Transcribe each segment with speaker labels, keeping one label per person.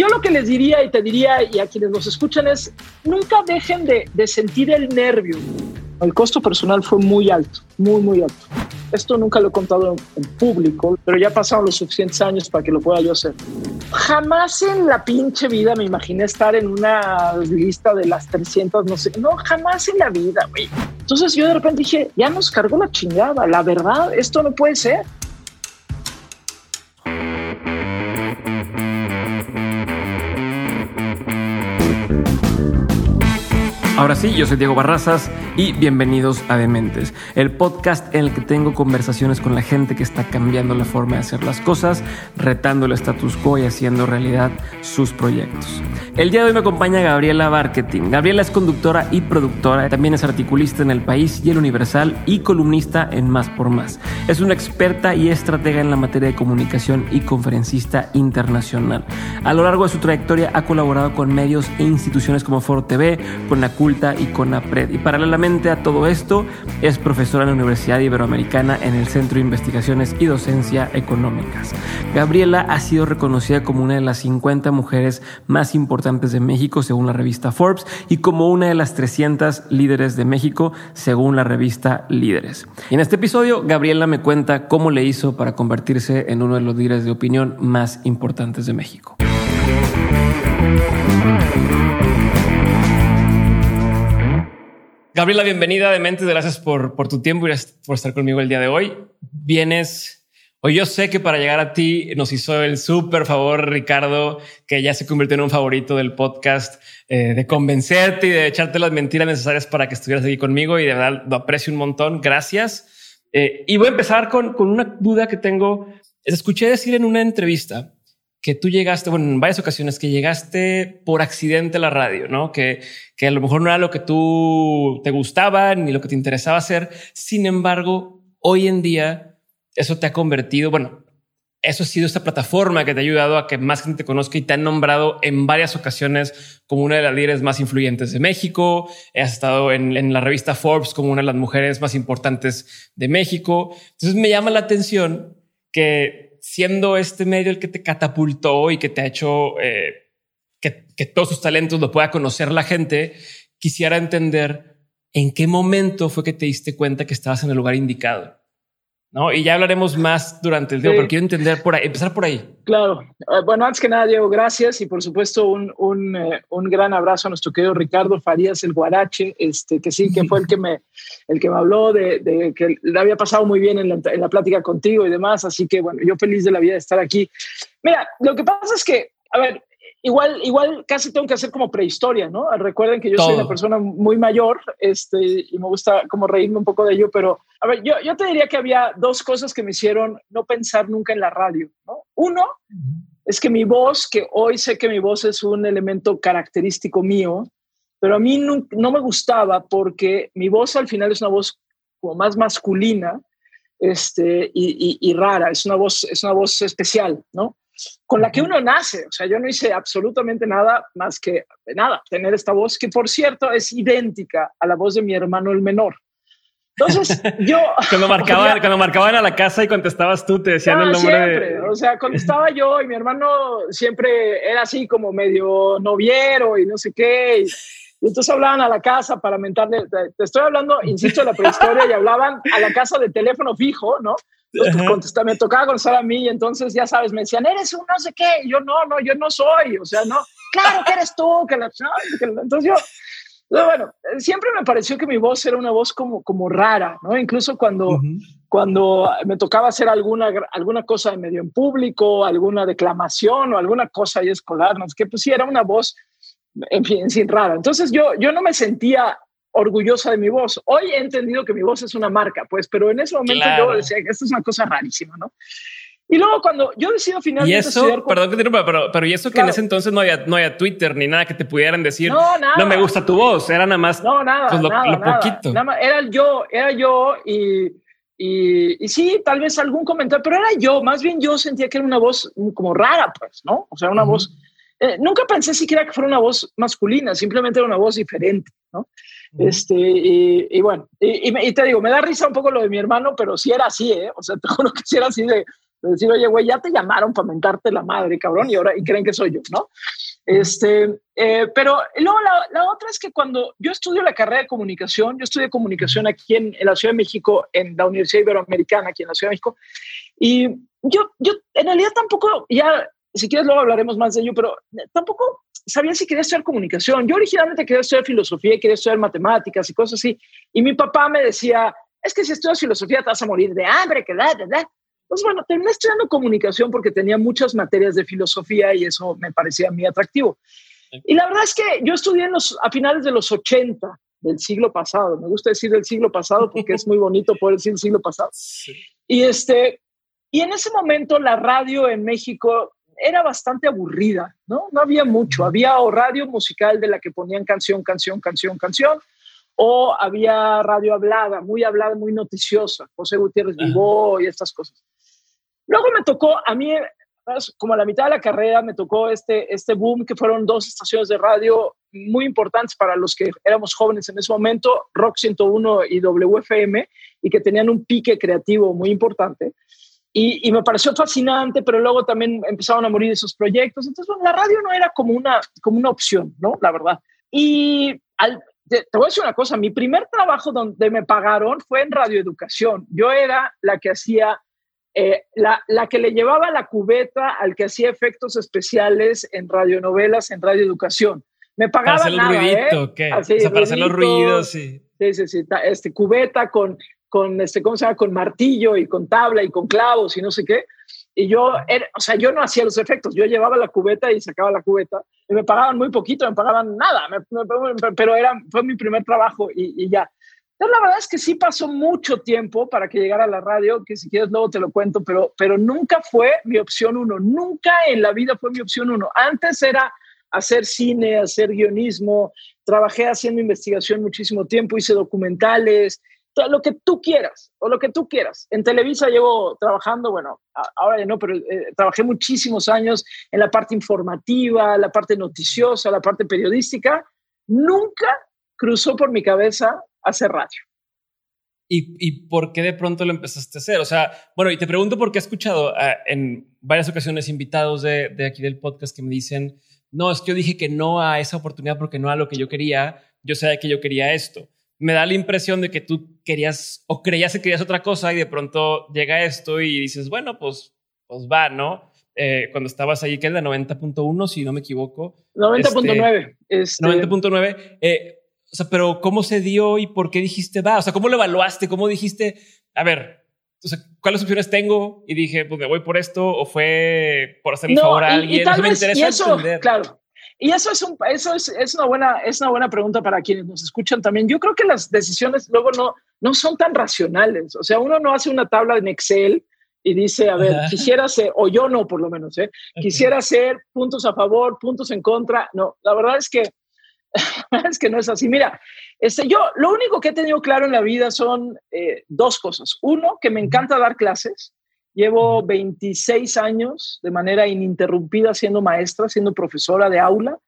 Speaker 1: yo lo que les diría y te diría y a quienes nos escuchan es, nunca dejen de, de sentir el nervio. El costo personal fue muy alto, muy, muy alto. Esto nunca lo he contado en, público, pero ya pasaron los suficientes años para que lo pueda yo hacer. Jamás en la pinche vida me imaginé estar en una lista de las 300, no sé, no, jamás en la vida, güey. Entonces yo de repente dije, ya nos cargó la chingada, la verdad, esto no puede ser.
Speaker 2: Ahora yo soy Diego Barrazas y bienvenidos a Dementes, el podcast en el que tengo conversaciones con la gente que está cambiando la forma de hacer las cosas, retando el status quo y haciendo realidad sus proyectos. El día de hoy me acompaña Gabriela Marketing. Gabriela es conductora y productora, también es articulista en El País y El Universal y columnista en Más por Más. Es una experta y estratega en la materia de comunicación y conferencista internacional. A lo largo de su trayectoria ha colaborado con medios e instituciones como Foro TV, con la y con APRED. Y paralelamente a todo esto, es profesora en la Universidad Iberoamericana en el Centro de Investigaciones y Docencia Económicas. Gabriela ha sido reconocida como una de las 50 mujeres más importantes de México según la revista Forbes y como una de las 300 líderes de México según la revista Líderes. Y en este episodio, Gabriela me cuenta cómo le hizo para convertirse en uno de los líderes de opinión más importantes de México. Gabriela, bienvenida de Mentes. Gracias por, por tu tiempo y por estar conmigo el día de hoy. Vienes, hoy yo sé que para llegar a ti nos hizo el súper favor Ricardo, que ya se convirtió en un favorito del podcast, eh, de convencerte y de echarte las mentiras necesarias para que estuvieras aquí conmigo y de verdad lo aprecio un montón. Gracias. Eh, y voy a empezar con, con una duda que tengo. Escuché decir en una entrevista que tú llegaste, bueno, en varias ocasiones que llegaste por accidente a la radio, ¿no? Que, que a lo mejor no era lo que tú te gustaba ni lo que te interesaba hacer. Sin embargo, hoy en día eso te ha convertido, bueno, eso ha sido esta plataforma que te ha ayudado a que más gente te conozca y te han nombrado en varias ocasiones como una de las líderes más influyentes de México. Has estado en, en la revista Forbes como una de las mujeres más importantes de México. Entonces me llama la atención que siendo este medio el que te catapultó y que te ha hecho eh, que, todos tus talentos lo pueda conocer la gente, quisiera entender en qué momento fue que te diste cuenta que estabas en el lugar indicado. ¿No? Y ya hablaremos más durante el día, pero quiero entender por ahí, empezar por ahí.
Speaker 1: Claro. Eh, bueno, antes que nada, Diego, gracias y por supuesto un, un, eh, un, gran abrazo a nuestro querido Ricardo Farías, el guarache, este, que sí, que fue el que me, el que me habló de, de que le había pasado muy bien en la, en la plática contigo y demás. Así que, bueno, yo feliz de la vida de estar aquí. Mira, lo que pasa es que, a ver, igual, igual casi tengo que hacer como prehistoria, ¿no? Recuerden que yo soy una persona muy mayor este, y me gusta como reírme un poco de ello, pero a ver, yo, yo te diría que había dos cosas que me hicieron no pensar nunca en la radio, ¿no? Uno es que mi voz, que hoy sé que mi voz es un elemento característico mío, pero a mí no, no me gustaba porque mi voz al final es una voz como más masculina este, y, y, y rara, es una voz, es una voz especial, ¿no? Con la que uno nace. O sea, yo no hice absolutamente nada más que nada, tener esta voz que, por cierto, es idéntica a la voz de mi hermano el menor. Entonces, yo...
Speaker 2: cuando, marcaban, cuando marcaban a la casa y contestabas tú, te decían el nombre.
Speaker 1: Siempre. O sea, contestaba yo y mi hermano siempre era así como medio noviero y no sé qué. Y, entonces hablaban a la casa para mentarle. Te, estoy hablando, insisto, de la prehistoria y hablaban a la casa de teléfono fijo, ¿no? me tocaba contestar a mí y entonces, ya sabes, me decían, eres un no sé qué. Y yo, no, no, yo no soy. O sea, no, claro que eres tú. Que la, entonces yo, bueno, siempre me pareció que mi voz era una voz como, como rara, ¿no? Incluso cuando, cuando me tocaba hacer alguna, alguna cosa de medio en público, alguna declamación o alguna cosa ahí escolar, no sé qué, pues sí, era una voz, en fin, sin rara. Entonces yo, yo no me sentía orgullosa de mi voz. Hoy he entendido que mi voz es una marca, pues, pero en ese momento yo decía que esto es una cosa rarísima, ¿no? Y luego cuando yo decido finalmente...
Speaker 2: Y eso, perdón que te pero, pero y eso que en ese entonces no había, no había Twitter ni nada que te pudieran decir, no, nada. no me gusta tu voz, era nada más...
Speaker 1: No, nada, pues, lo, nada, lo poquito. Nada, era yo, era yo y, y, y, sí, tal vez algún comentario, pero era yo, más bien yo sentía que era una voz como rara, pues, ¿no? O sea, una voz... Eh, nunca pensé siquiera que fuera una voz masculina, simplemente era una voz diferente, ¿no? Este, y, bueno, y, te digo, me da risa un poco lo de mi hermano, pero si era así, ¿eh? O sea, te juro que si era así de, De decir, oye, güey, ya te llamaron para mentarte la madre, cabrón, y ahora y creen que soy yo, ¿no? Este, eh, pero luego la, otra es que cuando yo estudio la carrera de comunicación, yo estudié comunicación aquí en, en, la Ciudad de México, en la Universidad Iberoamericana, aquí en la Ciudad de México, y yo, yo en realidad tampoco, ya, si quieres luego hablaremos más de ello, pero tampoco sabía si quería estudiar comunicación. Yo originalmente quería estudiar filosofía y quería estudiar matemáticas y cosas así, y mi papá me decía, es que si estudias filosofía te vas a morir de hambre, que da, da, da. Pues bueno, terminé estudiando comunicación porque tenía muchas materias de filosofía y eso me parecía muy atractivo. Y la verdad es que yo estudié en los, a finales de los 80 del siglo pasado. Me gusta decir del siglo pasado porque es muy bonito poder decir el siglo pasado. Y, este, y en ese momento la radio en México era bastante aburrida, ¿no? No había mucho. Había o radio musical de la que ponían canción, canción, canción, canción, o había radio hablada, muy hablada, muy noticiosa, José Gutiérrez Vivó y estas cosas. Luego me tocó, a mí, como a la mitad de la carrera, me tocó este, este boom que fueron dos estaciones de radio muy importantes para los que éramos jóvenes en ese momento, Rock 101 y WFM, y que tenían un pique creativo muy importante. Y, y, me pareció fascinante, pero luego también empezaron a morir esos proyectos. Entonces, bueno, la radio no era como una, como una opción, ¿no? La verdad. Y al, te, te, voy a decir una cosa, mi primer trabajo donde me pagaron fue en radioeducación. Yo era la que hacía eh, la, la, que le llevaba la cubeta al que hacía efectos especiales en radionovelas, en radioeducación. Me pagaba para hacer
Speaker 2: nada,
Speaker 1: ruidito,
Speaker 2: ¿eh? ¿qué? Así, o sea, para hacer los ruidos, sí.
Speaker 1: Sí, sí, sí. Este, cubeta con, con, este, ¿cómo se llama? Con martillo y con tabla y con clavos y no sé qué. Y yo, era, o sea, yo no hacía los efectos, yo llevaba la cubeta y sacaba la cubeta y me pagaban muy poquito, me pagaban nada, pero era, fue mi primer trabajo y, y ya. Entonces, la verdad es que sí pasó mucho tiempo para que llegara a la radio, que si quieres luego te lo cuento, pero, pero nunca fue mi opción uno, nunca en la vida fue mi opción uno. Antes era hacer cine, hacer guionismo, trabajé haciendo investigación muchísimo tiempo, hice documentales, lo que tú quieras, o lo que tú quieras. En Televisa llevo trabajando, bueno, ahora ya no, pero eh, trabajé muchísimos años en la parte informativa, la parte noticiosa, la parte periodística. Nunca cruzó por mi cabeza hacer radio.
Speaker 2: ¿Y, ¿Y, por qué de pronto lo empezaste a hacer? O sea, bueno, y te pregunto porque he escuchado uh, en varias ocasiones invitados de, de, aquí del podcast que me dicen, no, es que yo dije que no a esa oportunidad porque no a lo que yo quería, yo sabía que yo quería esto. Me da la impresión de que tú querías o creías que querías otra cosa y de pronto llega esto y dices, bueno, pues, pues va, ¿no? Eh, cuando estabas ahí, que es la 90.1, si no me equivoco.
Speaker 1: 90.9.
Speaker 2: Este, 90.9. Eh, o sea, pero ¿cómo se dio y por qué dijiste va? O sea, ¿cómo lo evaluaste? ¿Cómo dijiste, a ver, o sea, ¿cuáles opciones tengo? Y dije, pues me voy por esto o fue por hacer un no, favor a alguien.
Speaker 1: Y, tal vez, me interesa y eso, entender. Claro. Y eso es un, eso es, es, una buena, es una buena pregunta para quienes nos escuchan también. Yo creo que las decisiones luego no, no son tan racionales. O sea, uno no hace una tabla en Excel y dice, a ver, quisiera ser, o yo no por lo menos, ¿eh? quisiera hacer puntos a favor, puntos en contra. No, la verdad es que es que no es así. Mira, este, yo lo único que he tenido claro en la vida son eh, dos cosas. Uno, que me encanta dar clases. Llevo 26 años de manera ininterrumpida siendo maestra, siendo profesora de aula.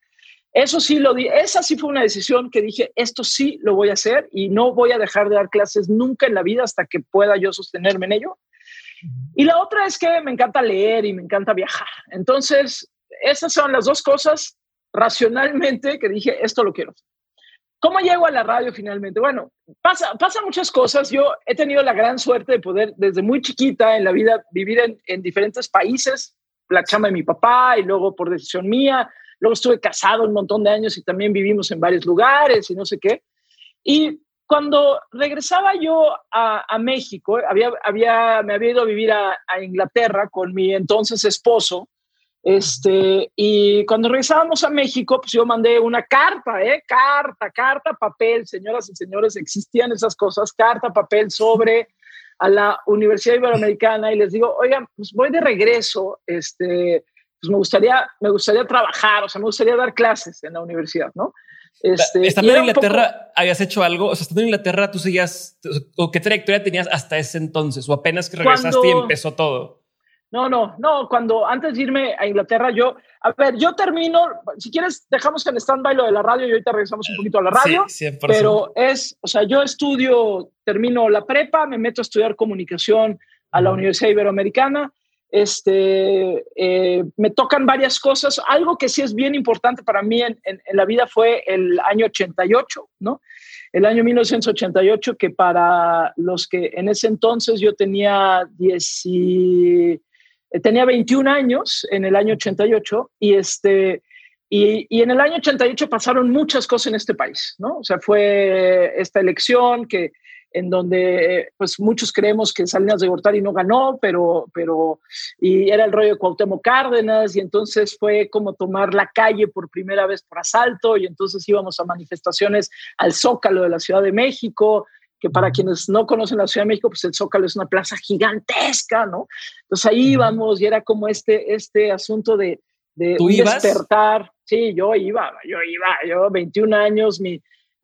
Speaker 1: Eso sí lo di, esa sí fue una decisión que dije, esto sí lo voy a hacer y no voy a dejar de dar clases nunca en la vida hasta que pueda yo sostenerme en ello. Y la otra es que me encanta leer y me encanta viajar. Entonces, esas son las dos cosas racionalmente que dije, esto lo quiero. ¿Cómo llego a la radio finalmente? Bueno, pasa, pasa muchas cosas. Yo he tenido la gran suerte de poder desde muy chiquita en la vida vivir en, en diferentes países, la chama de mi papá y luego por decisión mía. Luego estuve casado un montón de años y también vivimos en varios lugares y no sé qué. Y cuando regresaba yo a, a México, había, había, me había ido a vivir a, a Inglaterra con mi entonces esposo, este, y cuando regresábamos a México, pues yo mandé una carta, ¿eh? Carta, carta, papel, señoras y señores, existían esas cosas, carta, papel sobre a la Universidad Iberoamericana y les digo, oigan, pues voy de regreso, este, pues me gustaría, me gustaría trabajar, o sea, me gustaría dar clases en la universidad, ¿no?
Speaker 2: Este, estando en Inglaterra, poco... ¿habías hecho algo? O sea, estando en Inglaterra, tú seguías, o qué trayectoria tenías hasta ese entonces, o apenas que regresaste cuando, y empezó todo.
Speaker 1: No, no, no. Cuando antes de irme a Inglaterra, yo, a ver, yo termino, si quieres, dejamos en stand-by lo de la radio y ahorita regresamos un poquito a la radio.
Speaker 2: Sí,
Speaker 1: pero es, o sea, yo estudio, termino la prepa, me meto a estudiar comunicación a la Universidad Iberoamericana. este, eh, me tocan varias cosas. Algo que sí es bien importante para mí en, la vida fue el año 88, ¿no? El año 1988, que para los que en ese entonces yo tenía 10 tenía 21 años en el año 88 y este y, y, en el año 88 pasaron muchas cosas en este país, ¿no? O sea, fue esta elección que en donde pues muchos creemos que Salinas de Gortari no ganó, pero, pero, y era el rollo de Cuauhtémoc Cárdenas, y entonces fue como tomar la calle por primera vez por asalto, y entonces íbamos a manifestaciones al Zócalo de la Ciudad de México, que para quienes no conocen la Ciudad de México, pues el Zócalo es una plaza gigantesca, ¿no? Entonces ahí íbamos y era como este, este asunto de, de despertar. Sí, yo iba, yo iba, yo 21 años, mi,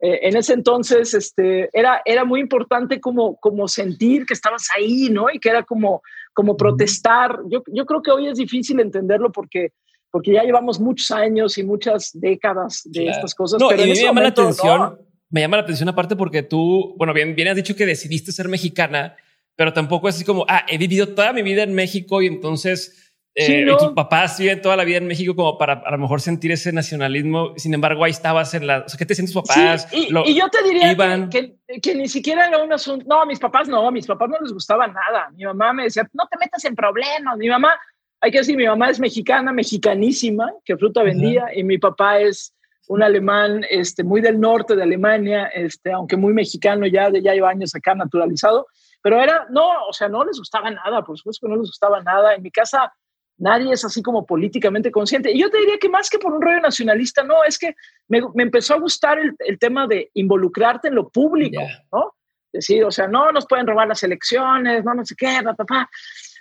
Speaker 1: eh, en ese entonces este, era, era muy importante como, como sentir que estabas ahí, ¿no? Y que era como, como protestar. Yo, yo creo que hoy es difícil entenderlo porque, porque ya llevamos muchos años y muchas décadas de estas cosas.
Speaker 2: No, pero y me llama la atención, me llama la atención aparte porque tú, bueno, bien, bien has dicho que decidiste ser mexicana, pero tampoco es así como, ah, he vivido toda mi vida en México y entonces eh, tus papás viven toda la vida en México como para a lo mejor sentir ese nacionalismo. Sin embargo, ahí estabas en la. O sea, ¿qué te sientes papás?
Speaker 1: y, yo te diría que, que, ni siquiera era un asunto. No, a mis papás no, a mis papás no les gustaba nada. Mi mamá me decía, no te metas en problemas. Mi mamá, hay que decir, mi mamá es mexicana, mexicanísima, que fruta vendía, y mi papá es un alemán este, muy del norte de Alemania, este, aunque muy mexicano ya, de ya lleva años acá naturalizado. Pero era, no, o sea, no les gustaba nada, por supuesto que no les gustaba nada. En mi casa nadie es así como políticamente consciente. Y yo te diría que más que por un rollo nacionalista, no, es que me, empezó a gustar el, tema de involucrarte en lo público, ¿no? Decir, o sea, no nos pueden robar las elecciones, no, no sé qué, papá.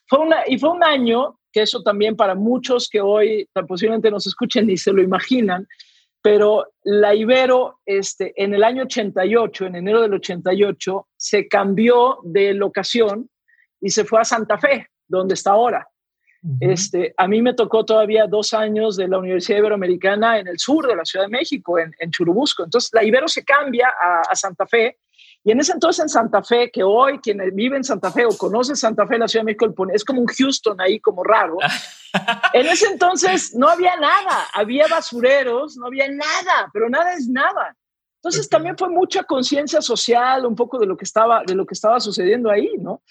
Speaker 1: Fue una, y fue un año que eso también para muchos que hoy posiblemente nos escuchen ni se lo imaginan, pero la Ibero este, en el año 88, en enero del 88, se cambió de locación y se fue a Santa Fe, donde está ahora este, a mí me tocó todavía dos años de la Universidad Iberoamericana en el sur de la Ciudad de México, en, Churubusco. Entonces, la Ibero se cambia a, Santa Fe. Y en ese entonces en Santa Fe, que hoy quien vive en Santa Fe o conoce Santa Fe, la Ciudad de México, es como un Houston ahí, como raro. en ese entonces no había nada, había basureros, no había nada, pero nada es nada. Entonces también fue mucha conciencia social, un poco de lo que estaba, de lo que estaba sucediendo ahí, ¿no?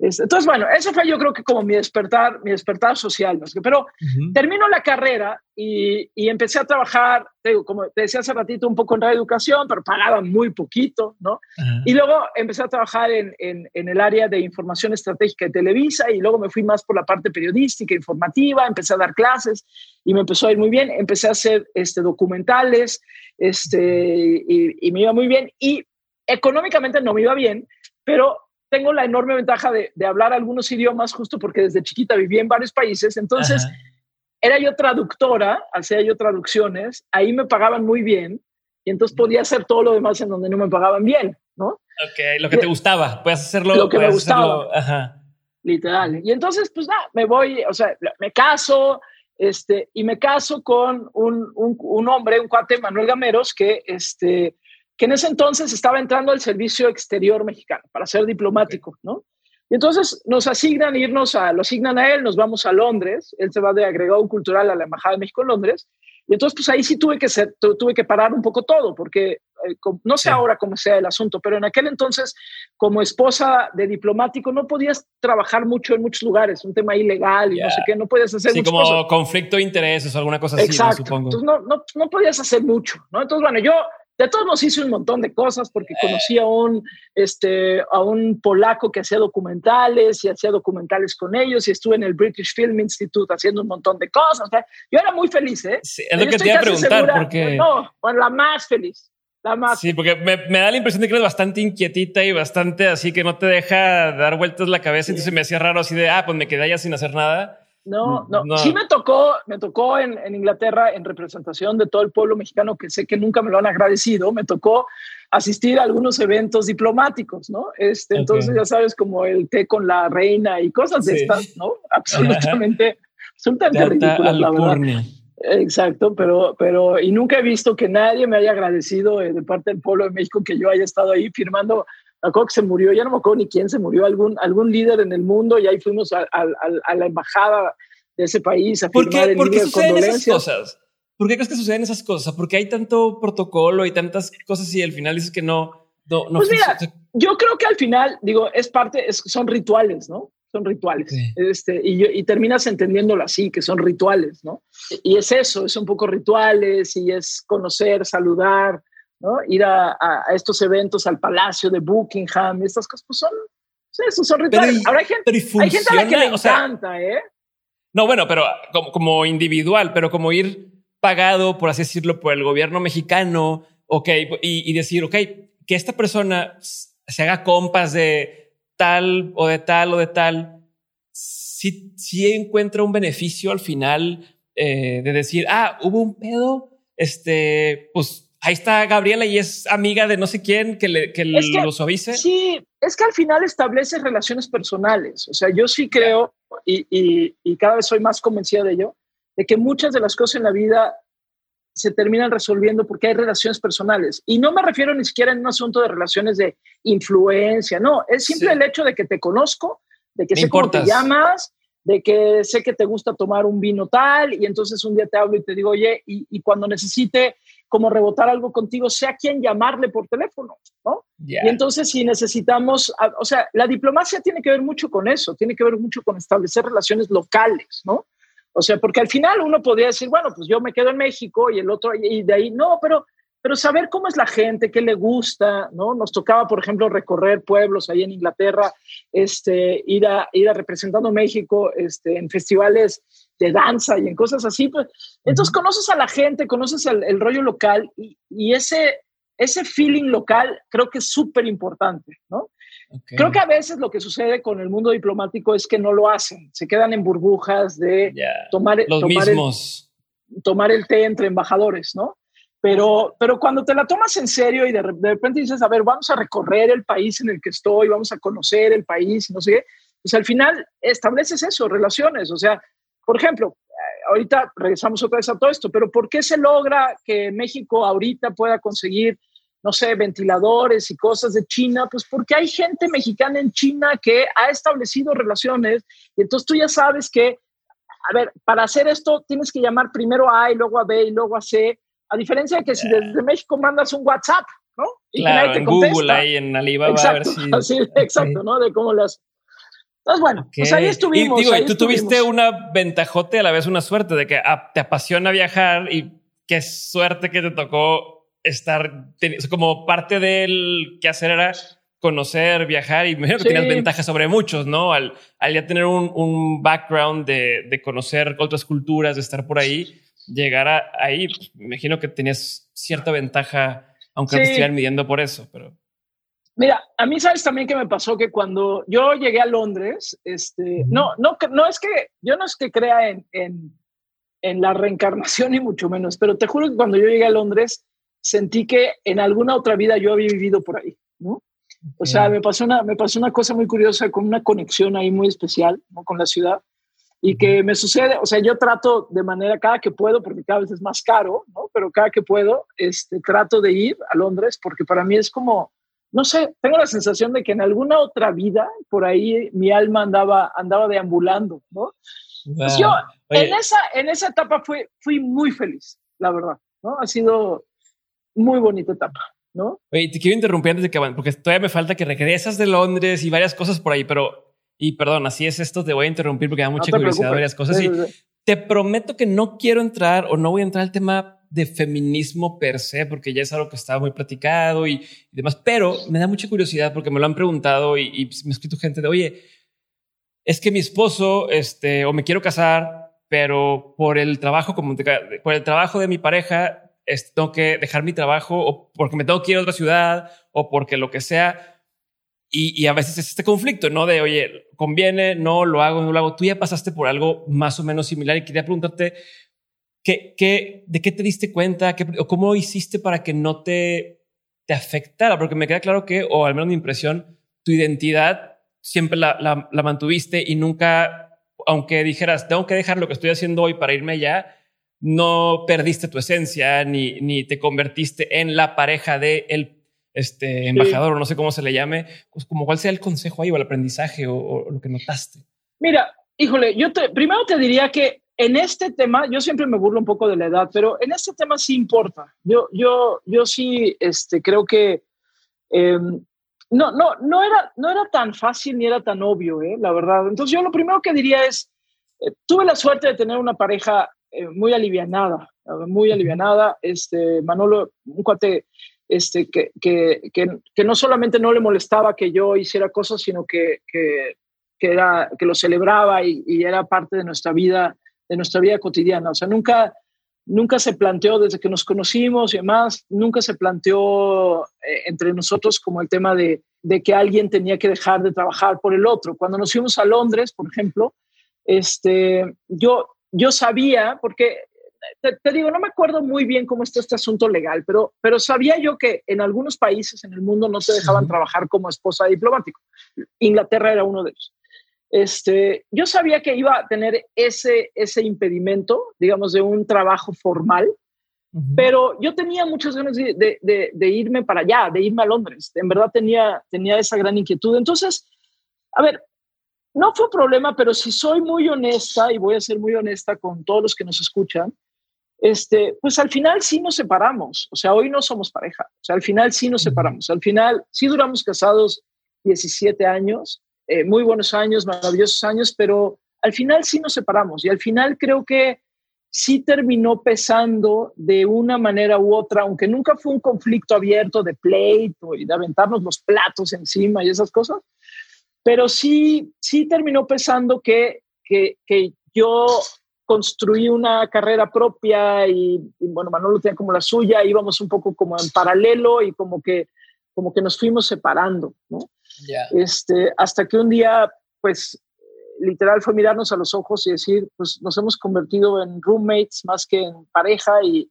Speaker 1: Entonces, bueno, eso fue yo creo que como mi despertar, mi despertar social. Pero termino la carrera y, y, empecé a trabajar, digo, como te decía hace ratito, un poco en reeducación, pero pagaba muy poquito, ¿no? Y luego empecé a trabajar en, en, en, el área de información estratégica de Televisa y luego me fui más por la parte periodística, informativa, empecé a dar clases y me empezó a ir muy bien. Empecé a hacer este, documentales este, y, y me iba muy bien. Y económicamente no me iba bien, pero tengo la enorme ventaja de, hablar algunos idiomas justo porque desde chiquita viví en varios países, entonces era yo traductora, hacía yo traducciones, ahí me pagaban muy bien y entonces podía hacer todo lo demás en donde no me pagaban bien, ¿no?
Speaker 2: Ok, lo que te gustaba, puedes hacerlo.
Speaker 1: Lo que me gustaba. Ajá. Literal. Y entonces, pues nada, me voy, o sea, me caso, este, y me caso con un, un, un hombre, un cuate, Manuel Gameros, que este, que en ese entonces estaba entrando al servicio exterior mexicano para ser diplomático, ¿no? Y entonces nos asignan irnos a, lo asignan a él, nos vamos a Londres, él se va de agregado cultural a la Embajada de México en Londres, y entonces pues ahí sí tuve que, ser, tuve que parar un poco todo, porque eh, no sé ahora cómo sea el asunto, pero en aquel entonces como esposa de diplomático no podías trabajar mucho en muchos lugares, un tema ilegal y no sé qué, no podías hacer
Speaker 2: Sí, como conflicto de intereses o alguna cosa así, supongo.
Speaker 1: Entonces no, no, no podías hacer mucho, ¿no? Entonces, bueno, yo de todos nos hice un montón de cosas porque conocí a un, este, a un polaco que hacía documentales y hacía documentales con ellos y estuve en el British Film Institute haciendo un montón de cosas. yo era muy feliz, ¿eh?
Speaker 2: Sí, es lo que te iba a preguntar porque...
Speaker 1: No, bueno, la más feliz. La más
Speaker 2: sí, porque me, me, da la impresión de que eres bastante inquietita y bastante así que no te deja dar vueltas la cabeza. Entonces me hacía raro así de, ah, pues me quedé allá sin hacer nada.
Speaker 1: No, no, Sí me tocó, me tocó en, en, Inglaterra en representación de todo el pueblo mexicano que sé que nunca me lo han agradecido. Me tocó asistir a algunos eventos diplomáticos, ¿no? Este, Entonces ya sabes como el té con la reina y cosas de estas, ¿no? Absolutamente, absolutamente ridículas, la verdad. Exacto, pero, pero, y nunca he visto que nadie me haya agradecido eh, de parte del pueblo de México que yo haya estado ahí firmando me acuerdo que se murió, ya no me acuerdo ni quién se murió, algún, algún líder en el mundo y ahí fuimos a, la embajada de ese país a
Speaker 2: ¿Por qué, ¿por qué suceden esas cosas? ¿Por qué crees que suceden esas cosas? Porque hay tanto protocolo y tantas cosas y al final dices que no, no,
Speaker 1: pues mira, yo creo que al final, digo, es parte, son rituales, ¿no? Son rituales. Este, y, y terminas entendiéndolo así, que son rituales, ¿no? Y es eso, es un poco rituales y es conocer, saludar, ¿no? Ir a, estos eventos al Palacio de Buckingham, estas cosas, pues son, eso, son rituales. Ahora hay gente, hay gente a la que le encanta, ¿eh?
Speaker 2: No, bueno, pero como, como, individual, pero como ir pagado, por así decirlo, por el gobierno mexicano, ok, y, y decir, ok, que esta persona se haga compas de tal o de tal o de tal, si, si encuentra un beneficio al final eh, de decir, ah, hubo un pedo, este, pues ahí está Gabriela y es amiga de no sé quién que, le, que, lo suavice.
Speaker 1: Sí, es que al final establece relaciones personales. O sea, yo sí creo, y, y, y, cada vez soy más convencida de ello, de que muchas de las cosas en la vida se terminan resolviendo porque hay relaciones personales. Y no me refiero ni siquiera en un asunto de relaciones de influencia, no, es simple el hecho de que te conozco, de que sé cómo te llamas, de que sé que te gusta tomar un vino tal, y entonces un día te hablo y te digo, oye, y, y cuando necesite como rebotar algo contigo, sea quien llamarle por teléfono, ¿no? Y entonces si necesitamos, o sea, la diplomacia tiene que ver mucho con eso, tiene que ver mucho con establecer relaciones locales, ¿no? O sea, porque al final uno podría decir, bueno, pues yo me quedo en México y el otro, y de ahí, no, pero, pero saber cómo es la gente, qué le gusta, ¿no? Nos tocaba, por ejemplo, recorrer pueblos ahí en Inglaterra, este, ir, a, ir a representando México este, en festivales de danza y en cosas así. Pues, entonces conoces a la gente, conoces el, rollo local y, ese, ese feeling local creo que es súper importante, ¿no? Creo que a veces lo que sucede con el mundo diplomático es que no lo hacen, se quedan en burbujas de tomar,
Speaker 2: Los
Speaker 1: tomar,
Speaker 2: mismos.
Speaker 1: El, tomar el té entre embajadores, ¿no? Pero, pero cuando te la tomas en serio y de, repente dices, a ver, vamos a recorrer el país en el que estoy, vamos a conocer el país, no sé qué, pues al final estableces eso, relaciones. O sea, por ejemplo, eh, ahorita regresamos otra vez a todo esto, pero ¿por qué se logra que México ahorita pueda conseguir, no sé, ventiladores y cosas de China? Pues porque hay gente mexicana en China que ha establecido relaciones y entonces tú ya sabes que, a ver, para hacer esto tienes que llamar primero a A y luego a B y luego a C, a diferencia de que si desde México mandas un WhatsApp, ¿no?
Speaker 2: Y claro, en Google ahí en Alibaba
Speaker 1: exacto, a ver si... exacto, ¿no? De cómo las entonces, bueno, pues ahí estuvimos.
Speaker 2: Y digo,
Speaker 1: y
Speaker 2: tú tuviste una ventajote y a la vez una suerte de que ah, te apasiona viajar y qué suerte que te tocó estar como parte del que hacer era conocer, viajar y me imagino que tenías ventajas sobre muchos, ¿no? Al, al ya tener un, un background de, de, conocer otras culturas, de estar por ahí, llegar a, ahí, pues, me imagino que tenías cierta ventaja, aunque te estuvieran midiendo por eso, pero...
Speaker 1: Mira, a mí sabes también que me pasó que cuando yo llegué a Londres, este, no, no, no es que yo no es que crea en, en, en, la reencarnación ni mucho menos, pero te juro que cuando yo llegué a Londres sentí que en alguna otra vida yo había vivido por ahí, ¿no? O sea, me pasó una, me pasó una cosa muy curiosa con una conexión ahí muy especial ¿no? con la ciudad y que me sucede, o sea, yo trato de manera cada que puedo, porque cada vez es más caro, ¿no? Pero cada que puedo, este, trato de ir a Londres porque para mí es como no sé, tengo la sensación de que en alguna otra vida por ahí mi alma andaba, andaba deambulando, ¿no? Pues yo en esa, en esa etapa fui, fui muy feliz, la verdad, ¿no? Ha sido muy bonita etapa, ¿no?
Speaker 2: Oye, te quiero interrumpir antes de que porque todavía me falta que regresas de Londres y varias cosas por ahí, pero, y perdón, así es esto, te voy a interrumpir porque da mucha curiosidad varias cosas. y te prometo que no quiero entrar o no voy a entrar al tema de feminismo per se, porque ya es algo que estaba muy platicado y, demás, pero me da mucha curiosidad porque me lo han preguntado y, me ha escrito gente de, oye, es que mi esposo, este, o me quiero casar, pero por el trabajo, como por el trabajo de mi pareja, tengo que dejar mi trabajo o porque me tengo que ir a otra ciudad o porque lo que sea. Y, y, a veces es este conflicto, ¿no? De, oye, conviene, no, lo hago, no lo hago. Tú ya pasaste por algo más o menos similar y quería preguntarte, ¿Qué, de qué te diste cuenta? ¿O cómo hiciste para que no te, te afectara? Porque me queda claro que, o al menos mi impresión, tu identidad siempre la, la, mantuviste y nunca, aunque dijeras, tengo que dejar lo que estoy haciendo hoy para irme allá, no perdiste tu esencia ni, ni te convertiste en la pareja de el, este embajador o no sé cómo se le llame, pues como cuál sea el consejo ahí o el aprendizaje o, lo que notaste.
Speaker 1: Mira, híjole, yo te, primero te diría que en este tema, yo siempre me burlo un poco de la edad, pero en este tema sí importa. Yo, yo, yo sí este, creo que em, no, no, no, era, no era tan fácil ni era tan obvio, ¿eh? la verdad. Entonces yo lo primero que diría es, eh, tuve la suerte de tener una pareja eh, muy alivianada, muy alivianada. Este, Manolo, un cuate este, que, que, que, no solamente no le molestaba que yo hiciera cosas, sino que, que, era, que lo celebraba y, y, era parte de nuestra vida de nuestra vida cotidiana. O sea, nunca, nunca se planteó desde que nos conocimos y demás, nunca se planteó eh, entre nosotros como el tema de, de, que alguien tenía que dejar de trabajar por el otro. Cuando nos fuimos a Londres, por ejemplo, este, yo, yo sabía, porque te, digo, no me acuerdo muy bien cómo está este asunto legal, pero, pero sabía yo que en algunos países en el mundo no te dejaban trabajar como esposa diplomático. Inglaterra era uno de ellos este, yo sabía que iba a tener ese, ese impedimento, digamos, de un trabajo formal, pero yo tenía muchas ganas de, de, irme para allá, de irme a Londres. En verdad tenía, tenía esa gran inquietud. Entonces, a ver, no fue problema, pero si soy muy honesta, y voy a ser muy honesta con todos los que nos escuchan, este, pues al final sí nos separamos. O sea, hoy no somos pareja. O sea, al final sí nos separamos. Al final sí duramos casados 17 años eh, muy buenos años, maravillosos años, pero al final sí nos separamos y al final creo que sí terminó pesando de una manera u otra, aunque nunca fue un conflicto abierto de pleito y de aventarnos los platos encima y esas cosas, pero sí, sí terminó pesando que, que, que yo construí una carrera propia y, y, bueno, Manolo tenía como la suya, íbamos un poco como en paralelo y como que, como que nos fuimos separando, ¿no? Este, hasta que un día, pues, literal fue mirarnos a los ojos y decir, pues nos hemos convertido en roommates más que en pareja y,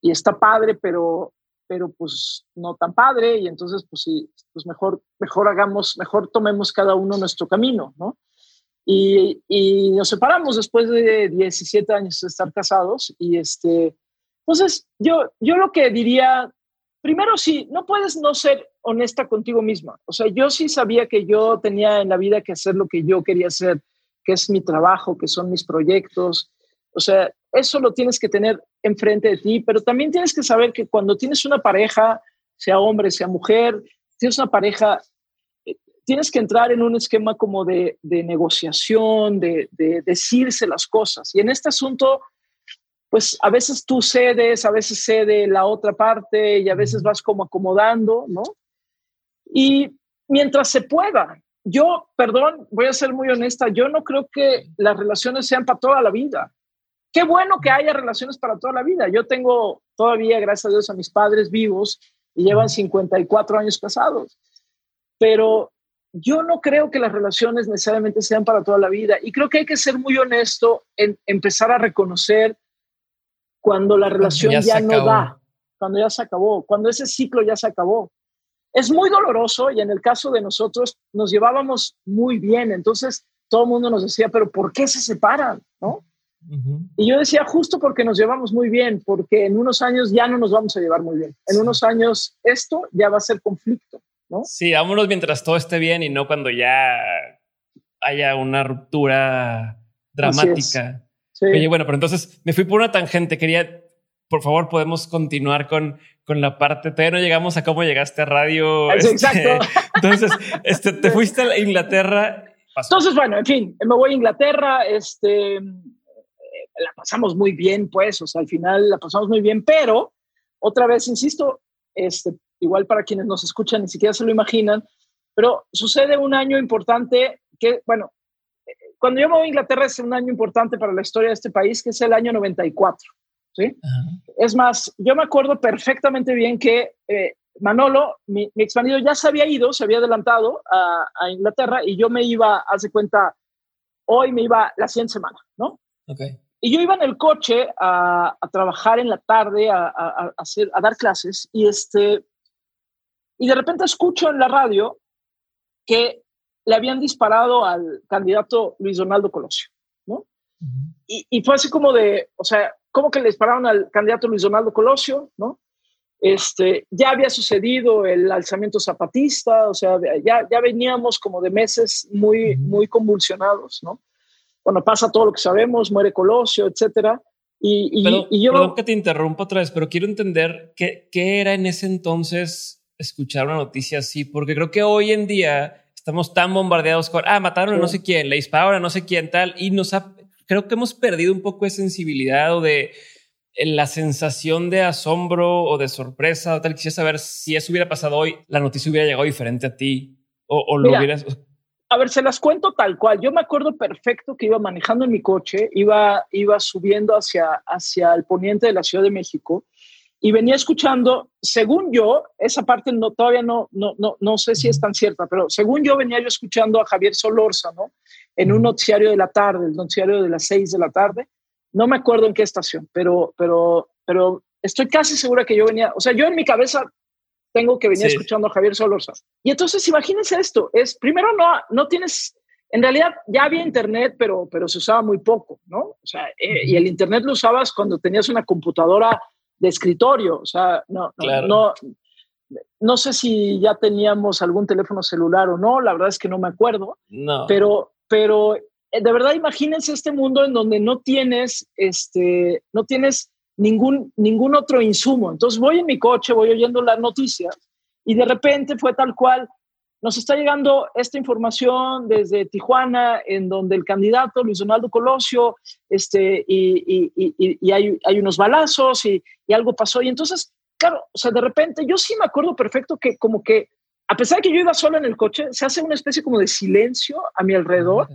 Speaker 1: y está padre, pero, pero pues no tan padre y entonces pues sí, pues mejor, mejor hagamos, mejor tomemos cada uno nuestro camino, ¿no? Y, y nos separamos después de 17 años de estar casados y este, entonces yo, yo lo que diría primero sí, no puedes no ser honesta contigo misma. O sea, yo sí sabía que yo tenía en la vida que hacer lo que yo quería hacer, que es mi trabajo, que son mis proyectos. O sea, eso lo tienes que tener enfrente de ti, pero también tienes que saber que cuando tienes una pareja, sea hombre, sea mujer, tienes una pareja, eh, tienes que entrar en un esquema como de, negociación, de, de decirse las cosas. Y en este asunto, pues a veces tú cedes, a veces cede la otra parte y a veces vas como acomodando, ¿no? Y mientras se pueda, yo, perdón, voy a ser muy honesta, yo no creo que las relaciones sean para toda la vida. Qué bueno que haya relaciones para toda la vida. Yo tengo todavía, gracias a Dios, a mis padres vivos y llevan 54 años casados. Pero yo no creo que las relaciones necesariamente sean para toda la vida. Y creo que hay que ser muy honesto en empezar a reconocer cuando la relación ya, no da, cuando ya se acabó, cuando ese ciclo ya se acabó. Es muy doloroso y en el caso de nosotros nos llevábamos muy bien, entonces todo el mundo nos decía, pero ¿por qué se separan? ¿No? Y yo decía, justo porque nos llevamos muy bien, porque en unos años ya no nos vamos a llevar muy bien. En unos años esto ya va a ser conflicto, ¿no?
Speaker 2: Sí, vámonos mientras todo esté bien y no cuando ya haya una ruptura dramática. Oye, bueno, pero entonces me fui por una tangente. Quería, por favor, podemos continuar con, con la parte. Todavía no llegamos a cómo llegaste a radio.
Speaker 1: Este, exacto.
Speaker 2: entonces, este, te fuiste a Inglaterra.
Speaker 1: Entonces, bueno, en fin, me voy a Inglaterra. Este, la pasamos muy bien, pues, o sea, al final la pasamos muy bien, pero otra vez, insisto, este, igual para quienes nos escuchan ni siquiera se lo imaginan, pero sucede un año importante que, bueno, cuando yo me voy a Inglaterra es un año importante para la historia de este país, que es el año 94. ¿sí? Es más, yo me acuerdo perfectamente bien que eh, Manolo, mi, mi ex marido, ya se había ido, se había adelantado a, Inglaterra y yo me iba, hace cuenta, hoy me iba la siguiente semana, ¿no?
Speaker 2: Okay.
Speaker 1: Y yo iba en el coche a, a trabajar en la tarde, a, a, hacer, a dar clases, y, este, y de repente escucho en la radio que le habían disparado al candidato Luis Donaldo Colosio, ¿no? y, y, fue así como de, o sea, ¿cómo que le dispararon al candidato Luis Donaldo Colosio, ¿no? Este, ya había sucedido el alzamiento zapatista, o sea, ya, ya veníamos como de meses muy, muy convulsionados, ¿no? Bueno, pasa todo lo que sabemos, muere Colosio, etcétera. Y, y, yo...
Speaker 2: Perdón que te interrumpa otra vez, pero quiero entender qué, qué era en ese entonces escuchar una noticia así, porque creo que hoy en día estamos tan bombardeados con, ah, mataron a no sé quién, le dispararon a no sé quién, tal, y nos ha, creo que hemos perdido un poco de sensibilidad o de la sensación de asombro o de sorpresa o tal. Quisiera saber si eso hubiera pasado hoy, la noticia hubiera llegado diferente a ti o, lo hubieras.
Speaker 1: A ver, se las cuento tal cual. Yo me acuerdo perfecto que iba manejando en mi coche, iba, iba subiendo hacia, hacia el poniente de la Ciudad de México y venía escuchando, según yo, esa parte no, todavía no, no, no, no sé si es tan cierta, pero según yo venía yo escuchando a Javier ¿no? en un noticiario de la tarde, el noticiario de las seis de la tarde, no me acuerdo en qué estación, pero, pero, pero estoy casi segura que yo venía, o sea, yo en mi cabeza tengo que venir escuchando a Javier Solorza. Y entonces imagínense esto, es primero no, no tienes, en realidad ya había internet, pero, pero se usaba muy poco, ¿no? O sea, eh, y el internet lo usabas cuando tenías una computadora de escritorio, o sea, no, no, no, sé si ya teníamos algún teléfono celular o no, la verdad es que no me acuerdo, no. pero, pero eh, de verdad imagínense este mundo en donde no tienes, este, no tienes ningún, ningún otro insumo. Entonces voy en mi coche, voy oyendo las noticias y de repente fue tal cual, nos está llegando esta información desde Tijuana, en donde el candidato Luis Donaldo Colosio, este, y, y, y, hay, hay, unos balazos y, algo pasó. Y entonces, claro, o sea, de repente yo sí me acuerdo perfecto que como que, a pesar de que yo iba solo en el coche, se hace una especie como de silencio a mi alrededor.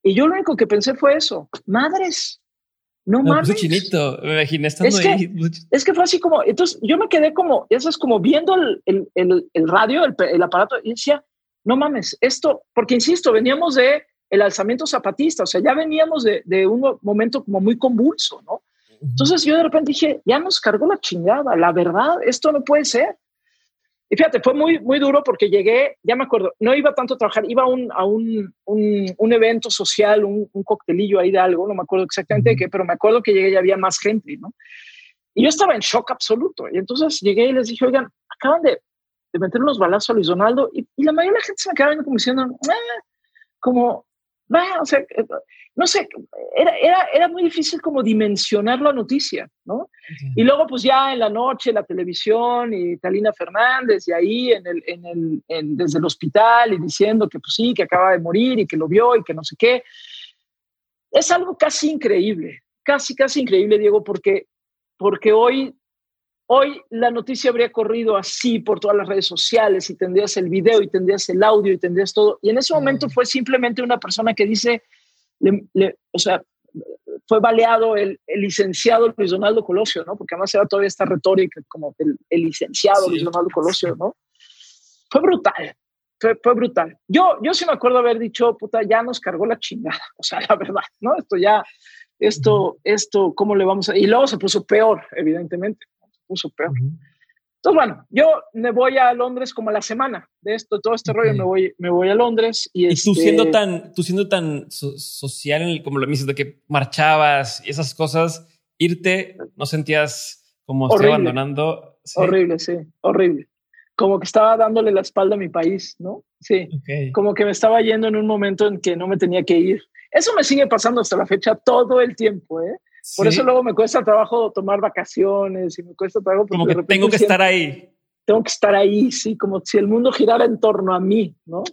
Speaker 1: Y yo lo único que pensé fue eso, madres, no mames.
Speaker 2: chinito, me imaginé
Speaker 1: estando es que, Es que fue así como, entonces yo me quedé como, eso es como viendo el, el, el, radio, el, aparato, y decía, no mames, esto, porque insisto, veníamos de el alzamiento zapatista, o sea, ya veníamos de, de un momento como muy convulso, ¿no? Entonces yo de repente dije, ya nos cargó la chingada, la verdad, esto no puede ser. Y fíjate, fue muy, muy duro porque llegué, ya me acuerdo, no iba tanto a trabajar, iba a un, a un, un, evento social, un, un, coctelillo ahí de algo, no me acuerdo exactamente de qué, pero me acuerdo que llegué y había más gente, ¿no? Y yo estaba en shock absoluto. Y entonces llegué y les dije, oigan, acaban de, de meter unos balazos a Luis Donaldo. Y, y, la mayoría de la gente se me quedaba viendo como diciendo, eh", como, o sea, eh, no sé, era, era, era muy difícil como dimensionar la noticia, ¿no? Y luego pues ya en la noche la televisión y Talina Fernández y ahí en el, en el, en, desde el hospital y diciendo que pues sí, que acaba de morir y que lo vio y que no sé qué. Es algo casi increíble, casi, casi increíble, Diego, porque, porque hoy Hoy la noticia habría corrido así por todas las redes sociales y tendrías el video y tendrías el audio y tendrías todo. Y en ese momento fue simplemente una persona que dice, o sea, fue baleado el, licenciado Luis Donaldo Colosio, ¿no? Porque además era todavía esta retórica como el, licenciado Luis Donaldo Colosio, ¿no? Fue brutal, fue, fue, brutal. Yo, yo sí me acuerdo haber dicho, puta, ya nos cargó la chingada, o sea, la verdad, ¿no? Esto ya, esto, esto, ¿cómo le vamos a...? Y luego se puso peor, evidentemente puso peor. Entonces, bueno, yo me voy a Londres como la semana de esto, todo este rollo, me voy, me voy a Londres. Y,
Speaker 2: y tú siendo este tan, tú siendo tan social, como lo dices, de que marchabas y esas cosas, irte, ¿no sentías como estoy abandonando?
Speaker 1: Horrible, sí, horrible. Como que estaba dándole la espalda a mi país, ¿no? Sí, como que me estaba yendo en un momento en que no me tenía que ir. Eso me sigue pasando hasta la fecha todo el tiempo, ¿eh? Por eso luego me cuesta trabajo tomar vacaciones y me cuesta trabajo.
Speaker 2: Como que tengo que estar ahí.
Speaker 1: Tengo que estar ahí, sí, como si el mundo girara en torno a mí, ¿no?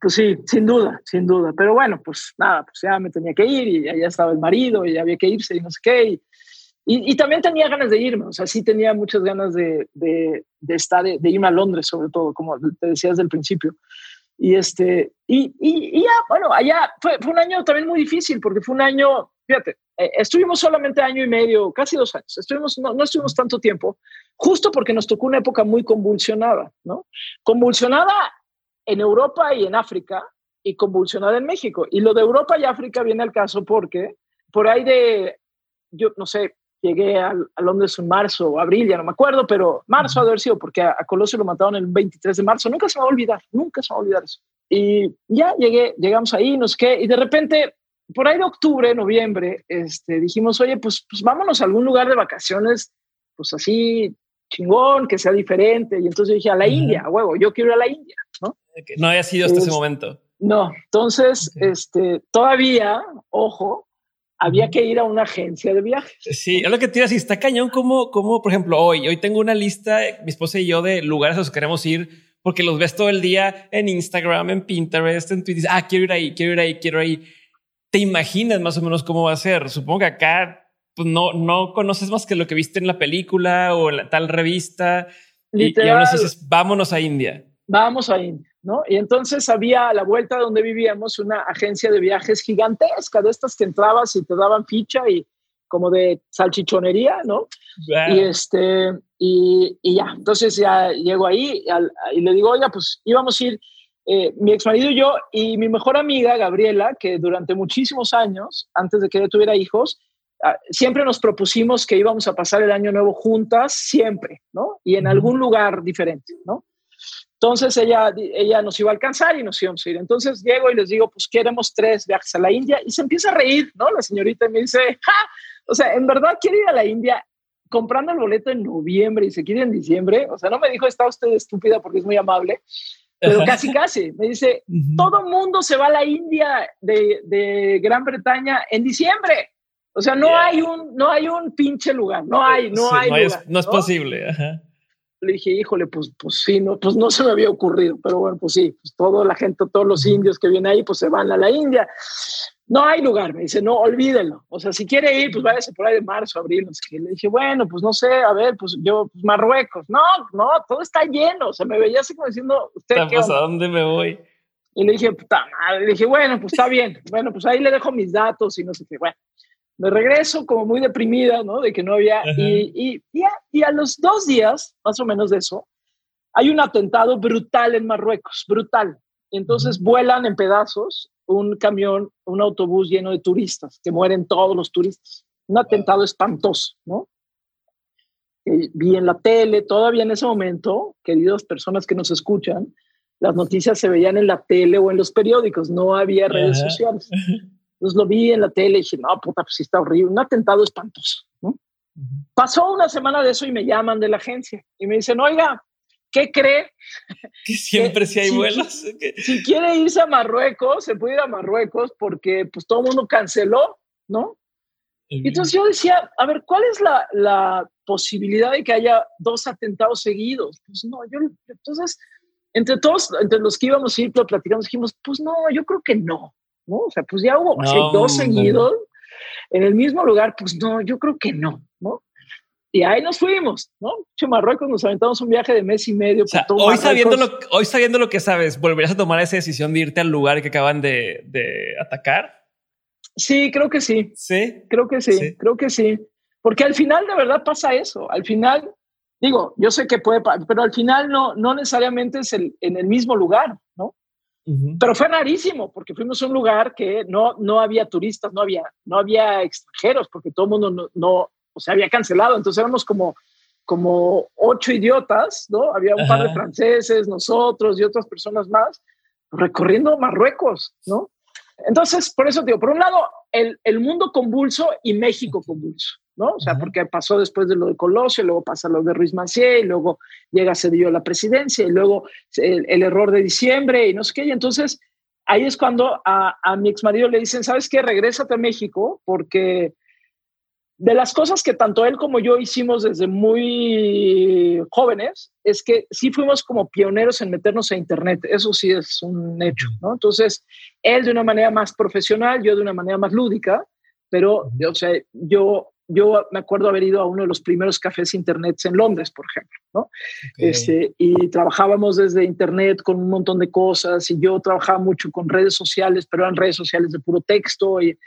Speaker 1: Pues sí, sin duda, sin duda. Pero bueno, pues nada, pues ya me tenía que ir y allá estaba el marido y había que irse y no sé qué. Y, y, también tenía ganas de irme, o sea, sí tenía muchas ganas de, de, de estar, de, irme a Londres sobre todo, como te decía desde el principio. Y, este, y, y, ya, bueno, allá fue, fue, un año también muy difícil porque fue un año, fíjate, eh, estuvimos solamente año y medio, casi dos años, estuvimos, no, no, estuvimos tanto tiempo, justo porque nos tocó una época muy convulsionada, ¿no? Convulsionada en Europa y en África y convulsionada en México. Y lo de Europa y África viene al caso porque por ahí de, yo no sé, llegué a, a Londres en marzo o abril, ya no me acuerdo, pero marzo ha de haber sido porque a, Colosio lo mataron el 23 de marzo. Nunca se me va a olvidar, nunca se me va a olvidar eso. Y ya llegué, llegamos ahí, nos qué, y de repente por ahí de octubre, noviembre, este, dijimos, oye, pues, pues vámonos a algún lugar de vacaciones, pues así, chingón, que sea diferente. Y entonces dije, a la India, huevo, yo quiero ir a la India, ¿no?
Speaker 2: No había sido hasta ese momento.
Speaker 1: No, entonces, este, todavía, ojo, había que ir a una agencia de viajes.
Speaker 2: Sí, es lo que te iba a decir, está cañón como, como, por ejemplo, hoy, hoy tengo una lista, mi esposa y yo, de lugares a los que queremos ir, porque los ves todo el día en Instagram, en Pinterest, en Twitter, ah, quiero ir ahí, quiero ir ahí, quiero ir ahí. Te imaginas más o menos cómo va a ser. Supongo que acá pues, no, no conoces más que lo que viste en la película o en la tal revista. Y, y aún así dices, vámonos a India.
Speaker 1: Vamos a India. ¿no? Y entonces había a la vuelta donde vivíamos una agencia de viajes gigantesca, de estas que entrabas y te daban ficha y como de salchichonería, ¿no? Y este, y, y, ya, entonces ya llego ahí y, le digo, oiga, pues íbamos a ir, eh, mi ex marido y yo, y mi mejor amiga, Gabriela, que durante muchísimos años, antes de que yo tuviera hijos, ah, siempre nos propusimos que íbamos a pasar el año nuevo juntas, siempre, ¿no? Y en algún lugar diferente, ¿no? Entonces ella, ella nos iba a alcanzar y nos íbamos a ir. Entonces llego y les digo, pues queremos tres viajes a la India y se empieza a reír, ¿no? La señorita me dice, ¡Ja! o sea, en verdad quiere ir a la India comprando el boleto en noviembre y se quiere en diciembre. O sea, no me dijo, está usted estúpida porque es muy amable, pero casi, casi. Me dice, todo mundo se va a la India de, de Gran Bretaña en diciembre. O sea, no hay un, no hay un pinche lugar, no hay, no hay.
Speaker 2: No,
Speaker 1: lugar,
Speaker 2: es, no, es posible. Ajá
Speaker 1: le dije, híjole, pues, pues sí, no, pues no se me había ocurrido, pero bueno, pues sí, pues toda la gente, todos los indios que vienen ahí, pues se van a la India. No hay lugar, me dice, no, olvídenlo. O sea, si quiere ir, pues váyase por ahí de marzo, abril. que le dije, bueno, pues no sé, a ver, pues yo, pues Marruecos. No, no, todo está lleno. O sea, me veía así como diciendo, ¿usted
Speaker 2: qué pues, ¿A dónde me voy?
Speaker 1: Y le dije, puta madre, le dije, bueno, pues está bien. Bueno, pues ahí le dejo mis datos y no sé qué. Bueno, me regreso como muy deprimida, ¿no? De que no había. Y, y, y, a, los dos días, más o menos de eso, hay un atentado brutal en Marruecos, brutal. Entonces vuelan en pedazos un camión, un autobús lleno de turistas, que mueren todos los turistas. Un atentado espantoso, ¿no? vi en la tele, todavía en ese momento, queridas personas que nos escuchan, las noticias se veían en la tele o en los periódicos, no había redes sociales. Entonces lo vi en la tele y dije, no, puta, pues sí está horrible, un atentado espantoso. ¿no? Pasó una semana de eso y me llaman de la agencia y me dicen, oiga, ¿qué cree?
Speaker 2: Que siempre sí hay vuelos.
Speaker 1: Si quiere irse a Marruecos, se puede ir a Marruecos porque pues todo el mundo canceló, ¿no? Y entonces yo decía, a ver, ¿cuál es la, la, posibilidad de que haya dos atentados seguidos? Pues no, yo, entonces, entre todos, entre los que íbamos a ir, lo platicamos, dijimos, pues no, yo creo que no, ¿no? O sea, pues ya hubo dos seguidos en el mismo lugar, pues no, yo creo que ¿no? Y ahí nos fuimos, ¿no? Che, Marruecos nos aventamos un viaje de mes y medio.
Speaker 2: hoy, sabiendo lo, hoy sabiendo lo que sabes, ¿volverías a tomar esa decisión de irte al lugar que acaban de, de atacar?
Speaker 1: Sí, creo que sí.
Speaker 2: Sí.
Speaker 1: Creo que sí, sí, creo que sí. Porque al final de verdad pasa eso. Al final, digo, yo sé que puede, pero al final no, no necesariamente es el, en el mismo lugar, ¿no? Pero fue rarísimo porque fuimos a un lugar que no, no había turistas, no había, no había extranjeros, porque todo el mundo no, no, o sea, había cancelado. Entonces éramos como, como ocho idiotas, ¿no? Había un par de franceses, nosotros y otras personas más recorriendo Marruecos, ¿no? Entonces, por eso digo, por un lado, el, el mundo convulso y México convulso. ¿no? O sea, porque pasó después de lo de Colosio, luego pasa lo de Ruiz Macié, y luego llega Cedillo a la presidencia, y luego el, error de diciembre, y no sé qué. Y entonces ahí es cuando a, a mi ex marido le dicen, ¿sabes qué? Regrésate a México, porque de las cosas que tanto él como yo hicimos desde muy jóvenes, es que sí fuimos como pioneros en meternos a Internet. Eso sí es un hecho, ¿no? Entonces, él de una manera más profesional, yo de una manera más lúdica, pero, o sea, yo yo me acuerdo haber ido a uno de los primeros cafés internet en Londres, por ejemplo, ¿no? Este, y trabajábamos desde internet con un montón de cosas y yo trabajaba mucho con redes sociales, pero eran redes sociales de puro texto y,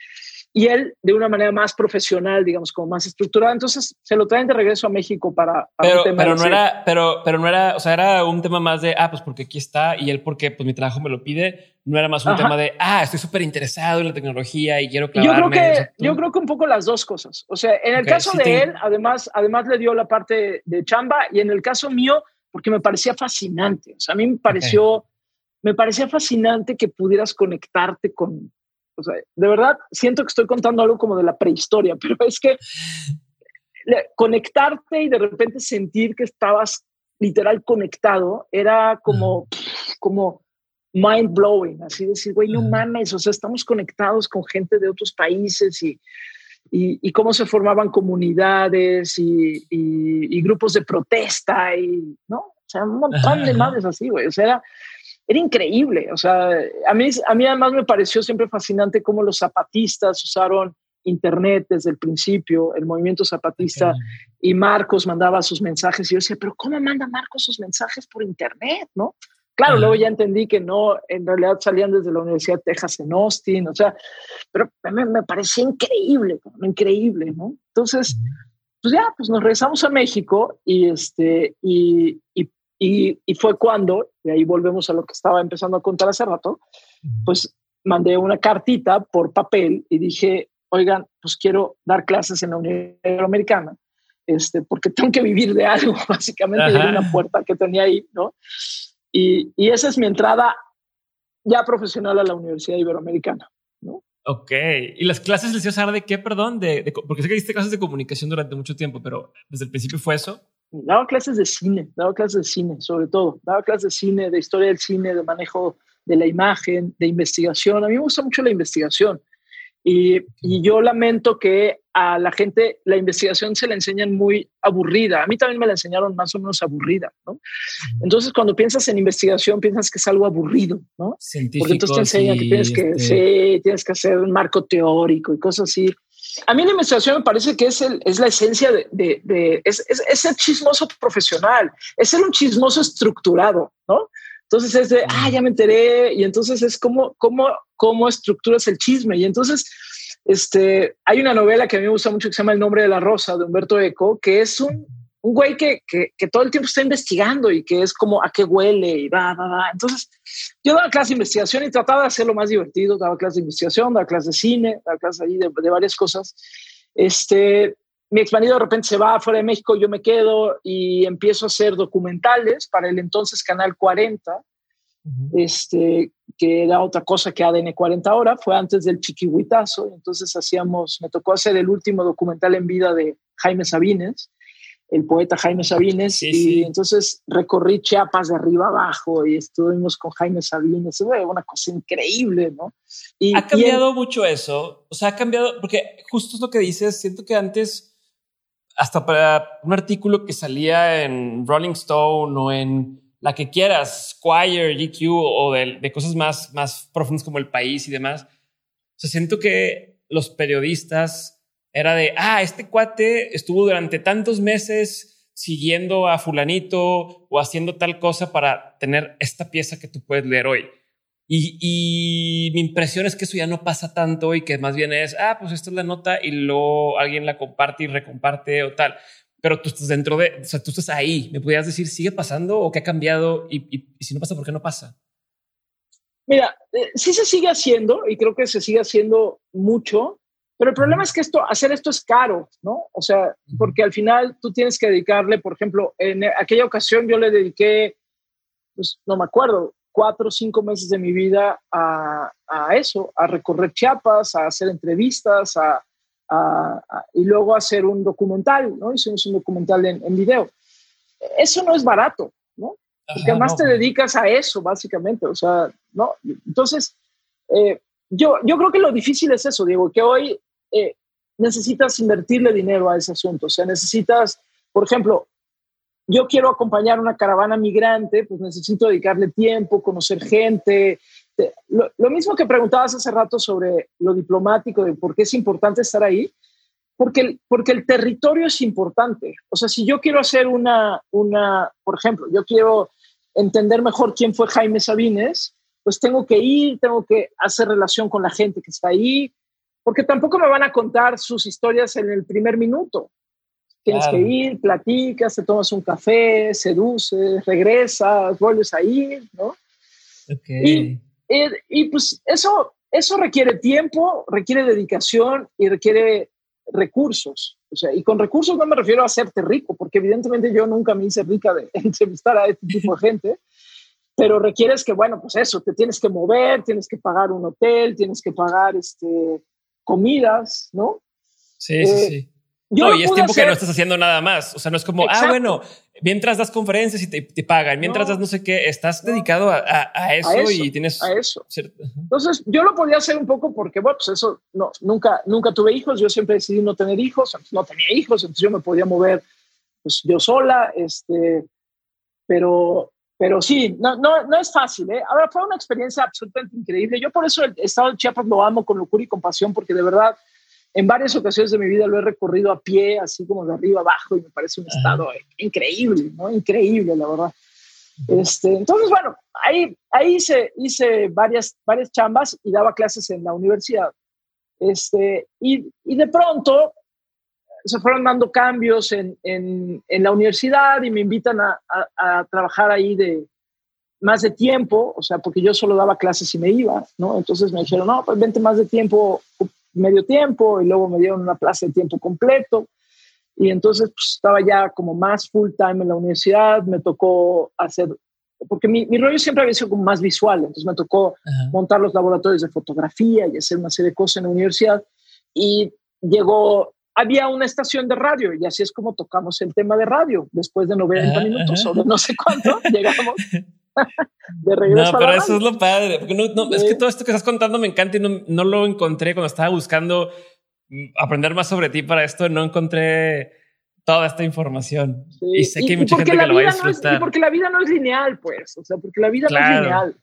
Speaker 1: y él de una manera más profesional, digamos, como más estructurada. Entonces se lo traen de regreso a México para,
Speaker 2: pero, pero no era, pero, pero no era, o sea, era un tema más de, ah, pues porque aquí está y él porque pues mi trabajo me lo pide. No era más un tema de, ah, estoy súper interesado en la tecnología y quiero clavarme.
Speaker 1: Yo creo que, yo creo que un poco las dos cosas. O sea, en el caso de él, además, además le dio la parte de chamba y en el caso mío, porque me parecía fascinante. O sea, a mí me pareció, me parecía fascinante que pudieras conectarte con, o sea, de verdad siento que estoy contando algo como de la prehistoria, pero es que conectarte y de repente sentir que estabas literal conectado era como, como mind blowing, así decir, güey, no mames, o sea, estamos conectados con gente de otros países y, y, cómo se formaban comunidades y, y, grupos de protesta y, ¿no? O sea, un montón de madres así, güey, o sea, era, era increíble, o sea, a mí, a mí además me pareció siempre fascinante cómo los zapatistas usaron Internet desde el principio, el movimiento zapatista, y Marcos mandaba sus mensajes. Y yo decía, pero ¿cómo manda Marcos sus mensajes por Internet? ¿No? Claro, luego ya entendí que no, en realidad salían desde la Universidad de Texas en Austin, o sea, pero me, me parecía increíble, increíble, ¿no? Entonces, pues ya, pues nos regresamos a México y, este, y, y, y, fue cuando, y ahí volvemos a lo que estaba empezando a contar hace rato, pues mandé una cartita por papel y dije, oigan, pues quiero dar clases en la Universidad Americana, este, porque tengo que vivir de algo, básicamente, de una puerta que tenía ahí, ¿no? Y, y, esa es mi entrada ya profesional a la Universidad Iberoamericana, ¿no?
Speaker 2: Ok, ¿y las clases les dar de qué, perdón? De, porque sé que diste clases de comunicación durante mucho tiempo, pero desde el principio fue eso.
Speaker 1: Daba clases de cine, daba clases de cine, sobre todo. Daba clases de cine, de historia del cine, de manejo de la imagen, de investigación. A mí me gusta mucho la investigación. Y, yo lamento que a la gente la investigación se la enseñan muy aburrida. A mí también me la enseñaron más o menos aburrida, ¿no? Entonces, cuando piensas en investigación, piensas que es algo aburrido, ¿no? Porque entonces te enseñan que tienes que, este tienes que hacer un marco teórico y cosas así. A mí la investigación me parece que es, el, es la esencia de, de, es, es, ser chismoso profesional, es ser un chismoso estructurado, ¿no? Entonces es de, ah, ya me enteré, y entonces es como, cómo, cómo estructuras el chisme. Y entonces, este, hay una novela que a mí me gusta mucho que se llama El nombre de la rosa, de Humberto Eco, que es un, un güey que, que, que, todo el tiempo está investigando y que es como a qué huele y va, va, va. Entonces, yo daba clase de investigación y trataba de hacerlo más divertido, daba clase de investigación, daba clase de cine, daba clase ahí de, de varias cosas. Este, mi ex de repente se va fuera de México, yo me quedo y empiezo a hacer documentales para el entonces Canal 40, este, que era otra cosa que ADN 40 ahora, fue antes del chiquihuitazo, entonces hacíamos, me tocó hacer el último documental en vida de Jaime Sabines, el poeta Jaime Sabines, y entonces recorrí Chiapas de arriba abajo y estuvimos con Jaime Sabines, fue una cosa increíble, ¿no?
Speaker 2: Y, ha cambiado mucho eso, o sea, ha cambiado, porque justo es lo que dices, siento que antes hasta para un artículo que salía en Rolling Stone o en la que quieras, Squire, GQ o de, cosas más, más profundas como El País y demás. O sea, siento que los periodistas era de, ah, este cuate estuvo durante tantos meses siguiendo a fulanito o haciendo tal cosa para tener esta pieza que tú puedes leer hoy. Y, mi impresión es que eso ya no pasa tanto y que más bien es, ah, pues esta es la nota y luego alguien la comparte y recomparte o tal. Pero tú estás dentro de, o sea, tú estás ahí. ¿Me podrías decir, sigue pasando o qué ha cambiado? Y, si no pasa, ¿por qué no pasa?
Speaker 1: Mira, eh, sí se sigue haciendo y creo que se sigue haciendo mucho, pero el problema es que esto, hacer esto es caro, ¿no? O sea, porque al final tú tienes que dedicarle, por ejemplo, en aquella ocasión yo le dediqué, pues no me acuerdo, cuatro o cinco meses de mi vida a, a eso, a recorrer Chiapas, a hacer entrevistas, a, a, y luego hacer un documental, ¿no? Hicimos un documental en, en video. Eso no es barato, ¿no? Porque además te dedicas a eso, básicamente, o sea, ¿no? Entonces, eh, yo, yo creo que lo difícil es eso, Diego, que hoy eh, necesitas invertirle dinero a ese asunto, o sea, necesitas, por ejemplo, yo quiero acompañar una caravana migrante, pues necesito dedicarle tiempo, conocer gente. Lo, mismo que preguntabas hace rato sobre lo diplomático, de por qué es importante estar ahí, porque el, porque el territorio es importante. O sea, si yo quiero hacer una, una, por ejemplo, yo quiero entender mejor quién fue Jaime Sabines, pues tengo que ir, tengo que hacer relación con la gente que está ahí, porque tampoco me van a contar sus historias en el primer minuto. Tienes que ir, platicas, te tomas un café, seduces, regresas, vuelves a ir, ¿no? Y, y, pues eso, eso requiere tiempo, requiere dedicación y requiere recursos. O sea, y con recursos no me refiero a hacerte rico, porque evidentemente yo nunca me hice rica de entrevistar a este tipo de gente, pero requieres que, bueno, pues eso, te tienes que mover, tienes que pagar un hotel, tienes que pagar este, comidas, ¿no?
Speaker 2: Sí, sí, eh, sí. no, y es tiempo que no estás haciendo nada más. O sea, no es como, ah, bueno, mientras das conferencias y te, pagan, mientras das no sé qué, estás dedicado a, eso y tienes...
Speaker 1: A eso. Entonces, yo lo podía hacer un poco porque, bueno, pues eso, no, nunca, nunca tuve hijos, yo siempre decidí no tener hijos, no tenía hijos, entonces yo me podía mover pues yo sola, este, pero, pero sí, no, no, no es fácil. ¿eh? Ahora, fue una experiencia absolutamente increíble. Yo por eso el estado de Chiapas lo amo con locura y compasión, porque de verdad en varias ocasiones de mi vida lo he recorrido a pie, así como de arriba abajo, y me parece un estado increíble, ¿no? Increíble, la verdad. Este, entonces, bueno, ahí, ahí hice, hice varias, varias chambas y daba clases en la universidad. Este, y, y de pronto se fueron dando cambios en, en, en la universidad y me invitan a, a, a, trabajar ahí de más de tiempo, o sea, porque yo solo daba clases y me iba, ¿no? Entonces me dijeron, no, pues vente más de tiempo medio tiempo y luego me dieron una plaza de tiempo completo. Y entonces pues, estaba ya como más full time en la universidad, me tocó hacer, porque mi, mi rollo siempre había sido como más visual, entonces me tocó montar los laboratorios de fotografía y hacer una serie de cosas en la universidad. Y llegó, había una estación de radio y así es como tocamos el tema de radio. Después de 90 minutos o no sé cuánto, llegamos
Speaker 2: de regreso. No, pero eso es lo padre. Porque no, es que todo esto que estás contando me encanta y no, no, lo encontré cuando estaba buscando aprender más sobre ti para esto. No encontré toda esta información. Y sé que hay mucha gente que lo va a disfrutar.
Speaker 1: No es, porque la vida no es lineal, pues. O sea, porque la vida no es lineal.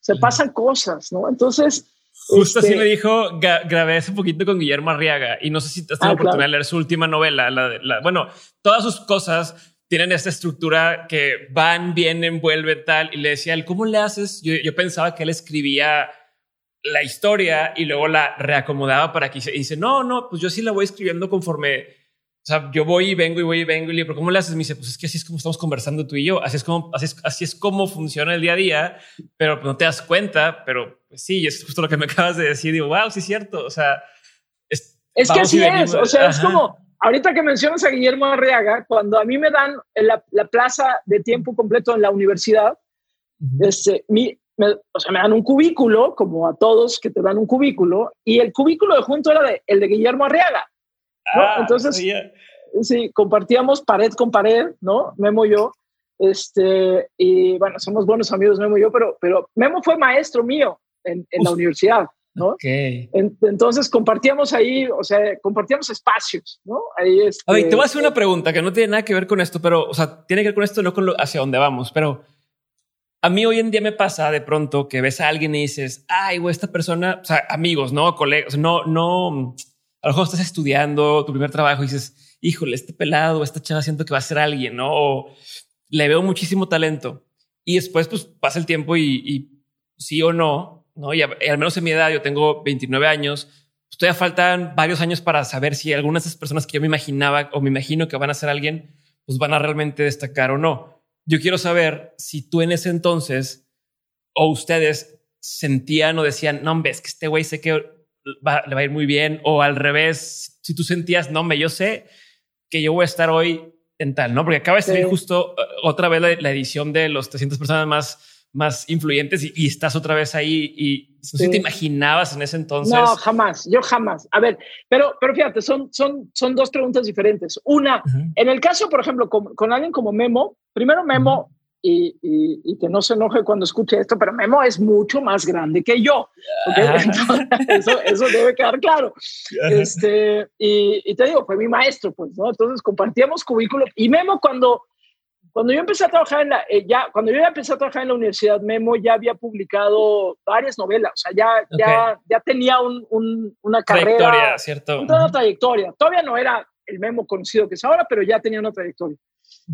Speaker 1: Se pasan cosas, ¿no? Entonces.
Speaker 2: Justo así este me dijo, grabé hace poquito con Guillermo Arriaga y no sé si has tenido ah, oportunidad de leer su última novela. La, la, bueno, todas sus cosas tienen esta estructura que van, vienen, vuelven, tal. Y le decía él, ¿cómo le haces? Yo, yo, pensaba que él escribía la historia y luego la reacomodaba para que y dice, no, no, pues yo sí la voy escribiendo conforme, o sea, yo voy y vengo y voy y vengo y le digo, ¿cómo le haces? Me dice, pues es que así es como estamos conversando tú y yo, así es como, así es, así es como funciona el día a día, pero no te das cuenta, pero pues sí, es justo lo que me acabas de decir, digo, wow, sí es cierto, o sea,
Speaker 1: es, es que así es, o sea, es como ahorita que mencionas a Guillermo Arriaga, cuando a mí me dan la, la plaza de tiempo completo en la universidad, este, mi, me, o sea, me dan un cubículo, como a todos que te dan un cubículo, y el cubículo de junto era de, el de Guillermo Arriaga. Ah, Entonces, sí, compartíamos pared con pared, ¿no? Memo y yo. Este, y bueno, somos buenos amigos, Memo y yo, pero, pero Memo fue maestro mío en, en la universidad. ¿no? entonces compartíamos ahí, o sea, compartíamos espacios, ¿no? Ahí es.
Speaker 2: Este, te voy a hacer una pregunta que no tiene nada que ver con esto, pero, o sea, tiene que ver con esto, no con lo, hacia dónde vamos, pero a mí hoy en día me pasa de pronto que ves a alguien y dices, ay, güey, esta persona, o sea, amigos, no colegas, no, no, a lo mejor estás estudiando tu primer trabajo y dices, híjole, este pelado, esta chava siento que va a ser alguien, ¿no? O le veo muchísimo talento. Y después, pues pasa el tiempo y, y sí o no, ¿no? Y, al menos en mi edad, yo tengo 29 años, pues todavía faltan varios años para saber si algunas de esas personas que yo me imaginaba o me imagino que van a ser alguien, pues van a realmente destacar o no. Yo quiero saber si tú en ese entonces o ustedes sentían o decían, no, ves que este güey sé que le va a ir muy bien, o al revés, si tú sentías, no, hombre, yo sé que yo voy a estar hoy en tal, ¿no? Porque acaba de salir justo eh, otra vez la, la, edición de los 300 personas más más influyentes y, estás otra vez ahí y no si te imaginabas en ese entonces.
Speaker 1: No, jamás, yo jamás. A ver, pero, pero fíjate, son, son, son dos preguntas diferentes. Una, en el caso, por ejemplo, con, con, alguien como Memo, primero Memo, y, y, que no se enoje cuando escuche esto, pero Memo es mucho más grande que yo. eso, eso, debe quedar claro. Este, y, y, te digo, fue mi maestro, pues, ¿no? Entonces compartíamos cubículo y Memo cuando cuando yo empecé a trabajar en la, eh, ya, cuando yo ya empecé a trabajar en la universidad, Memo ya había publicado varias novelas, o sea, ya, ya, ya tenía un, un, una carrera,
Speaker 2: ¿cierto?
Speaker 1: una trayectoria. Todavía no era el Memo conocido que es ahora, pero ya tenía una trayectoria.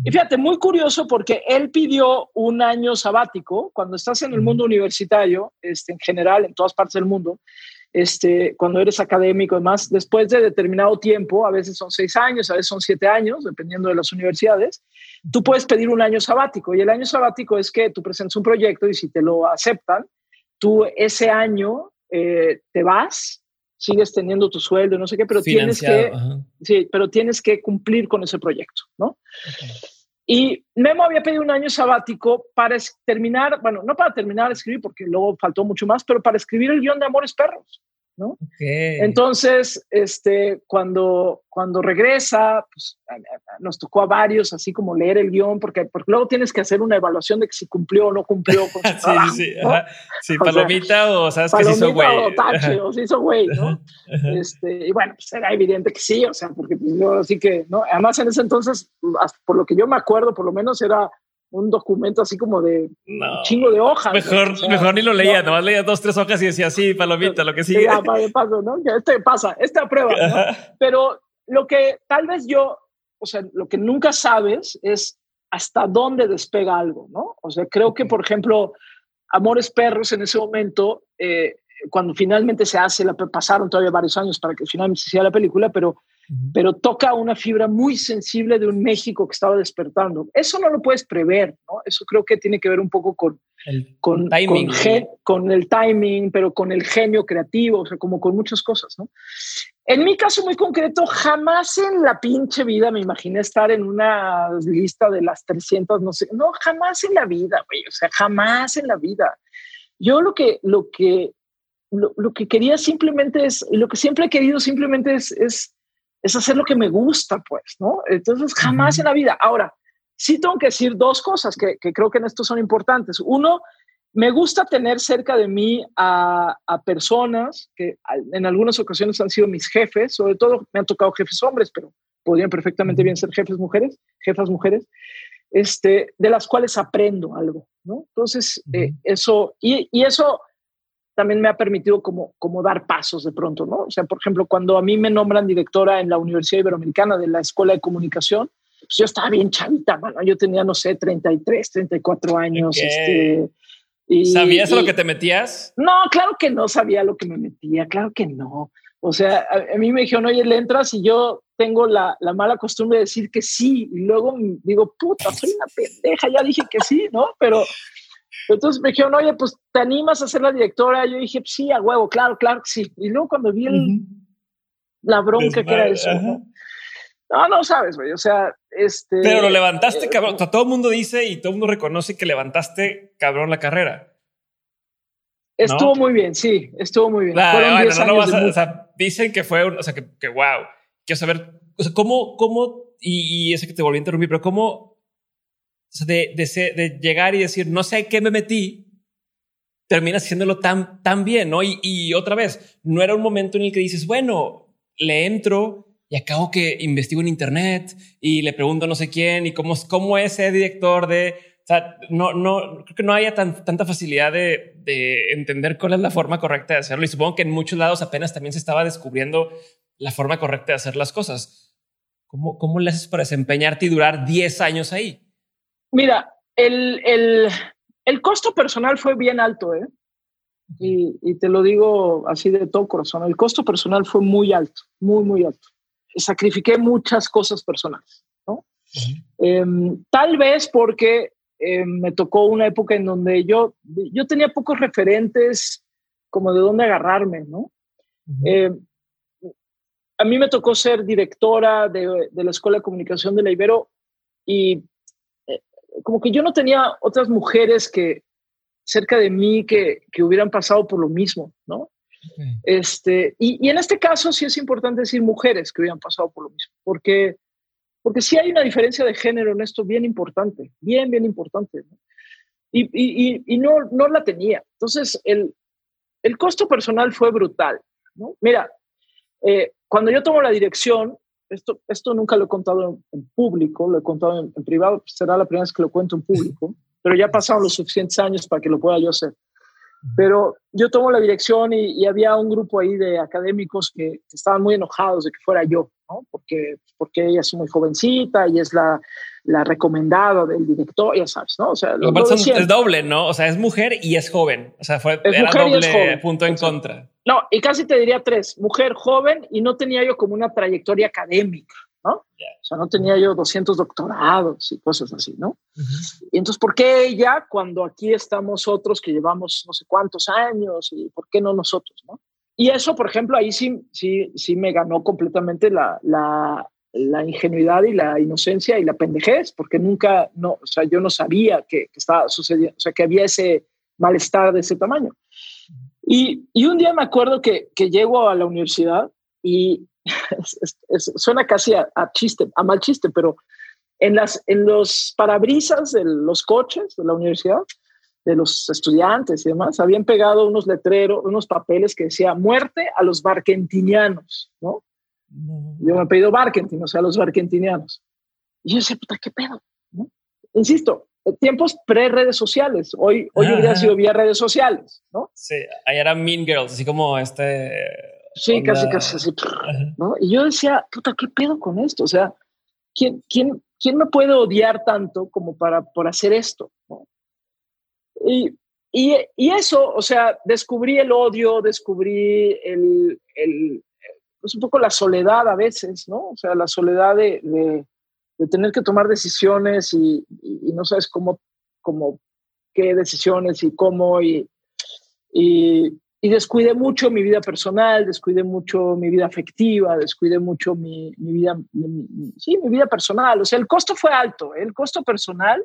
Speaker 1: Y fíjate, muy curioso porque él pidió un año sabático cuando estás en el mundo universitario, este, en general, en todas partes del mundo, este, cuando eres académico y más, después de determinado tiempo, a veces son seis años, a veces son siete años, dependiendo de las universidades, tú puedes pedir un año sabático. Y el año sabático es que tú presentas un proyecto y si te lo aceptan, tú ese año eh, te vas, sigues teniendo tu sueldo, no sé qué, pero tienes que, sí, pero tienes que cumplir con ese proyecto, ¿no? Y Memo había pedido un año sabático para terminar, bueno, no para terminar de escribir, porque luego faltó mucho más, pero para escribir el guion de Amores Perros. ¿No? Entonces, este, cuando, cuando regresa, pues, nos tocó a varios así como leer el guion, porque, porque luego tienes que hacer una evaluación de si cumplió o no cumplió con su trabajo,
Speaker 2: sí, sí, sí, palomita o sabes que se hizo güey.
Speaker 1: O tache, o se hizo güey, ¿no? Este, y bueno, pues era evidente que sí, o sea, porque pues, yo así que, ¿no? Además en ese entonces, por lo que yo me acuerdo, por lo menos era un documento así como de un chingo de hojas.
Speaker 2: Mejor, mejor ni lo leía, no. nomás leía dos, tres hojas y decía, sí, palomita, lo que sigue.
Speaker 1: Ya, paso, ¿no? este pasa, este aprueba, ¿no? Pero lo que tal vez yo, o sea, lo que nunca sabes es hasta dónde despega algo, ¿no? O sea, creo que, por ejemplo, Amores Perros en ese momento, eh, cuando finalmente se hace, la, pasaron todavía varios años para que finalmente se hiciera la película, pero pero toca una fibra muy sensible de un México que estaba despertando. Eso no lo puedes prever, ¿no? Eso creo que tiene que ver un poco con
Speaker 2: el con, timing,
Speaker 1: con, el timing, pero con el genio creativo, o sea, como con muchas cosas, ¿no? En mi caso muy concreto, jamás en la pinche vida me imaginé estar en una lista de las 300, no sé, no, jamás en la vida, güey, o sea, jamás en la vida. Yo lo que, lo que, lo, lo que quería simplemente es, lo que siempre he querido simplemente es, es es hacer lo que me gusta, pues, ¿no? Entonces, jamás en la vida. Ahora, sí tengo que decir dos cosas que, creo que en esto son importantes. Uno, me gusta tener cerca de mí a, personas que en algunas ocasiones han sido mis jefes, sobre todo me han tocado jefes hombres, pero podrían perfectamente bien ser jefes mujeres, jefas mujeres, este, de las cuales aprendo algo, ¿no? Entonces, eh, eso, y, y, eso también me ha permitido como, como dar pasos de pronto, ¿no? O sea, por ejemplo, cuando a mí me nombran directora en la Universidad Iberoamericana de la Escuela de Comunicación, pues yo estaba bien chavita, bueno, yo tenía, no sé, 33, 34 años. Este,
Speaker 2: y, ¿Sabías lo que te metías?
Speaker 1: No, claro que no sabía lo que me metía, claro que no. O sea, a, mí me dijeron, oye, le entras y yo tengo la, la, mala costumbre de decir que sí, y luego digo, puta, soy una pendeja, ya dije que sí, ¿no? Pero entonces me dijeron, oye, pues te animas a ser la directora. Yo dije, sí, a huevo, claro, claro que sí. Y luego cuando vi la bronca que era eso, ¿no? no, sabes, güey. O sea, este.
Speaker 2: Pero lo levantaste, eh, cabrón. todo el mundo dice y todo el mundo reconoce que levantaste, cabrón, la carrera.
Speaker 1: Estuvo muy bien, sí, estuvo muy bien.
Speaker 2: o sea, dicen que fue, o sea, que, que wow. Quiero saber, o sea, cómo, cómo, y, y ese que te volví a interrumpir, pero cómo de, de, llegar y decir, no sé qué me metí, terminas haciéndolo tan, tan bien, ¿no? Y, y, otra vez, no era un momento en el que dices, bueno, le entro y acabo que investigo en internet y le pregunto no sé quién y cómo, cómo es ese director de... O sea, no, no, creo que no haya tan, tanta facilidad de, de entender cuál es la forma correcta de hacerlo. Y supongo que en muchos lados apenas también se estaba descubriendo la forma correcta de hacer las cosas. ¿Cómo, cómo le haces para desempeñarte y durar 10 años ahí?
Speaker 1: Mira, el, el, costo personal fue bien alto, ¿eh? Y, te lo digo así de todo corazón, el costo personal fue muy alto, muy, muy alto. Sacrifiqué muchas cosas personales, ¿no? Em, tal vez porque em, me tocó una época en donde yo, yo tenía pocos referentes como de dónde agarrarme, ¿no? Em, a mí me tocó ser directora de, de, la Escuela de Comunicación de la Ibero y como que yo no tenía otras mujeres que cerca de mí que, que hubieran pasado por lo mismo, ¿no? Este, y, y, en este caso sí es importante decir mujeres que hubieran pasado por lo mismo, porque, porque sí hay una diferencia de género en esto bien importante, bien, bien importante. ¿no? Y, y, y, no, no la tenía. Entonces, el, el costo personal fue brutal. ¿no? Mira, eh, cuando yo tomo la dirección, esto, esto nunca lo he contado en, público, lo he contado en, privado, pues será la primera vez que lo cuento en público, pero ya pasaron los suficientes años para que lo pueda yo hacer. Pero yo tomo la dirección y, había un grupo ahí de académicos que, estaban muy enojados de que fuera yo, ¿no? Porque, porque ella es muy jovencita y es la, la recomendada del director, ya sabes, ¿no? O sea,
Speaker 2: lo, es doble, ¿no? O sea, es mujer y es joven. O sea, fue era doble punto en contra.
Speaker 1: No, y casi te diría tres, mujer joven y no tenía yo como una trayectoria académica, ¿no? O sea, no tenía yo 200 doctorados y cosas así, ¿no? Y entonces, ¿por qué ella cuando aquí estamos otros que llevamos no sé cuántos años y por qué no nosotros, ¿no? Y eso, por ejemplo, ahí sí, sí, sí me ganó completamente la, la, la ingenuidad y la inocencia y la pendejez, porque nunca, no, o sea, yo no sabía que, que estaba sucediendo, o sea, que había ese malestar de ese tamaño. Y, y un día me acuerdo que, que llego a la universidad y suena casi a, chiste, a mal chiste, pero en, las, en los parabrisas de los coches de la universidad, de los estudiantes y demás, habían pegado unos letreros, unos papeles que decía muerte a los barquentinianos, ¿no? Yo me he pedido Barkentin, o sea, los barquentinianos. Y yo decía, puta, ¿qué pedo? Insisto, tiempos pre-redes sociales. Hoy, hoy hubiera sido vía redes sociales, ¿no?
Speaker 2: Sí, ahí eran Mean Girls, así como este...
Speaker 1: Sí, casi, casi así. ¿no? Y yo decía, puta, ¿qué pedo con esto? O sea, ¿quién, quién, quién me puede odiar tanto como para por hacer esto? Y, y, y, eso, o sea, descubrí el odio, descubrí el, el, pues un poco la soledad a veces, ¿no? O sea, la soledad de, de, de tener que tomar decisiones y, y, no sabes cómo, cómo, qué decisiones y cómo, y, y, y descuidé mucho mi vida personal, descuidé mucho mi vida afectiva, descuidé mucho mi, mi vida, sí, mi vida personal. O sea, el costo fue alto, ¿eh? el costo personal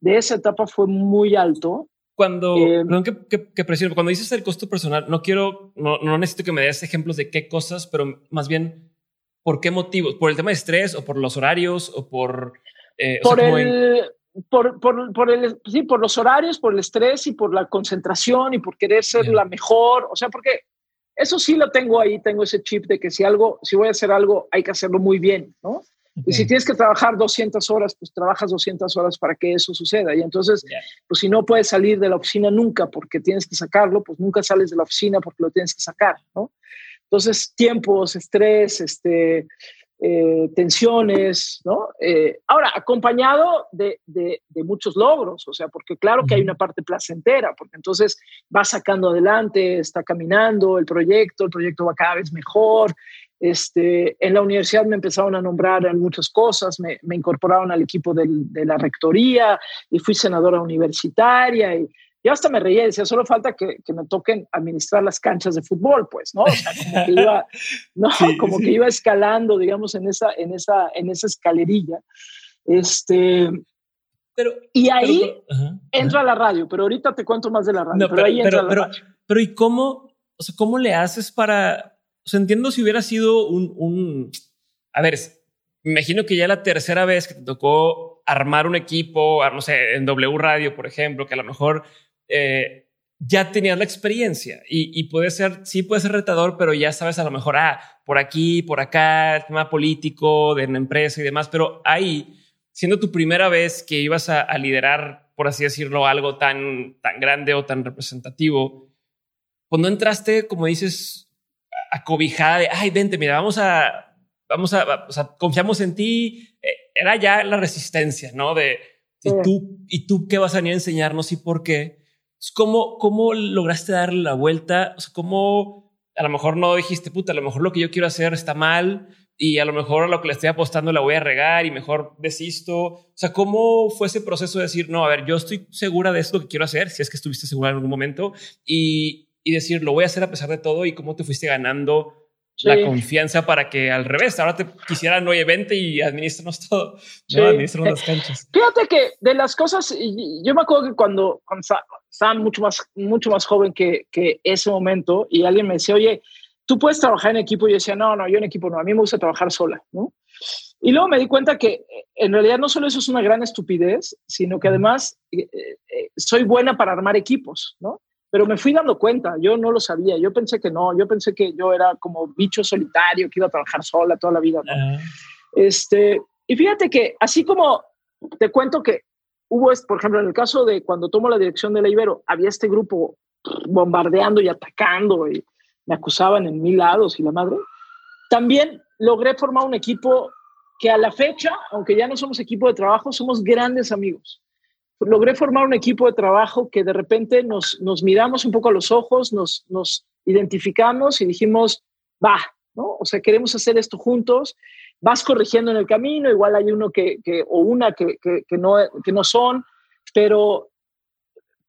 Speaker 1: de esa etapa fue muy alto.
Speaker 2: Cuando, eh, perdón que, que, presiono, cuando dices el costo personal, no quiero, no, no necesito que me des ejemplos de qué cosas, pero más bien ¿Por qué motivos? ¿Por el tema de estrés o por los horarios o por...
Speaker 1: Eh, por, el, por, por, por, el, sí, por los horarios, por el estrés y por la concentración y por querer ser la mejor. O sea, porque eso sí lo tengo ahí, tengo ese chip de que si algo, si voy a hacer algo, hay que hacerlo muy bien, ¿no? Y si tienes que trabajar 200 horas, pues trabajas 200 horas para que eso suceda. Y entonces, pues si no puedes salir de la oficina nunca porque tienes que sacarlo, pues nunca sales de la oficina porque lo tienes que sacar, ¿no? Entonces, tiempos, estrés, este, eh, tensiones, ¿no? Eh, ahora, acompañado de, de, muchos logros, o sea, porque claro que hay una parte placentera, porque entonces va sacando adelante, está caminando el proyecto, el proyecto va cada vez mejor. Este, en la universidad me empezaron a nombrar en muchas cosas, me, me incorporaron al equipo del, de la rectoría y fui senadora universitaria y yo hasta me reía y decía, solo falta que, que, me toquen administrar las canchas de fútbol, pues, ¿no? O sea, como que iba, ¿no? como que iba escalando, digamos, en esa, en esa, en esa escalerilla. Este,
Speaker 2: pero,
Speaker 1: y ahí entra la radio, pero ahorita te cuento más de la radio. pero, ahí entra la radio.
Speaker 2: Pero, ¿y cómo, o sea, cómo le haces para, entiendo si hubiera sido un, a ver, imagino que ya la tercera vez que te tocó armar un equipo, no sé, en W Radio, por ejemplo, que a lo mejor eh, ya tenías la experiencia y, puede ser, sí puede ser retador, pero ya sabes a lo mejor, ah, por aquí, por acá, tema político, de una empresa y demás, pero ahí, siendo tu primera vez que ibas a, liderar, por así decirlo, algo tan, tan grande o tan representativo, cuando entraste, como dices, acobijada de, ay, vente, mira, vamos a, vamos a, o sea, confiamos en ti, eh, era ya la resistencia, ¿no? De, ¿y tú, ¿y tú qué vas a venir a enseñarnos y por qué? ¿Cómo, ¿Cómo lograste darle la vuelta? O sea, ¿cómo a lo mejor no dijiste, puta, a lo mejor lo que yo quiero hacer está mal y a lo mejor a lo que le estoy apostando la voy a regar y mejor desisto? O sea, ¿cómo fue ese proceso de decir, no, a ver, yo estoy segura de esto que quiero hacer, si es que estuviste segura en algún momento, y, y decir, lo voy a hacer a pesar de todo y cómo te fuiste ganando la confianza para que al revés, ahora te quisieran, oye, vente y administranos todo, sí. las canchas.
Speaker 1: Fíjate que de las cosas, yo me acuerdo que cuando, cuando estaba mucho más, mucho más joven que, que ese momento y alguien me decía, oye, tú puedes trabajar en equipo. Y yo decía, no, no, yo en equipo no, a mí me gusta trabajar sola, ¿no? Y luego me di cuenta que en realidad no solo eso es una gran estupidez, sino que además eh, eh, soy buena para armar equipos, ¿no? Pero me fui dando cuenta, yo no lo sabía, yo pensé que no, yo pensé que yo era como bicho solitario, que iba a trabajar sola toda la vida. Este, y fíjate que así como te cuento que hubo, por ejemplo, en el caso de cuando tomo la dirección de la Ibero, había este grupo bombardeando y atacando y me acusaban en mil lados y la madre, también logré formar un equipo que a la fecha, aunque ya no somos equipo de trabajo, somos grandes amigos logré formar un equipo de trabajo que de repente nos, nos miramos un poco a los ojos, nos, nos identificamos y dijimos, va, ¿no? O sea, queremos hacer esto juntos, vas corrigiendo en el camino, igual hay uno que, que o una que, que, no, que no son, pero,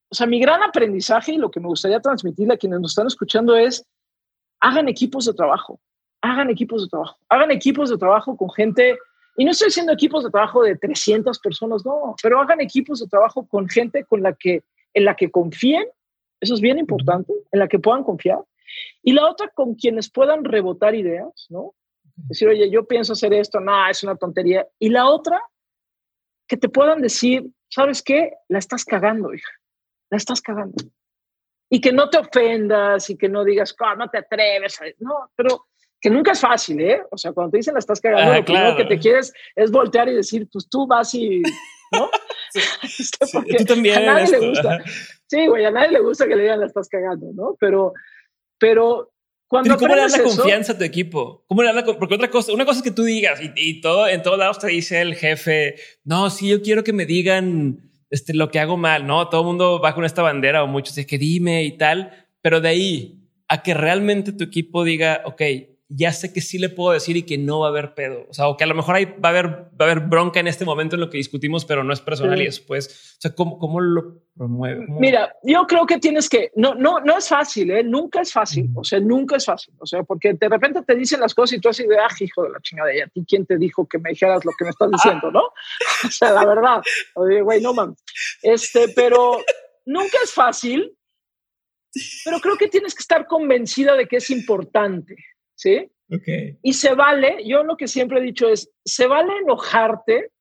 Speaker 1: o sea, mi gran aprendizaje y lo que me gustaría transmitirle a quienes nos están escuchando es, hagan equipos de trabajo, hagan equipos de trabajo, hagan equipos de trabajo con gente y no estoy haciendo equipos de trabajo de 300 personas, no, pero hagan equipos de trabajo con gente con la que, en la que confíen eso es bien importante, en la que puedan confiar. Y la otra, con quienes puedan rebotar ideas, ¿no? Decir, oye, yo pienso hacer esto, no, es una tontería. Y la otra, que te puedan decir, ¿sabes qué? La estás cagando, hija, la estás cagando. Y que no te ofendas y que no digas, oh, no te atreves. No, pero que nunca es fácil, ¿eh? O sea, cuando te dicen la estás cagando, lo primero que te quieres es voltear y decir, pues tú vas y, ¿no?
Speaker 2: Este, tú también.
Speaker 1: A nadie le gusta. Sí, güey, a nadie le gusta que le digan la estás cagando, ¿no? Pero, pero cuando
Speaker 2: ¿Cómo le das la confianza a tu equipo? ¿Cómo le das la Porque otra cosa, una cosa es que tú digas y, y, todo, en todos lados te dice el jefe, no, sí, yo quiero que me digan este, lo que hago mal, ¿no? Todo el mundo va con esta bandera o muchos es que dime y tal, pero de ahí a que realmente tu equipo diga, ok, ya sé que sí le puedo decir y que no va a haber pedo. O sea, o que a lo mejor hay, va a haber, va a haber bronca en este momento en lo que discutimos, pero no es personal y después, o sea, ¿cómo, cómo lo promueve?
Speaker 1: Mira, yo creo que tienes que, no, no, no es fácil, ¿eh? Nunca es fácil. O sea, nunca es fácil. O sea, porque de repente te dicen las cosas y tú así de, ah, hijo de la chingada, ¿y a ti quién te dijo que me dijeras lo que me estás diciendo, no? o sea, la verdad. Oye, güey, no mames. Este, pero nunca es fácil, pero creo que tienes que estar convencida de que es importante. ¿Sí? Y se vale, yo lo que siempre he dicho es, se vale enojarte,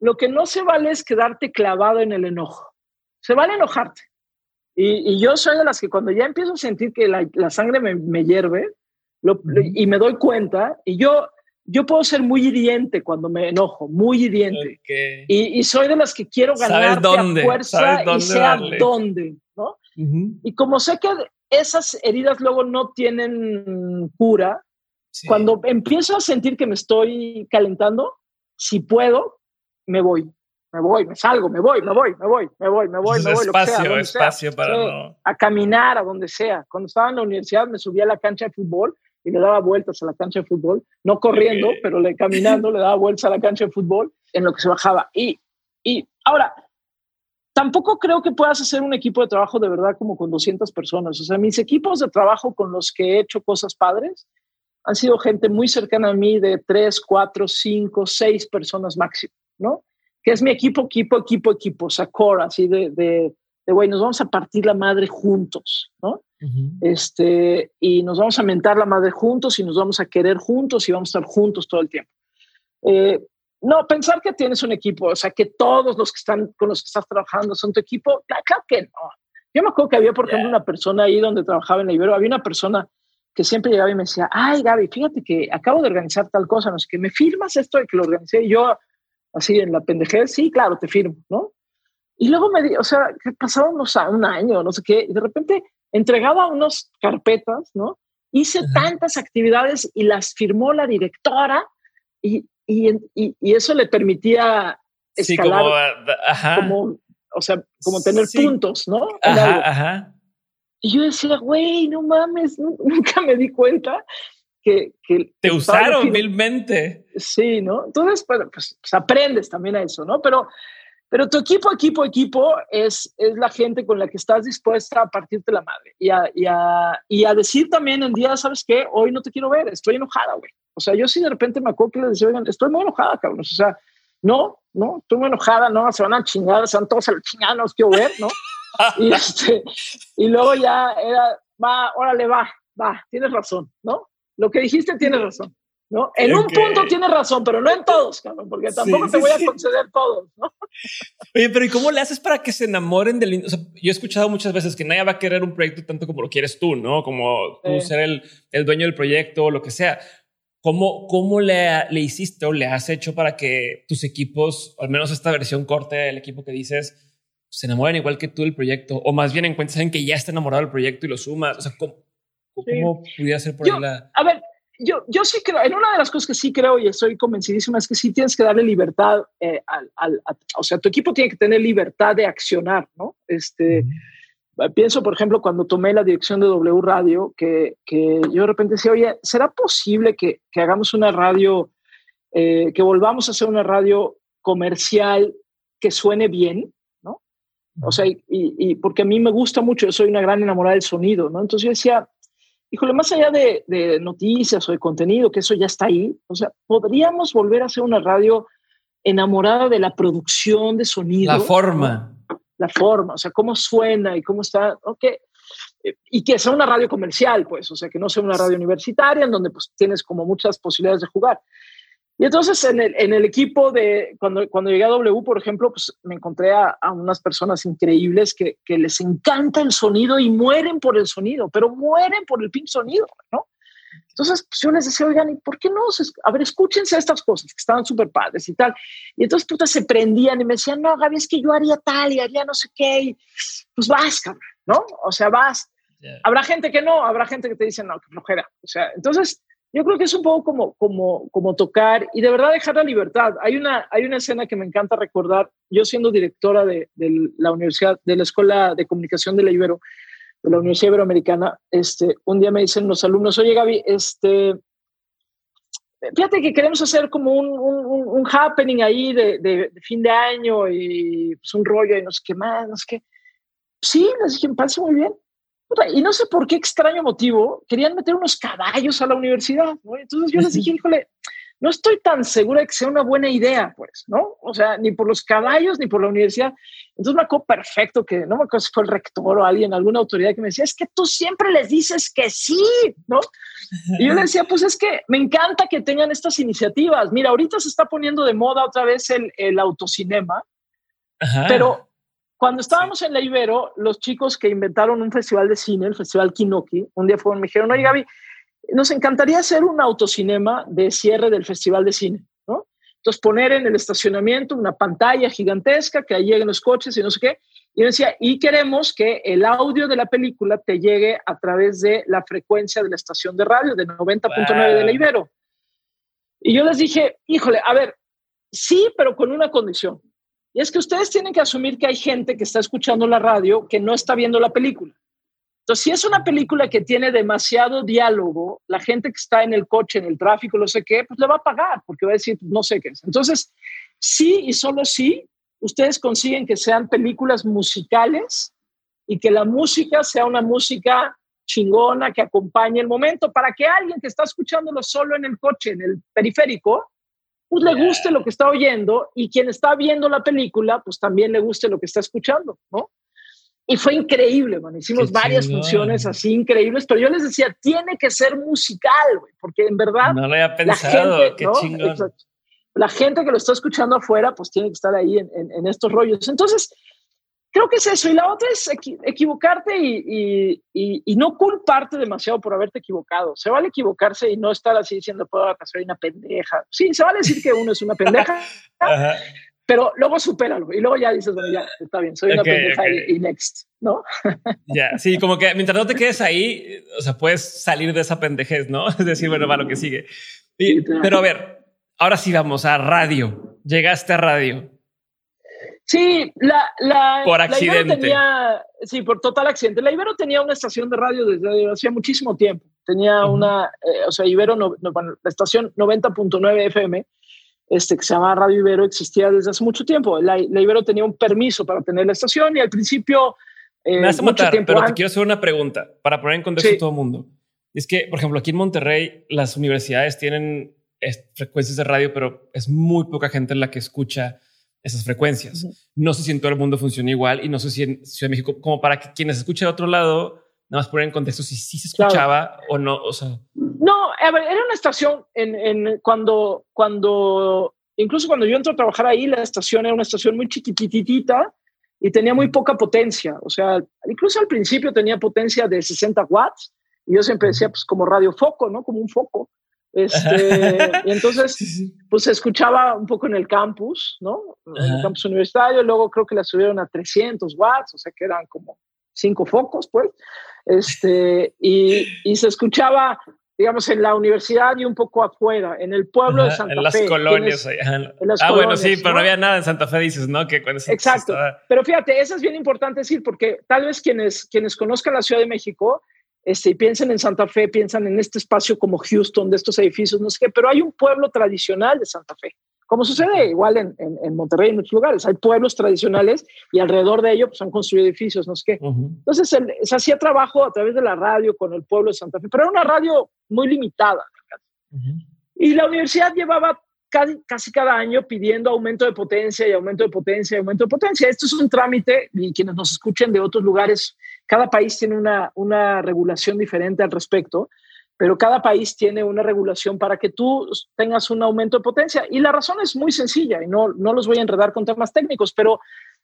Speaker 1: lo que no se vale es quedarte clavado en el enojo. Se vale enojarte. Y, yo soy de las que cuando ya empiezo a sentir que la, sangre me, hierve y me doy cuenta, y yo, yo puedo ser muy hiriente cuando me enojo, muy hiriente. Y, soy de las que quiero ganar a fuerza y sea dónde, ¿no? Y como sé que esas heridas luego no tienen cura. Cuando empiezo a sentir que me estoy calentando, si puedo, me voy. Me voy, me salgo, me voy, me voy, me voy, me voy, me voy, me voy.
Speaker 2: Espacio, espacio para no.
Speaker 1: A caminar a donde sea. Cuando estaba en la universidad me subía a la cancha de fútbol y le daba vueltas a la cancha de fútbol, no corriendo, pero le, caminando le daba vueltas a la cancha de fútbol en lo que se bajaba. Y, y ahora, tampoco creo que puedas hacer un equipo de trabajo de verdad como con 200 personas. O sea, mis equipos de trabajo con los que he hecho cosas padres han sido gente muy cercana a mí de 3, 4, 5, 6 personas máximo, ¿no? Que es mi equipo, equipo, equipo, equipo, core, así de, de, güey, nos vamos a partir la madre juntos, ¿no? este, y nos vamos a mentar la madre juntos y nos vamos a querer juntos y vamos a estar juntos todo el tiempo. Eh, no, pensar que tienes un equipo, o sea, que todos los que están con los que estás trabajando son tu equipo, claro que no. Yo me acuerdo que había, por ejemplo, una persona ahí donde trabajaba en la Ibero, había una persona que siempre llegaba y me decía, ay, Gaby, fíjate que acabo de organizar tal cosa, no sé qué, ¿me firmas esto de que lo organicé? Y yo, así en la pendejez, sí, claro, te firmo, ¿no? Y luego me di, o sea, que pasaba unos, un año, no sé qué, y de repente entregaba unas carpetas, ¿no? Hice tantas actividades y las firmó la directora y, y, y, eso le permitía escalar como, o sea, como tener puntos, ¿no?
Speaker 2: Ajá, ajá.
Speaker 1: Y yo decía, güey, no mames, nunca me di cuenta que... que
Speaker 2: Te usaron vilmente.
Speaker 1: Sí, ¿no? Entonces, pues, pues, aprendes también a eso, ¿no? Pero, pero tu equipo, equipo, equipo es, es la gente con la que estás dispuesta a partirte la madre y a, y a, y a decir también en día, ¿sabes qué? Hoy no te quiero ver, estoy enojada, güey. O sea, yo sí de repente me acuerdo que les decía, oigan, estoy muy enojada, cabrón. O sea, no, no, estoy muy enojada, no, se van a chingar, se van todos a la chingada, no los quiero ver, ¿no? y, este, y luego ya era, va, órale, va, va, tienes razón, ¿no? Lo que dijiste tienes razón, ¿no? En un punto tienes razón, pero no en todos, cabrón, porque tampoco te voy a conceder todos, ¿no?
Speaker 2: Oye, pero ¿y cómo le haces para que se enamoren del... O sea, yo he escuchado muchas veces que nadie va a querer un proyecto tanto como lo quieres tú, ¿no? Como tú ser el, el dueño del proyecto o lo que sea ¿Cómo, cómo le, le, hiciste o le has hecho para que tus equipos, al menos esta versión corte del equipo que dices, se enamoren igual que tú del proyecto? O más bien encuentras en que ya está enamorado del proyecto y lo sumas. O sea, ¿cómo, cómo pudiera ser por
Speaker 1: yo, A ver, yo, yo sí creo, en una de las cosas que sí creo y estoy convencidísima es que sí tienes que darle libertad eh, al, al o sea, tu equipo tiene que tener libertad de accionar, ¿no? Este. Pienso, por ejemplo, cuando tomé la dirección de W Radio, que, que yo de repente decía, oye, ¿será posible que, que hagamos una radio, eh, que volvamos a hacer una radio comercial que suene bien? ¿no? O sea, y, y, porque a mí me gusta mucho, yo soy una gran enamorada del sonido, ¿no? Entonces yo decía, híjole, más allá de, de noticias o de contenido, que eso ya está ahí, o sea, podríamos volver a hacer una radio enamorada de la producción de sonido.
Speaker 2: La forma
Speaker 1: la forma, o sea, cómo suena y cómo está, ok, y que sea una radio comercial, pues, o sea, que no sea una radio universitaria en donde pues tienes como muchas posibilidades de jugar. Y entonces en el, en el equipo de, cuando, cuando llegué a W, por ejemplo, pues me encontré a, a unas personas increíbles que, que, les encanta el sonido y mueren por el sonido, pero mueren por el pin sonido, ¿no? Entonces, pues yo les decía, oigan, ¿y por qué no? A ver, escúchense estas cosas que estaban súper padres y tal. Y entonces, putas, se prendían y me decían, no, Gaby, es que yo haría tal y haría no sé qué. Y, pues vas, cabrón, ¿no? O sea, vas. Yeah. Habrá gente que no, habrá gente que te dice, no, que flojera. O sea, entonces, yo creo que es un poco como, como, como tocar y de verdad dejar la libertad. Hay una, hay una escena que me encanta recordar. Yo siendo directora de, de la universidad, de la Escuela de Comunicación de la Ibero, de la Universidad Iberoamericana, este, un día me dicen los alumnos, oye Gaby, este, fíjate que queremos hacer como un, un, un happening ahí de, de, de, fin de año y pues, un rollo y no sé qué más, no sé qué. Sí, les dije, me parece muy bien. Y no sé por qué extraño motivo, querían meter unos caballos a la universidad, ¿no? Entonces yo les dije, híjole, no estoy tan segura de que sea una buena idea, pues, ¿no? O sea, ni por los caballos ni por la universidad. Entonces me acuerdo perfecto que, no me acuerdo si fue el rector o alguien, alguna autoridad que me decía, es que tú siempre les dices que sí, ¿no? Y yo le decía, pues es que me encanta que tengan estas iniciativas. Mira, ahorita se está poniendo de moda otra vez el, el autocinema, Ajá. pero cuando estábamos sí. en la Ibero, los chicos que inventaron un festival de cine, el Festival Kinoki, un día fueron, me dijeron, oye Gaby, nos encantaría hacer un autocinema de cierre del Festival de Cine. Entonces poner en el estacionamiento una pantalla gigantesca que ahí lleguen los coches y no sé qué. Y yo decía, y queremos que el audio de la película te llegue a través de la frecuencia de la estación de radio de 90.9 wow. de la Ibero. Y yo les dije, híjole, a ver, sí, pero con una condición. Y es que ustedes tienen que asumir que hay gente que está escuchando la radio que no está viendo la película. Entonces, si es una película que tiene demasiado diálogo, la gente que está en el coche, en el tráfico, no sé qué, pues le va a pagar porque va a decir, no sé qué es. Entonces, sí y solo sí, ustedes consiguen que sean películas musicales y que la música sea una música chingona que acompañe el momento para que alguien que está escuchándolo solo en el coche, en el periférico, pues le guste lo que está oyendo y quien está viendo la película, pues también le guste lo que está escuchando, ¿no? Y fue increíble, man. Hicimos Qué varias chingón. funciones así increíbles, pero yo les decía, tiene que ser musical, güey, porque en verdad.
Speaker 2: No lo había pensado, gente, qué
Speaker 1: ¿no?
Speaker 2: chingón.
Speaker 1: Exacto. La gente que lo está escuchando afuera, pues tiene que estar ahí en, en, en estos rollos. Entonces, creo que es eso. Y la otra es equi equivocarte y, y, y, y, no culparte demasiado por haberte equivocado. Se vale equivocarse y no estar así diciendo, puedo soy una pendeja. Sí, se vale decir que uno es una pendeja, pero luego supéralo y luego ya dices, bueno, ya está bien, soy una okay, pendeja okay. Y, y, next, ¿no?
Speaker 2: Ya, sí, como que mientras no te quedes ahí, o sea, puedes salir de esa pendejez, ¿no? Es decir, bueno, va lo que sigue. Y, pero a ver, ahora sí vamos a radio. Llegaste a radio.
Speaker 1: Sí, la, la,
Speaker 2: por accidente.
Speaker 1: La tenía, sí, por total accidente. La Ibero tenía una estación de radio desde hacía muchísimo tiempo. Tenía uh -huh. una, eh, o sea, Ibero, no, no, la estación 90.9 FM, este, que se llama Radio Ibero, existía desde hace mucho tiempo. La, la Ibero tenía un permiso para tener la estación y al principio...
Speaker 2: Eh, Me vas a matar, pero antes, te quiero hacer una pregunta para poner en contexto sí. a todo el mundo. Es que, por ejemplo, aquí en Monterrey, las universidades tienen frecuencias de radio, pero es muy poca gente la que escucha esas frecuencias. Uh -huh. No sé si en todo el mundo funciona igual y no sé si en Ciudad de México, como para que quienes escuchen de otro lado, nada más poner en contexto si sí se escuchaba claro. o no. O sea.
Speaker 1: No, a ver, era una estación en, en, cuando, cuando, incluso cuando yo entro a trabajar ahí, la estación era una estación muy chiquititita y tenía muy poca potencia. O sea, incluso al principio tenía potencia de 60 watts y yo siempre decía, pues como radio foco, ¿no? Como un foco. Este, y entonces, pues se escuchaba un poco en el campus, ¿no? En el campus universitario, luego creo que la subieron a 300 watts, o sea que eran como cinco focos, pues. Este, y, y se escuchaba, digamos, en la universidad y un poco afuera, en el pueblo Ajá, de Santa
Speaker 2: en las
Speaker 1: Fe.
Speaker 2: Colonias, en las ah, colonias. bueno, sí, pero ¿no? no había nada en Santa Fe, dices, ¿no? Que cuando
Speaker 1: Exacto. Estaba... Pero fíjate, eso es bien importante decir, porque tal vez quienes, quienes conozcan la Ciudad de México, este, y piensan en Santa Fe, piensan en este espacio como Houston, de estos edificios, no sé qué, pero hay un pueblo tradicional de Santa Fe, como sucede igual en, en, en Monterrey y en muchos lugares. Hay pueblos tradicionales y alrededor de ellos pues, han construido edificios, no sé qué. Uh -huh. Entonces el, se hacía trabajo a través de la radio con el pueblo de Santa Fe, pero era una radio muy limitada. Uh -huh. Y la universidad llevaba casi, casi cada año pidiendo aumento de potencia y aumento de potencia y aumento de potencia. Esto es un trámite y quienes nos escuchen de otros lugares, cada país tiene una, una regulación diferente al respecto, pero cada país tiene una regulación para que tú tengas un aumento de potencia. Y la razón es muy sencilla y no, no los voy a enredar con temas técnicos, pero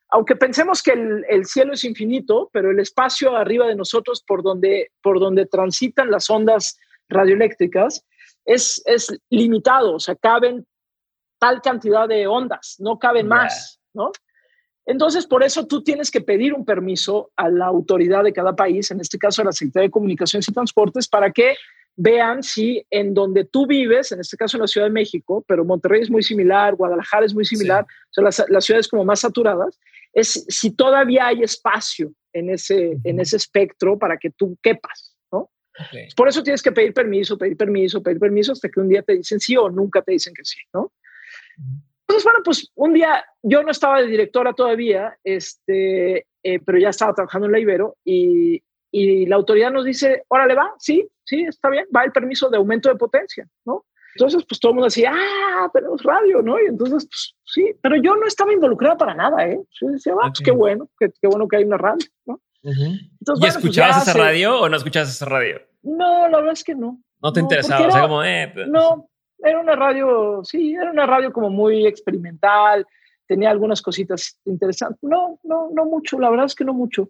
Speaker 1: aunque pensemos que el, el, cielo es infinito, pero el espacio arriba de nosotros por donde, por donde transitan las ondas radioeléctricas es, es limitado, o sea, caben tal cantidad de ondas, no caben más, ¿no? Entonces, por eso tú tienes que pedir un permiso a la autoridad de cada país, en este caso a la Secretaría de Comunicaciones y Transportes, para que vean si en donde tú vives, en este caso en la Ciudad de México, pero Monterrey es muy similar, Guadalajara es muy similar, son las, las, ciudades como más saturadas, es si todavía hay espacio en ese, en ese espectro para que tú quepas, ¿no? Okay. Por eso tienes que pedir permiso, pedir permiso, pedir permiso hasta que un día te dicen sí o nunca te dicen que sí, ¿no? Entonces, bueno, pues un día yo no estaba de directora todavía, este, eh, pero ya estaba trabajando en la Ibero y, y la autoridad nos dice, órale, va, sí, sí, está bien, va el permiso de aumento de potencia, ¿no? Entonces, pues todo el mundo decía, ah, pero es radio, ¿no? Y entonces, pues sí, pero yo no estaba involucrada para nada, ¿eh? Yo decía, ah, pues qué bueno, qué, qué, bueno que hay una radio, ¿no?
Speaker 2: Uh -huh. entonces, ¿Y bueno, escuchabas pues esa se... radio o no escuchabas esa radio?
Speaker 1: No, la verdad es que no.
Speaker 2: No te no, interesaba, era, o sea, como, eh,
Speaker 1: pues... No, era una radio, sí, era una radio como muy experimental, tenía algunas cositas interesantes. No, no, no mucho, la verdad es que no mucho.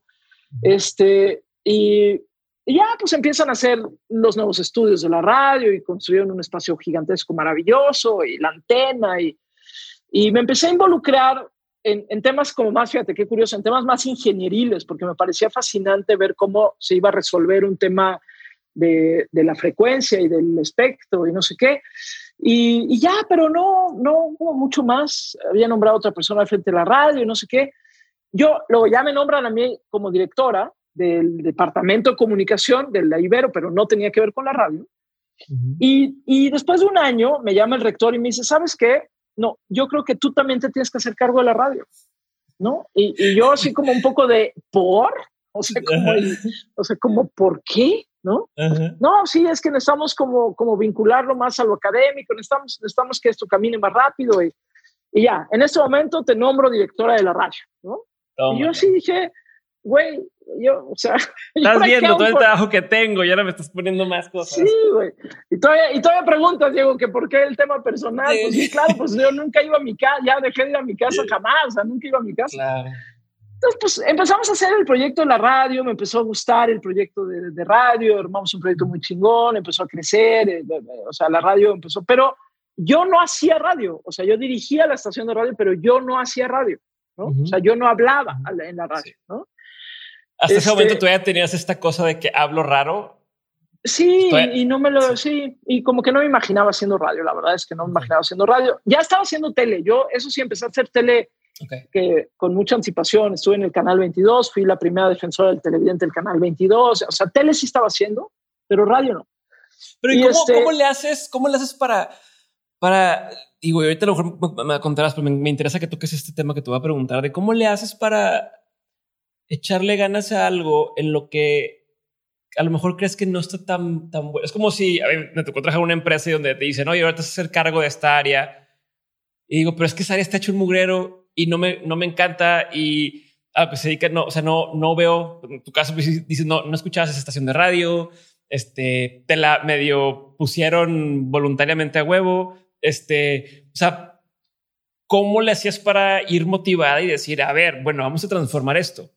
Speaker 1: Este, y, ya pues empiezan a hacer los nuevos estudios de la radio y construyeron un espacio gigantesco maravilloso y la antena y, y me empecé a involucrar en, temas como más, fíjate qué curioso, en temas más ingenieriles, porque me parecía fascinante ver cómo se iba a resolver un tema de, de la frecuencia y del espectro y no sé qué. Y, ya, pero no, no mucho más. Había nombrado otra persona al frente de la radio y no sé qué. Yo, luego ya me nombran a mí como directora del departamento de comunicación de la Ibero, pero no tenía que ver con la radio. Uh -huh. y, y, después de un año me llama el rector y me dice, ¿sabes qué? No, yo creo que tú también te tienes que hacer cargo de la radio, ¿no? Y, y yo así como un poco de, ¿por? O sea, como, el, o sea, como ¿por qué? ¿No? Uh -huh. No, sí, es que necesitamos como, como vincularlo más a lo académico, necesitamos, necesitamos que esto camine más rápido y, y ya, en este momento te nombro directora de la radio, ¿no? Toma. Y yo sí dije, güey, yo, o sea.
Speaker 2: Estás viendo todo el trabajo que tengo y ahora me estás poniendo más cosas.
Speaker 1: Sí, güey. Y todavía, y todavía preguntas, Diego, que por qué el tema personal. Sí. Pues sí, claro, pues yo nunca iba a mi casa, ya dejé de ir a mi casa jamás, o sea, nunca iba a mi casa.
Speaker 2: Claro.
Speaker 1: Entonces, pues empezamos a hacer el proyecto de la radio, me empezó a gustar el proyecto de, de radio, armamos un proyecto muy chingón, empezó a crecer, eh, o sea, la radio empezó, pero yo no hacía radio, o sea, yo dirigía la estación de radio, pero yo no hacía radio, ¿no? Uh -huh. O sea, yo no hablaba en la radio, sí. ¿no?
Speaker 2: Hasta este, ese momento todavía tenías esta cosa de que hablo raro.
Speaker 1: Sí, y no me lo, sí, y como que no me imaginaba haciendo radio, la verdad es que no me imaginaba haciendo radio. Ya estaba haciendo tele, yo eso sí empecé a hacer tele okay. que con mucha anticipación, estuve en el canal 22, fui la primera defensora del televidente del canal 22, o sea, tele sí estaba haciendo, pero radio no.
Speaker 2: Pero ¿y, y cómo, este... cómo, le haces, cómo le haces para, para, güey, ahorita a lo mejor me, me contarás, pero me, me interesa que toques este tema que te voy a preguntar, de cómo le haces para echarle ganas a algo en lo que a lo mejor crees que no está tan, tan bueno. Es como si a mí una empresa donde te dicen, oye, ahora te vas a hacer cargo de esta área. Y digo, pero es que esa área está hecho un mugrero y no me, no me encanta y a lo que se dedica, no, o sea, no, no veo, en tu caso pues, dices, no, no escuchabas esa estación de radio, este, te la medio pusieron voluntariamente a huevo, este, o sea, ¿cómo le hacías para ir motivada y decir, a ver, bueno, vamos a transformar esto?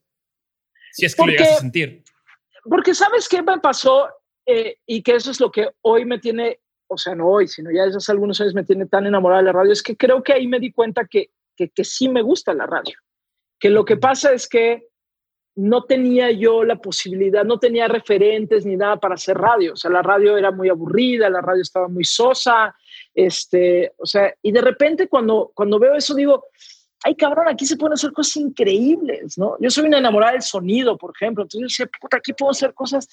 Speaker 2: Si es que porque, lo llegas a sentir.
Speaker 1: Porque sabes qué me pasó eh, y que eso es lo que hoy me tiene, o sea, no hoy, sino ya desde hace algunos años me tiene tan enamorada de la radio, es que creo que ahí me di cuenta que, que, que sí me gusta la radio. Que lo que pasa es que no tenía yo la posibilidad, no tenía referentes ni nada para hacer radio. O sea, la radio era muy aburrida, la radio estaba muy sosa. Este, o sea, y de repente cuando, cuando veo eso digo, ay cabrón, aquí se pueden hacer cosas increíbles, ¿no? Yo soy una enamorada del sonido, por ejemplo, entonces yo decía, puta, aquí puedo hacer cosas.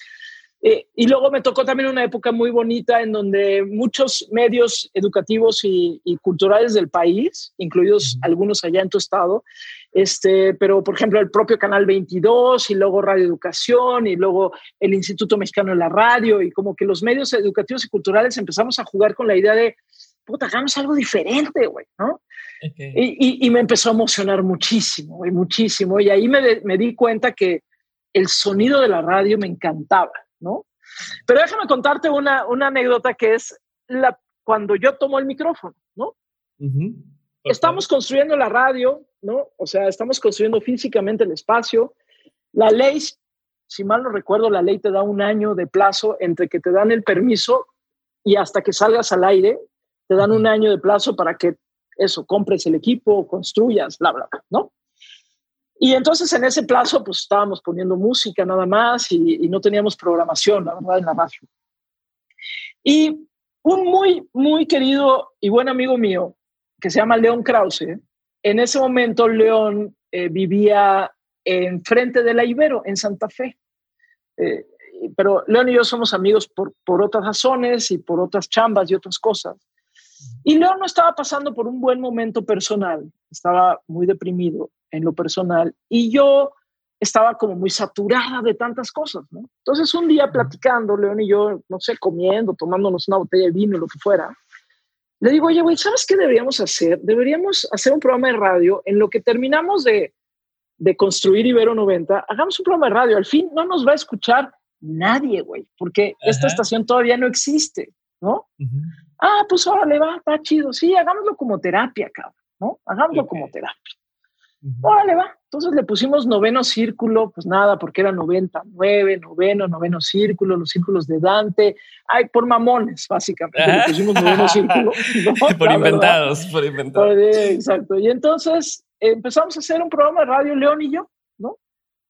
Speaker 1: Eh, y luego me tocó también una época muy bonita en donde muchos medios educativos y, y culturales del país, incluidos algunos allá en tu estado, este, pero por ejemplo el propio Canal 22 y luego Radio Educación y luego el Instituto Mexicano de la Radio y como que los medios educativos y culturales empezamos a jugar con la idea de puta, hagamos algo diferente, güey, ¿no? Y, y, me empezó a emocionar muchísimo, y muchísimo. Y ahí me, me di cuenta que el sonido de la radio me encantaba, ¿no? Pero déjame contarte una, una anécdota que es la, cuando yo tomo el micrófono, ¿no? Estamos construyendo la radio, ¿no? O sea, estamos construyendo físicamente el espacio. La ley, si mal no recuerdo, la ley te da un año de plazo entre que te dan el permiso y hasta que salgas al aire, te dan un año de plazo para que eso, compres el equipo, construyas, bla, bla, bla, ¿no? Y entonces en ese plazo, pues estábamos poniendo música nada más y, no teníamos programación, la verdad, en la radio. Y un muy, muy querido y buen amigo mío, que se llama León Krause, en ese momento León eh, vivía enfrente de la Ibero, en Santa Fe. Eh, pero León y yo somos amigos por, por otras razones y por otras chambas y otras cosas. Y León no estaba pasando por un buen momento personal, estaba muy deprimido en lo personal y yo estaba como muy saturada de tantas cosas, ¿no? Entonces un día platicando, León y yo, no sé, comiendo, tomándonos una botella de vino, lo que fuera, le digo, oye, güey, ¿sabes qué deberíamos hacer? Deberíamos hacer un programa de radio en lo que terminamos de, de construir Ibero 90, hagamos un programa de radio, al fin no nos va a escuchar nadie, güey, porque esta estación todavía no existe, ¿no? Ah, pues órale, va, está chido. Sí, hagámoslo como terapia, cabrón, ¿no? Hagámoslo como terapia. Órale, va. Entonces le pusimos noveno círculo, pues nada, porque era 99, noveno, noveno círculo, los círculos de Dante. Ay, por mamones, básicamente. Le pusimos noveno círculo.
Speaker 2: por inventados, por inventados.
Speaker 1: exacto. Y entonces empezamos a hacer un programa de radio, León y yo, ¿no?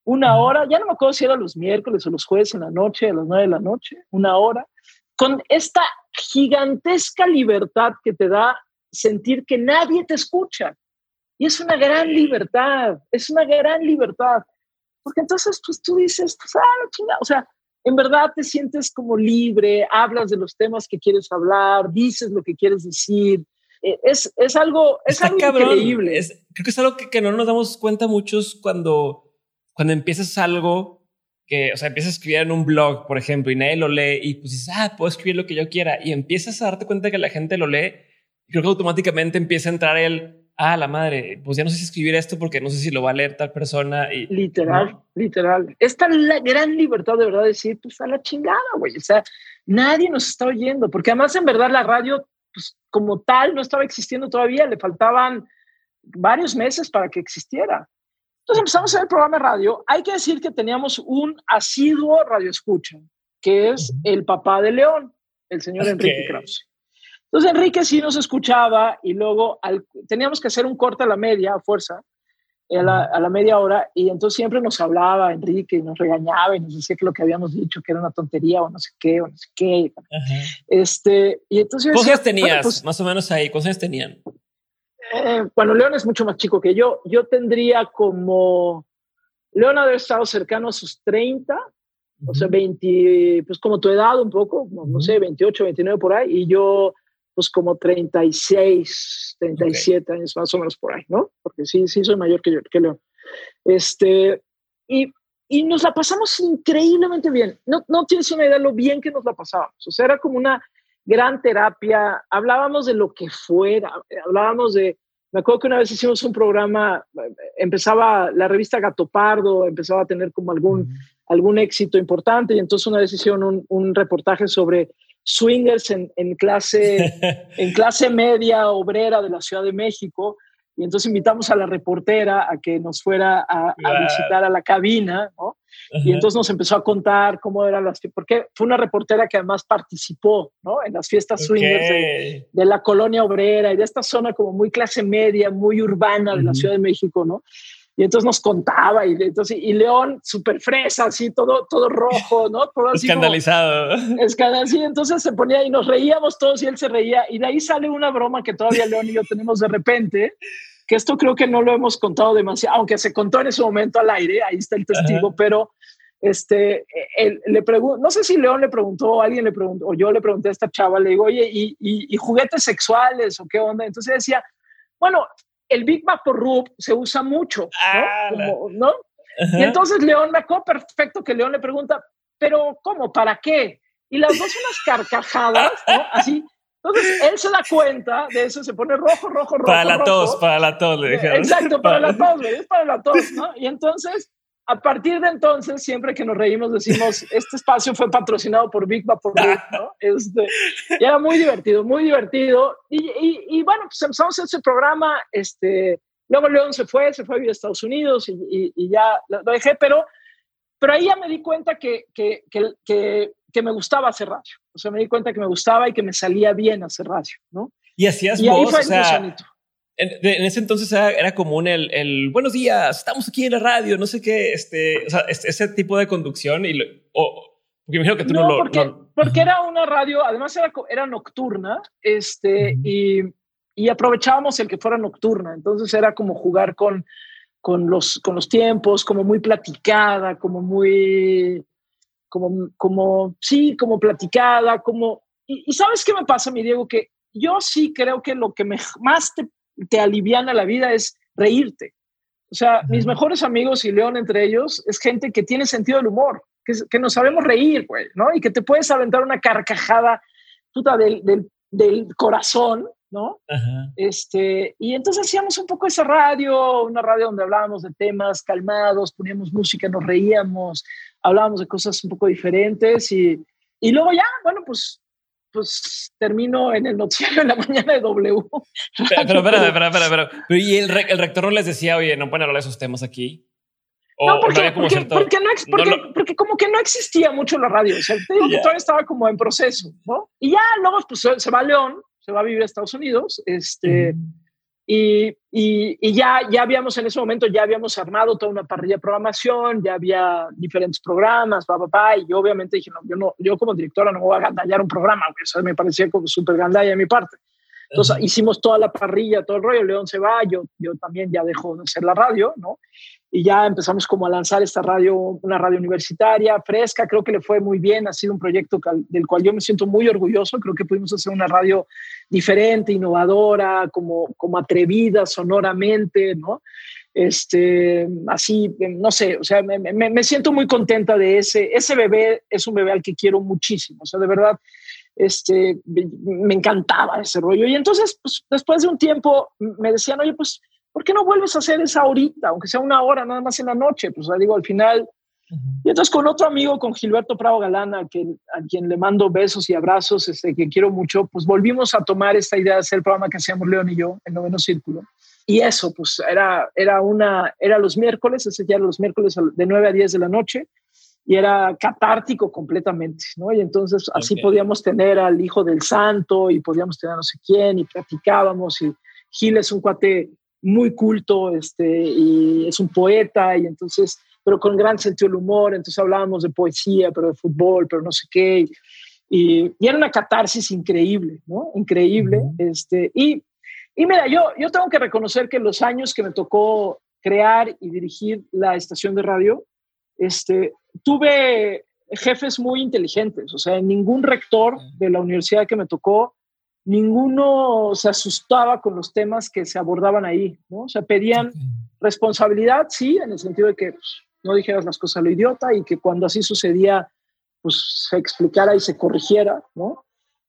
Speaker 1: Una hora, ya no me acuerdo si era los miércoles o los jueves en la noche, a las nueve de la noche, una hora con esta gigantesca libertad que te da sentir que nadie te escucha. Y es una gran libertad, es una gran libertad. Porque entonces pues, tú dices, pues, ah, o sea, en verdad te sientes como libre, hablas de los temas que quieres hablar, dices lo que quieres decir. Eh, es, es algo, es algo increíble.
Speaker 2: creo que es algo que, que, no nos damos cuenta muchos cuando, cuando empiezas algo que, o sea, empiezas a escribir en un blog, por ejemplo, y nadie lo lee y pues dices, ah, puedo escribir lo que yo quiera y empiezas a darte cuenta que la gente lo lee y creo que automáticamente empieza a entrar el, ah, la madre, pues ya no sé si escribir esto porque no sé si lo va a leer tal persona. Y,
Speaker 1: literal, literal. Esta la gran libertad de verdad de decir, pues a la chingada, güey. O sea, nadie nos está oyendo, porque además en verdad la radio, pues como tal, no estaba existiendo todavía, le faltaban varios meses para que existiera. Entonces empezamos a hacer el programa de radio. Hay que decir que teníamos un asiduo radioescucha, que es el papá de León, el señor Enrique Krause. Entonces Enrique sí nos escuchaba y luego teníamos que hacer un corte a la media, a fuerza, a la, media hora, y entonces siempre nos hablaba Enrique y nos regañaba y nos decía que lo que habíamos dicho que era una tontería o no sé qué, o no sé qué. Este, y entonces...
Speaker 2: ¿Cuántos tenías? Pues más o menos ahí, ¿cuántos tenían?
Speaker 1: Eh, bueno, León es mucho más chico que yo. Yo tendría como. León ha estado cercano a sus 30, o sea, 20, pues como tu edad un poco, no, sé, 28, 29 por ahí, y yo, pues como 36, 37 años más o menos por ahí, ¿no? Porque sí, sí soy mayor que, yo, que León. Este, y, y nos la pasamos increíblemente bien. No, no tienes una idea de lo bien que nos la pasábamos. O sea, era como una gran terapia. Hablábamos de lo que fuera, hablábamos de me acuerdo que una vez hicimos un programa, empezaba la revista Gato Pardo, empezaba a tener como algún, algún éxito importante y entonces una vez hicieron un, un reportaje sobre swingers en, en, clase, en clase media obrera de la Ciudad de México y entonces invitamos a la reportera a que nos fuera a, a visitar a la cabina, ¿no? Y entonces nos empezó a contar cómo eran las porque fue una reportera que además participó ¿no? en las fiestas swingers de, la colonia obrera y de esta zona como muy clase media, muy urbana de la Ciudad de México, ¿no? Y entonces nos contaba y entonces y León súper fresa, así todo todo rojo, ¿no? Todo
Speaker 2: así escandalizado.
Speaker 1: escandalizado. Entonces se ponía y nos reíamos todos y él se reía y de ahí sale una broma que todavía León y yo tenemos de repente que esto creo que no lo hemos contado demasiado, aunque se contó en ese momento al aire, ahí está el testigo, pero este, él, le no sé si León le preguntó o alguien le preguntó, o yo le pregunté a esta chava, le digo, oye, ¿y, y, juguetes sexuales o qué onda? Entonces decía, bueno, el Big Mac Rub se usa mucho, ¿no? ¿no? Y entonces León me acuerdo perfecto que León le pregunta, pero ¿cómo? ¿Para qué? Y las dos unas carcajadas, ¿no? Así, Entonces él se da cuenta de eso, se pone rojo, rojo, rojo.
Speaker 2: Para la tos, para la tos, le dijeron.
Speaker 1: Exacto, para la tos, es para la tos, ¿no? Y entonces, a partir de entonces, siempre que nos reímos, decimos, este espacio fue patrocinado por Big por ¿no? Este, y era muy divertido, muy divertido. Y, y, y bueno, pues empezamos ese programa, este, luego León se fue, se fue a vivir a Estados Unidos y, y ya lo dejé, pero, pero ahí ya me di cuenta que, que, que que me gustaba hacer radio. O sea, me di cuenta que me gustaba y que me salía bien hacer radio, ¿no?
Speaker 2: Y hacías y voz, o sea, en, en, ese entonces era, era común el, el, buenos días, estamos aquí en la radio, no sé qué, este, o sea, ese tipo de conducción y, o, porque imagino que tú no,
Speaker 1: no lo... Porque, no. porque era una radio, además era, era nocturna, este, y, y aprovechábamos el que fuera nocturna, entonces era como jugar con, con, los, con los tiempos, como muy platicada, como muy como, como, sí, como platicada, como... Y, ¿sabes qué me pasa, mi Diego? Que yo sí creo que lo que me, más te, te aliviana la vida es reírte. O sea, mis mejores amigos y León entre ellos es gente que tiene sentido del humor, que, que nos sabemos reír, güey, ¿no? Y que te puedes aventar una carcajada puta del, del, del corazón, ¿no? Ajá. Este, y entonces hacíamos un poco esa radio, una radio donde hablábamos de temas calmados, poníamos música, nos reíamos, hablábamos de cosas un poco diferentes y, y luego ya, bueno, pues pues termino en el noticiero en la mañana de W.
Speaker 2: Pero, pero, ¿y el, el, rector no les decía, oye, no pueden hablar de esos temas aquí?
Speaker 1: ¿O no, porque, no como porque, cierto, porque, no, porque, no lo... porque, como que no existía mucho la radio. O sea, te digo yeah. que todavía estaba como en proceso, ¿no? Y ya luego pues, se va a León, se va a vivir a Estados Unidos, este, mm. Y, y, y, ya, ya habíamos en ese momento, ya habíamos armado toda una parrilla de programación, ya había diferentes programas, pa, y yo obviamente dije, no, yo, no, yo como directora no voy a gandallar un programa, porque eso me parecía como súper gandalla de mi parte. Entonces uh -huh. hicimos toda la parrilla, todo el rollo, León se va, yo, yo también ya dejo de hacer la radio, ¿no? Y ya empezamos como a lanzar esta radio, una radio universitaria, fresca, creo que le fue muy bien, ha sido un proyecto del cual yo me siento muy orgulloso, creo que pudimos hacer una radio diferente, innovadora, como, como atrevida sonoramente, ¿no? Este, así, no sé, o sea, me, me, me, siento muy contenta de ese, ese bebé es un bebé al que quiero muchísimo, o sea, de verdad, este, me encantaba ese rollo. Y entonces, pues, después de un tiempo, me decían, oye, pues, ¿por qué no vuelves a hacer esa ahorita, aunque sea una hora nada más en la noche? Pues, digo, al final, y entonces con otro amigo, con Gilberto Prado Galán, a quien, a quien le mando besos y abrazos, este, que quiero mucho, pues volvimos a tomar esta idea de hacer el programa que hacíamos León y yo, el noveno círculo. Y eso, pues era, era una, era los miércoles, ese ya era los miércoles de 9 a 10 de la noche, y era catártico completamente, ¿no? Y entonces así okay. podíamos tener al hijo del santo y podíamos tener a no sé quién y platicábamos y Gil es un cuate muy culto, este, y es un poeta y entonces pero con gran sentido del humor, entonces hablábamos de poesía, pero de fútbol, pero no sé qué, y, y era una catarsis increíble, ¿no? Increíble, uh -huh. este, y, y mira, yo, yo tengo que reconocer que los años que me tocó crear y dirigir la estación de radio, este, tuve jefes muy inteligentes, o sea, ningún rector de la universidad que me tocó, ninguno se asustaba con los temas que se abordaban ahí, ¿no? O sea, pedían responsabilidad, sí, en el sentido de que pues, no dijeras las cosas a lo idiota y que cuando así sucedía, pues se explicara y se corrigiera, ¿no?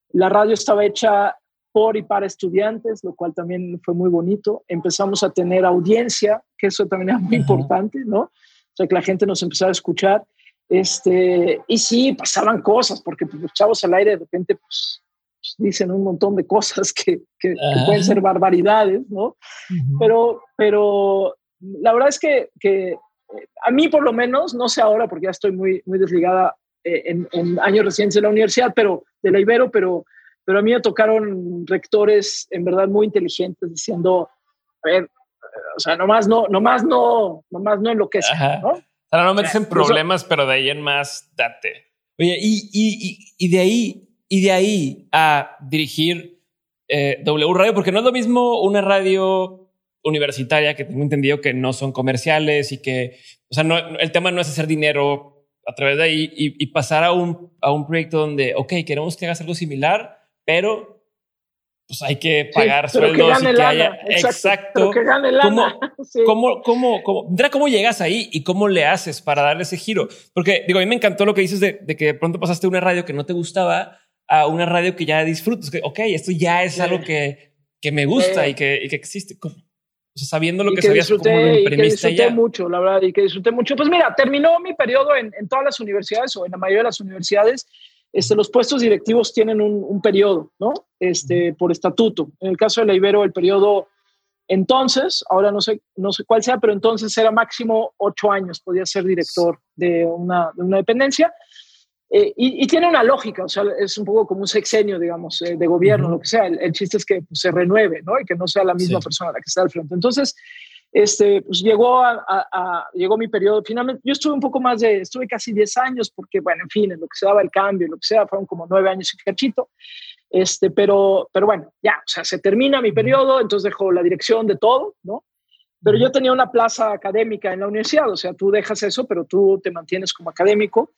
Speaker 1: La radio estaba hecha por y para estudiantes, lo cual también fue muy bonito. Empezamos a tener audiencia, que eso también era muy uh -huh. importante, ¿no? O sea, que la gente nos empezara a escuchar. Este, y sí, pasaban cosas, porque pues, los chavos al aire de repente pues, dicen un montón de cosas que, que, uh -huh. que pueden ser barbaridades, ¿no? Uh -huh. Pero, pero la verdad es que, que a mí por lo menos, no sé ahora porque ya estoy muy, muy desligada eh, en, en, años recientes de la universidad, pero de la Ibero, pero, pero a mí me tocaron rectores en verdad muy inteligentes diciendo, a ver, o sea, nomás no, nomás no, nomás no enloquece, ¿no?
Speaker 2: Ahora no metes en problemas, eso, pero de ahí en más date. Oye, y, y, y, de ahí, y de ahí a dirigir eh, W Radio, porque no es lo mismo una radio universitaria que tengo entendido que no son comerciales y que, o sea, no, el tema no es hacer dinero a través de ahí y, y pasar a un, a un proyecto donde, ok, queremos que hagas algo similar, pero pues hay que pagar sí, sueldos que y que lana, haya exacto, exacto.
Speaker 1: que gane lana.
Speaker 2: ¿Cómo, sí. cómo, cómo, cómo, cómo, llegas ahí y cómo le haces para darle ese giro? Porque digo, a mí me encantó lo que dices de, de que de pronto pasaste una radio que no te gustaba a una radio que ya disfruto. que, ok, esto ya es algo que, que me gusta y, que, y, que, existe. Como, o sea, sabiendo lo que, que sabías, lo
Speaker 1: y que disfruté mucho, la verdad, y que disfruté mucho. Pues mira, terminó mi periodo en, en, todas las universidades o en la mayoría de las universidades. Este, los puestos directivos tienen un, un periodo, ¿no? Este, por estatuto. En el caso de la Ibero, el periodo entonces, ahora no sé, no sé cuál sea, pero entonces era máximo ocho años, podía ser director de una, de una dependencia. Eh, y, y, tiene una lógica, o sea, es un poco como un sexenio, digamos, eh, de gobierno, lo que sea. El, el chiste es que pues, se renueve, ¿no? Y que no sea la misma sí. persona la que está al frente. Entonces, este, pues llegó, a, a, a, llegó mi periodo. Finalmente, yo estuve un poco más de, estuve casi 10 años, porque, bueno, en fin, en lo que se daba el cambio, lo que sea, fueron como nueve años y cachito. Este, pero, pero bueno, ya, o sea, se termina mi periodo, entonces dejo la dirección de todo, ¿no? Pero yo tenía una plaza académica en la universidad, o sea, tú dejas eso, pero tú te mantienes como académico.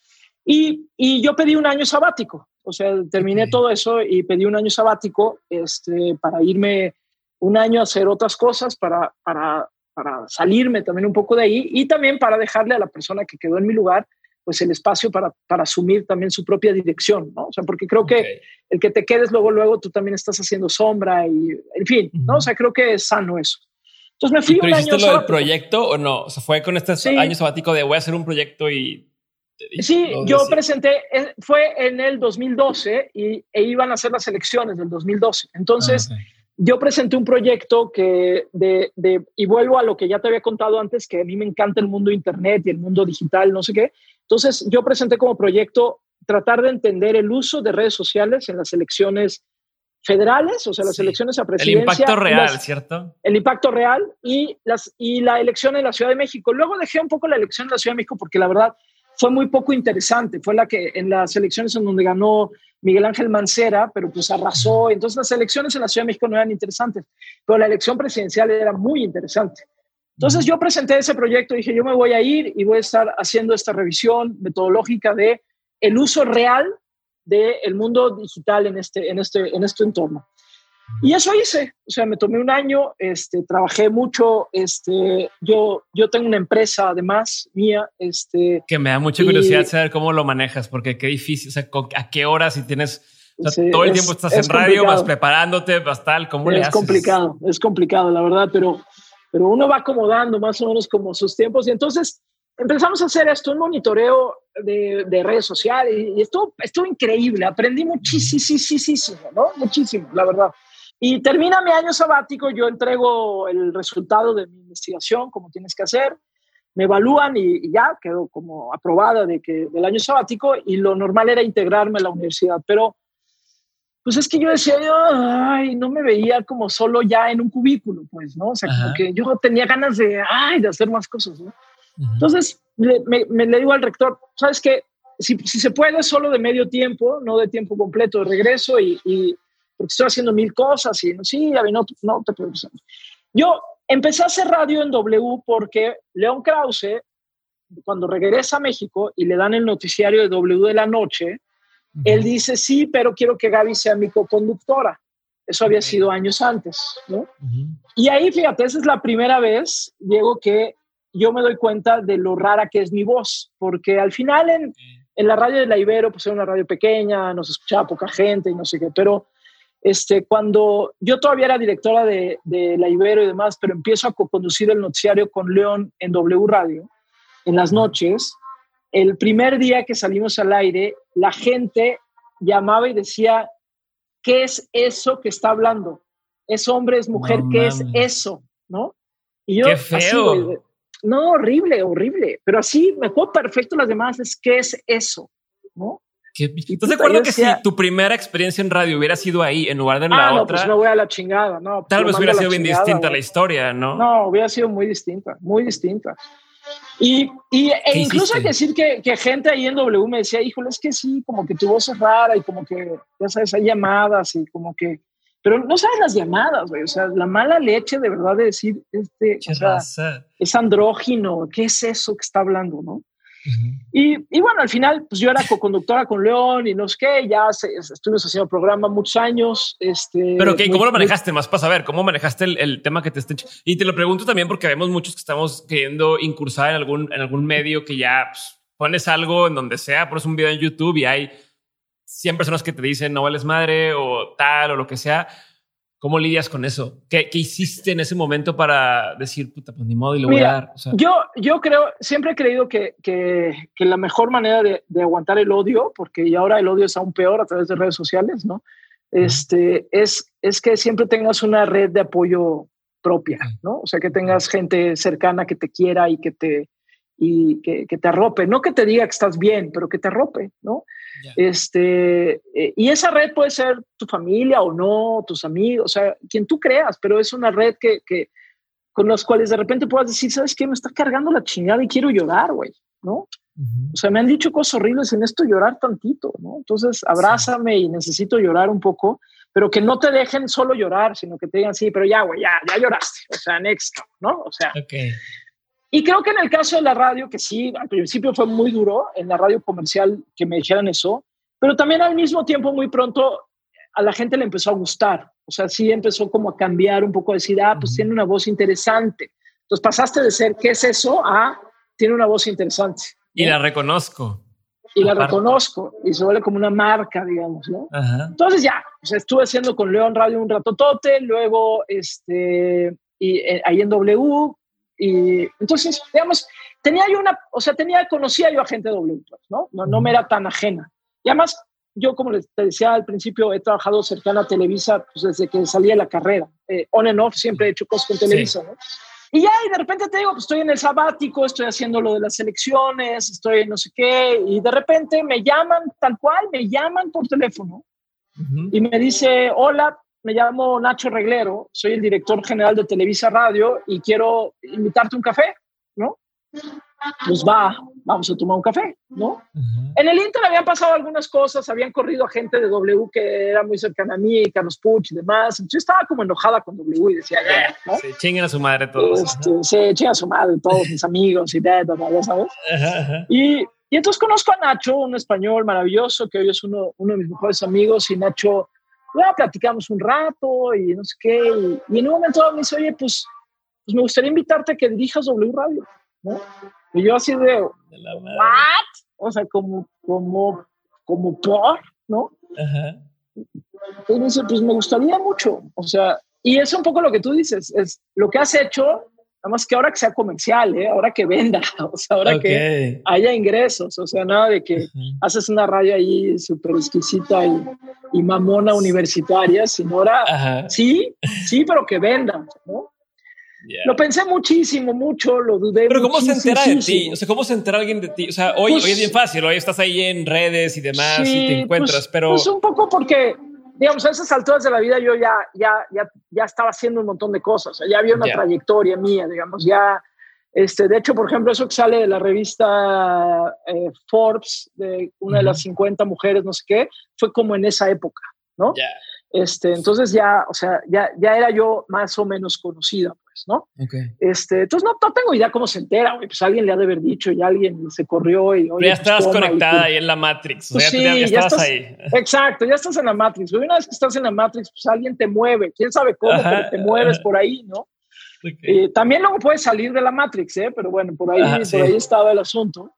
Speaker 1: Y, y yo pedí un año sabático, o sea, terminé okay. todo eso y pedí un año sabático este, para irme un año a hacer otras cosas, para, para, para salirme también un poco de ahí y también para dejarle a la persona que quedó en mi lugar pues el espacio para, para asumir también su propia dirección, ¿no? O sea, porque creo okay. que el que te quedes luego, luego tú también estás haciendo sombra y, en fin, uh -huh. ¿no? O sea, creo que es sano eso. Entonces me fui
Speaker 2: ¿Pero
Speaker 1: un
Speaker 2: hiciste
Speaker 1: año
Speaker 2: lo del proyecto o no? O sea, fue con este sí. año sabático de voy a hacer un proyecto y...
Speaker 1: Sí, yo decía? presenté, eh, fue en el 2012 y, e iban a hacer las elecciones del 2012. Entonces, ah, okay. yo presenté un proyecto que de, de, y vuelvo a lo que ya te había contado antes, que a mí me encanta el mundo internet y el mundo digital, no sé qué. Entonces, yo presenté como proyecto tratar de entender el uso de redes sociales en las elecciones federales, o sea, las sí. elecciones a presidencia.
Speaker 2: El impacto real, las, ¿cierto?
Speaker 1: El impacto real y, las, y la elección en la Ciudad de México. Luego dejé un poco la elección en la Ciudad de México porque la verdad fue muy poco interesante. Fue la que en las elecciones en donde ganó Miguel Ángel Mancera, pero pues arrasó. Entonces las elecciones en la Ciudad de México no eran interesantes, pero la elección presidencial era muy interesante. Entonces yo presenté ese proyecto y dije, yo me voy a ir y voy a estar haciendo esta revisión metodológica de el uso real del de mundo digital en este, en, este, en este entorno. Y eso hice, o sea, me tomé un año, este, trabajé mucho, este, yo, yo tengo una empresa además mía. Este,
Speaker 2: que me da mucha curiosidad y, saber cómo lo manejas, porque qué difícil, o sea, a qué horas si tienes, o sea, sí, todo el tiempo estás en radio, complicado. vas preparándote, vas tal, ¿cómo
Speaker 1: es
Speaker 2: le haces?
Speaker 1: Es complicado, es complicado, la verdad, pero pero uno va acomodando más o menos como sus tiempos y entonces empezamos a hacer esto, un monitoreo de, de redes sociales y estuvo, estuvo increíble, aprendí muchísimo, ¿no? Muchísimo, la verdad. Y termina mi año sabático, yo entrego el resultado de mi investigación, como tienes que hacer, me evalúan y, y ya quedo como aprobada de que, del año sabático y lo normal era integrarme a la universidad, pero pues es que yo decía, ay, no me veía como solo ya en un cubículo, pues, ¿no? O sea, como que yo tenía ganas de, ay, de hacer más cosas, ¿no? Ajá. Entonces, le, me, me, le digo al rector, ¿sabes qué? Si, si, se puede, solo de medio tiempo, no de tiempo completo, de regreso y, y porque estoy haciendo mil cosas y sí, mí no, no te preocupes. Yo empecé a hacer radio en W porque León Krause, cuando regresa a México y le dan el noticiario de W de la noche, él dice, sí, pero quiero que Gaby sea mi coconductora. Eso había sido años antes, ¿no? Uh -huh. Y ahí, fíjate, esa es la primera vez, Diego, que yo me doy cuenta de lo rara que es mi voz, porque al final en, en la radio de la Ibero, pues era una radio pequeña, nos escuchaba poca gente y no sé qué, pero este, cuando yo todavía era directora de, de la Ibero y demás, pero empiezo a co-conducir el noticiario con León en W Radio, en las noches, el primer día que salimos al aire, la gente llamaba y decía, ¿qué es eso que está hablando? ¿Es hombre, es mujer? No, ¿Qué mames. es eso? ¿No?
Speaker 2: Y yo, Qué feo.
Speaker 1: Así, no, horrible, horrible. Pero así me acuerdo perfecto las demás, es ¿qué es eso? ¿No?
Speaker 2: ¿Qué? ¿Estás de acuerdo que si tu primera experiencia en radio hubiera sido ahí en lugar de en
Speaker 1: ah,
Speaker 2: la
Speaker 1: no,
Speaker 2: otra?
Speaker 1: Pues me voy a la chingada, no.
Speaker 2: Tal vez hubiera sido bien chingada, distinta la historia, ¿no?
Speaker 1: No, hubiera sido muy distinta, muy distinta. Y, y e incluso hay que decir que, que, gente ahí en W me decía, híjole, es que sí, como que tu voz es rara y como que, ya sabes, hay llamadas y como que, pero no sabes las llamadas, güey, o sea, la mala leche de verdad de decir, este, o sea, es andrógino, ¿qué es eso que está hablando, no? Uh -huh. y, y, bueno, al final, pues yo era co-conductora con León y no sé qué, ya se, estuvimos haciendo programa muchos años. Este,
Speaker 2: Pero, okay, ¿cómo lo manejaste? Más para saber, ¿cómo manejaste el, el, tema que te estén... Y te lo pregunto también porque vemos muchos que estamos queriendo incursar en algún, en algún medio que ya pues, pones algo en donde sea, pones un video en YouTube y hay 100 personas que te dicen no vales madre o tal o lo que sea. ¿Cómo lidias con eso? ¿Qué, qué hiciste en ese momento para decir, puta, pues ni modo y lo voy a dar?
Speaker 1: O sea, yo, yo creo, siempre he creído que, que, que la mejor manera de, de, aguantar el odio, porque ahora el odio es aún peor a través de redes sociales, ¿no? Este, es, es que siempre tengas una red de apoyo propia, ¿no? O sea, que tengas gente cercana que te quiera y que te, y que, que, te arrope, no que te diga que estás bien, pero que te arrope, ¿no? Este, eh, y esa red puede ser tu familia o no, tus amigos, o sea, quien tú creas, pero es una red que, que con los cuales de repente puedas decir, ¿sabes qué? Me está cargando la chingada y quiero llorar, güey, ¿no? O sea, me han dicho cosas horribles en esto llorar tantito, ¿no? Entonces, abrázame y necesito llorar un poco, pero que no te dejen solo llorar, sino que te digan, sí, pero ya, güey, ya, ya lloraste, o sea, next, ¿no? O sea,
Speaker 2: okay.
Speaker 1: Y creo que en el caso de la radio, que sí, al principio fue muy duro, en la radio comercial que me dijeran eso, pero también al mismo tiempo muy pronto a la gente le empezó a gustar. O sea, sí empezó como a cambiar un poco, a decir, ah, pues tiene una voz interesante. Entonces pasaste de ser, ¿qué es eso? a, tiene una voz interesante.
Speaker 2: Y la reconozco.
Speaker 1: Y la reconozco y se vuelve como una marca, digamos, ¿no?
Speaker 2: Ajá.
Speaker 1: Entonces ya, o sea, estuve haciendo con León Radio un ratotote, luego este, y, eh, ahí en W, y entonces, digamos, tenía yo una, o sea, tenía, conocía yo a gente de W, ¿no? ¿no? No me era tan ajena. Y además, yo, como les decía al principio, he trabajado cercana a Televisa pues, desde que salí de la carrera. Eh, on and off, siempre he hecho cosas con Televisa, sí. ¿no? Y ya, y de repente te digo, pues estoy en el sabático, estoy haciendo lo de las elecciones, estoy en no sé qué, y de repente me llaman, tal cual, me llaman por teléfono uh -huh. y me dice, hola, me llamo Nacho Reglero, soy el director general de Televisa Radio y quiero invitarte a un café, ¿no? Pues va, vamos a tomar un café, ¿no? Uh -huh. En el Inter habían pasado algunas cosas, habían corrido a gente de W que era muy cercana a mí, Carlos Puch y demás. Yo estaba como enojada con W y decía, yeah, ¿no?
Speaker 2: Sí, chinguen a su madre todos.
Speaker 1: Este, sí, chinguen a su madre todos mis amigos y de, ya sabes.
Speaker 2: Uh -huh.
Speaker 1: Y, y entonces conozco a Nacho, un español maravilloso que hoy es uno, uno de mis mejores amigos y Nacho ya platicamos un rato y no sé qué. Y, y en un momento me dice, oye, pues, pues, me gustaría invitarte a que dirijas W Radio. ¿no? Y yo así de,
Speaker 2: de
Speaker 1: ¿what? O sea, como, como, como por, ¿no?
Speaker 2: Ajá.
Speaker 1: Y me dice, pues me gustaría mucho. O sea, y es un poco lo que tú dices, es lo que has hecho, nada más que ahora que sea comercial, ¿eh? ahora que venda, o sea, ahora
Speaker 2: Ok.
Speaker 1: que haya ingresos, o sea, nada de que
Speaker 2: Ujú.
Speaker 1: haces una raya ahí súper exquisita y, y mamona universitaria, sino ahora
Speaker 2: Ajá.
Speaker 1: sí, sí, pero que venda, ¿no?
Speaker 2: Yeah.
Speaker 1: Lo pensé muchísimo, mucho, lo dudé.
Speaker 2: Pero ¿cómo se entera de ti? O sea, ¿cómo se entera alguien de ti? O sea, hoy,
Speaker 1: Pues-
Speaker 2: hoy es bien fácil, hoy estás ahí en redes y demás y
Speaker 1: Sí,
Speaker 2: te encuentras,
Speaker 1: pues-
Speaker 2: pero...
Speaker 1: Pues un poco porque, digamos, a esas alturas de la vida yo ya, ya, ya, ya estaba haciendo un montón de cosas, ya había una trayectoria mía, digamos, ya, este, de hecho, por ejemplo, eso que sale de la revista eh, Forbes, de una de las 50 mujeres, no sé qué, fue como en esa época, ¿no?
Speaker 2: Ya,
Speaker 1: Este, entonces ya, o sea, ya, ya era yo más o menos conocida, ¿no? Este, entonces no, no tengo idea cómo se entera, güey, pues alguien le ha de haber dicho y alguien se corrió y... Oye,
Speaker 2: ya
Speaker 1: pues,
Speaker 2: estabas conectada ahí en la Matrix. O
Speaker 1: Pues
Speaker 2: sea,
Speaker 1: sí,
Speaker 2: ya,
Speaker 1: estás-
Speaker 2: ahí.
Speaker 1: Exacto, ya estás en la Matrix. güey. Una vez que estás en la Matrix, pues alguien te mueve. Quién sabe cómo,
Speaker 2: Ajá,
Speaker 1: pero te mueves
Speaker 2: ajá.
Speaker 1: por ahí, ¿no? Eh, también luego puedes salir de la Matrix, ¿eh? Pero bueno, por ahí,
Speaker 2: Ajá,
Speaker 1: por
Speaker 2: sí.
Speaker 1: ahí estaba el asunto.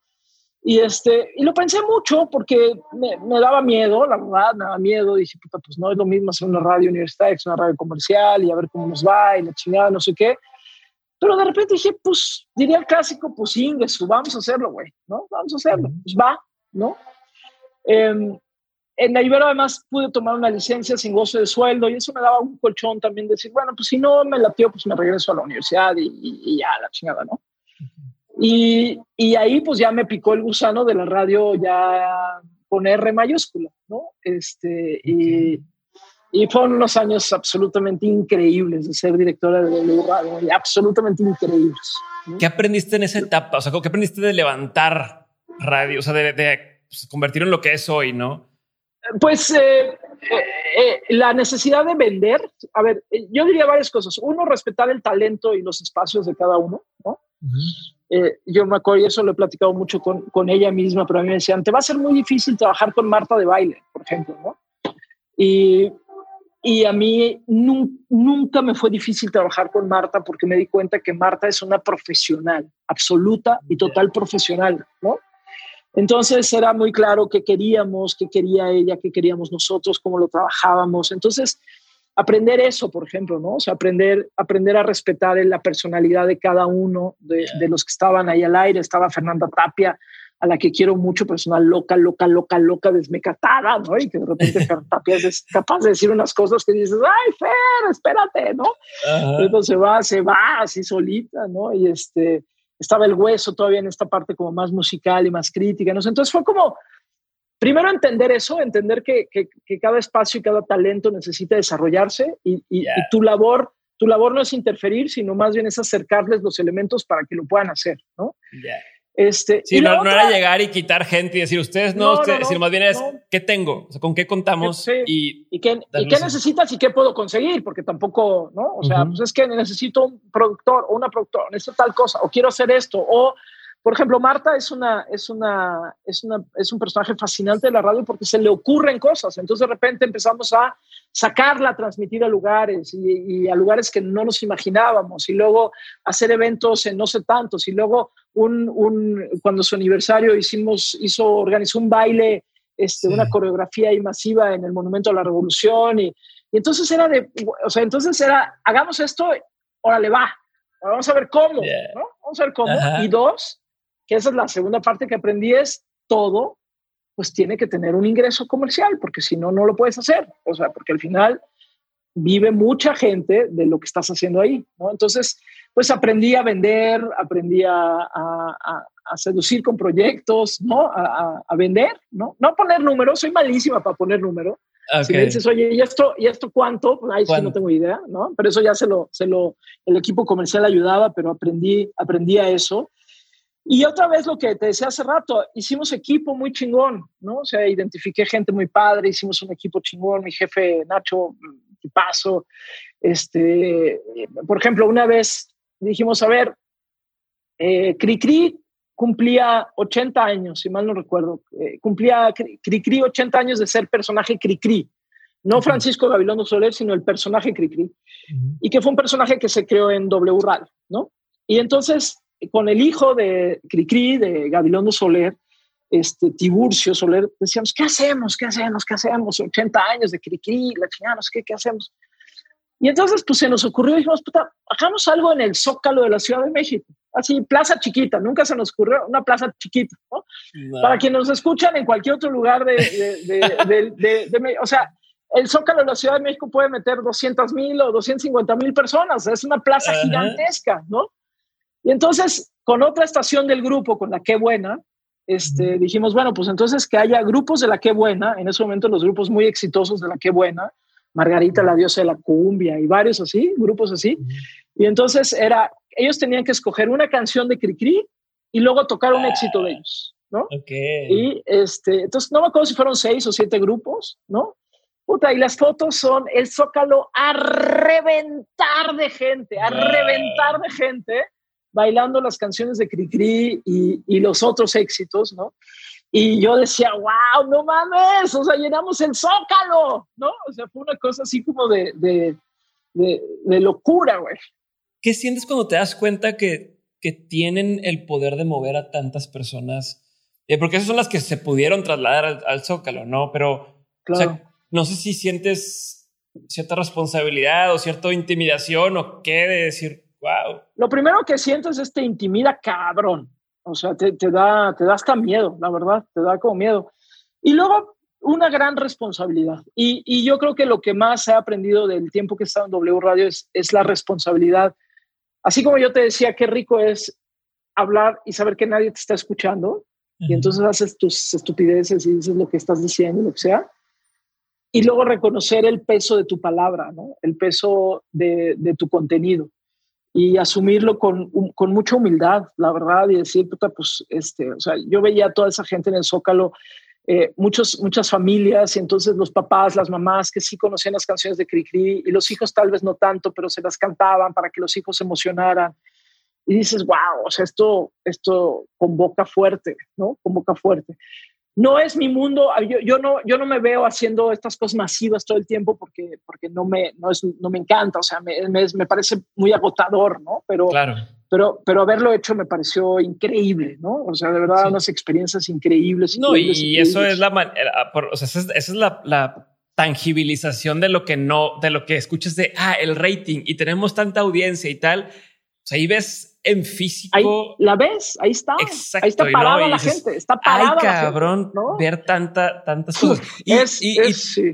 Speaker 1: Y, este, y lo pensé mucho porque me, me daba miedo, la verdad, me daba miedo. Dije, puta, pues no es lo mismo hacer una radio universitaria que una radio comercial y a ver cómo nos va y la chingada, no sé qué. Pero de repente dije, pues diría el clásico, pues Ingesu, vamos a hacerlo, güey, ¿no? Vamos a hacerlo, pues va, ¿no? Em, en la Ibero además pude tomar una licencia sin goce de sueldo y eso me daba un colchón también de decir, bueno, pues si no me latió, pues me regreso a la universidad y, y- y ya, la chingada, ¿no? Y, y ahí pues ya me picó el gusano de la radio ya con R mayúscula, ¿no? Este, y, y fueron unos años absolutamente increíbles de ser directora de W Radio, y absolutamente increíbles. ¿no?
Speaker 2: ¿Qué aprendiste en esa etapa? O sea, ¿qué aprendiste de levantar radio? O sea, de, de pues, convertirlo en lo que es hoy, ¿no?
Speaker 1: Pues eh, eh, eh, la necesidad de vender, a ver, eh, yo diría varias cosas. Uno, respetar el talento y los espacios de cada uno, ¿no? Eh, yo me acuerdo, y eso lo he platicado mucho con, con ella misma, pero a mí me decían, te va a ser muy difícil trabajar con Marta de baile, por ejemplo, ¿no? Y, y a mí nun- nunca me fue difícil trabajar con Marta porque me di cuenta que Marta es una profesional, absoluta y total profesional, ¿no? Entonces era muy claro qué queríamos, qué quería ella, qué queríamos nosotros, cómo lo trabajábamos. Entonces, aprender eso, por ejemplo, ¿no? O sea, aprender, aprender a respetar la personalidad de cada uno de, de los que estaban ahí al aire. Estaba Fernanda Tapia, a la que quiero mucho, personal loca, loca, loca, loca, desmecatada, ¿no? Y que de repente Tapia es capaz de decir unas cosas que dices, ay, Fer, espérate, ¿no? Entonces se va, se va así solita, ¿no? Y este, estaba el hueso todavía en esta parte como más musical y más crítica, ¿no? Entonces fue como, primero entender eso, entender que, que, cada espacio y cada talento necesita desarrollarse y, y, tu labor tu labor no es interferir, sino más bien es acercarles los elementos para que lo puedan hacer, ¿no?
Speaker 2: Este, sí, no, era llegar y quitar gente y decir ustedes no, sino más bien es qué tengo, con qué contamos y,
Speaker 1: ¿Y, qué, ¿y qué necesitas y qué puedo conseguir, porque tampoco, ¿no? O sea, pues es que necesito un productor o una productora, necesito tal cosa, o quiero hacer esto, o por ejemplo, Marta es, una, es, una, es, una, es un personaje fascinante de la radio porque se le ocurren cosas. Entonces de repente empezamos a sacarla, a transmitir a lugares y, a lugares que no nos imaginábamos. Y luego hacer eventos en no sé tantos. Y luego un, un, cuando su aniversario hicimos, hizo, organizó un baile, este, una coreografía ahí masiva en el Monumento a la Revolución. Y, y entonces era de, o sea, entonces era, hagamos esto, órale va, vamos a ver cómo, ¿no? Vamos a ver cómo. Y dos, que esa es la segunda parte que aprendí, es todo, pues tiene que tener un ingreso comercial, porque si no, no lo puedes hacer. O sea, porque al final vive mucha gente de lo que estás haciendo ahí, ¿no? Entonces, pues aprendí a vender, aprendí a, seducir con proyectos, ¿no? A, vender, ¿no? No poner números, soy malísima para poner números. Si me dices, oye, ¿y esto, ¿y esto cuánto? Pues ahí sí no tengo idea, ¿no? Pero eso ya se lo, se lo, el equipo comercial ayudaba, pero aprendí, aprendí a eso. Y otra vez lo que te decía hace rato, hicimos equipo muy chingón, ¿no? O sea, identifiqué gente muy padre, hicimos un equipo chingón, mi jefe Nacho, tipazo. Este, por ejemplo, una vez dijimos, a ver, eh, Cricri cumplía 80 años, si mal no recuerdo, eh, cumplía Cricri 80 años de ser personaje Cricri. No Francisco Gabilondo Soler, sino el personaje Cricri. Y que fue un personaje que se creó en W RAL, ¿no? Y entonces con el hijo de Cricri, de Gabilondo Soler, este, Tiburcio Soler, decíamos, ¿qué hacemos? ¿Qué hacemos? ¿Qué hacemos? 80 años de Cricri, la chingada, ¿qué, ¿qué hacemos? Y entonces, pues se nos ocurrió, dijimos, puta, hagamos algo en el Zócalo de la Ciudad de México. Así, plaza chiquita, nunca se nos ocurrió una plaza chiquita, ¿no? Para quienes nos escuchan en cualquier otro lugar de, de, de, de, o sea, el Zócalo de la Ciudad de México puede meter 200 mil o 250 mil personas, es una plaza gigantesca, ¿no? Y entonces, con otra estación del grupo, con la Qué Buena, este, dijimos, bueno, pues entonces que haya grupos de la Qué Buena, en ese momento los grupos muy exitosos de la Qué Buena, Margarita, la diosa de la cumbia y varios así, grupos así. Y entonces era, ellos tenían que escoger una canción de Cricri y luego tocar un éxito de ellos, ¿no? Y este, entonces no me acuerdo si fueron seis o siete grupos, ¿no? Puta, y las fotos son el zócalo a reventar de gente, a reventar de gente bailando las canciones de Cricri y, y los otros éxitos, ¿no? Y yo decía, wow, no mames, o sea, llenamos el zócalo, ¿no? O sea, fue una cosa así como de, de, de, locura, güey.
Speaker 2: ¿Qué sientes cuando te das cuenta que, que tienen el poder de mover a tantas personas? Eh, porque esas son las que se pudieron trasladar al, zócalo, ¿no? Pero, claro. no sé si sientes cierta responsabilidad o cierta intimidación o qué de decir, Wow.
Speaker 1: Lo primero que sientes es te intimida cabrón. O sea, te, te, da, te da hasta miedo, la verdad, te da como miedo. Y luego una gran responsabilidad. Y, y yo creo que lo que más he aprendido del tiempo que he estado en W Radio es, es la responsabilidad. Así como yo te decía, qué rico es hablar y saber que nadie te está escuchando. Y entonces haces tus estupideces y dices lo que estás diciendo, lo que sea. Y luego reconocer el peso de tu palabra, ¿no? el peso de, de tu contenido y asumirlo con, con, mucha humildad, la verdad, y decir, puta, pues, este, o sea, yo veía toda esa gente en el Zócalo, eh, muchos, muchas familias, y entonces los papás, las mamás que sí conocían las canciones de Cricri, y los hijos tal vez no tanto, pero se las cantaban para que los hijos se emocionaran. Y dices, wow, o sea, esto, esto convoca fuerte, ¿no? Convoca fuerte no es mi mundo, yo, no, yo no me veo haciendo estas cosas masivas todo el tiempo porque, porque no, me, no, es, no me encanta, o sea, me, me, parece muy agotador, ¿no? Pero, claro. pero, pero haberlo hecho me pareció increíble, ¿no? O sea, de verdad, unas experiencias increíbles.
Speaker 2: No, y eso es la manera, o sea, esa es, la, la, tangibilización de lo que no, de lo que escuchas de, ah, el rating y tenemos tanta audiencia y tal. O sea, ahí ves en físico.
Speaker 1: la ves, ahí está. Exacto, ahí está parada la gente, está parada.
Speaker 2: Ay, cabrón, ver tanta, tantas cosas. Y,
Speaker 1: es, sí.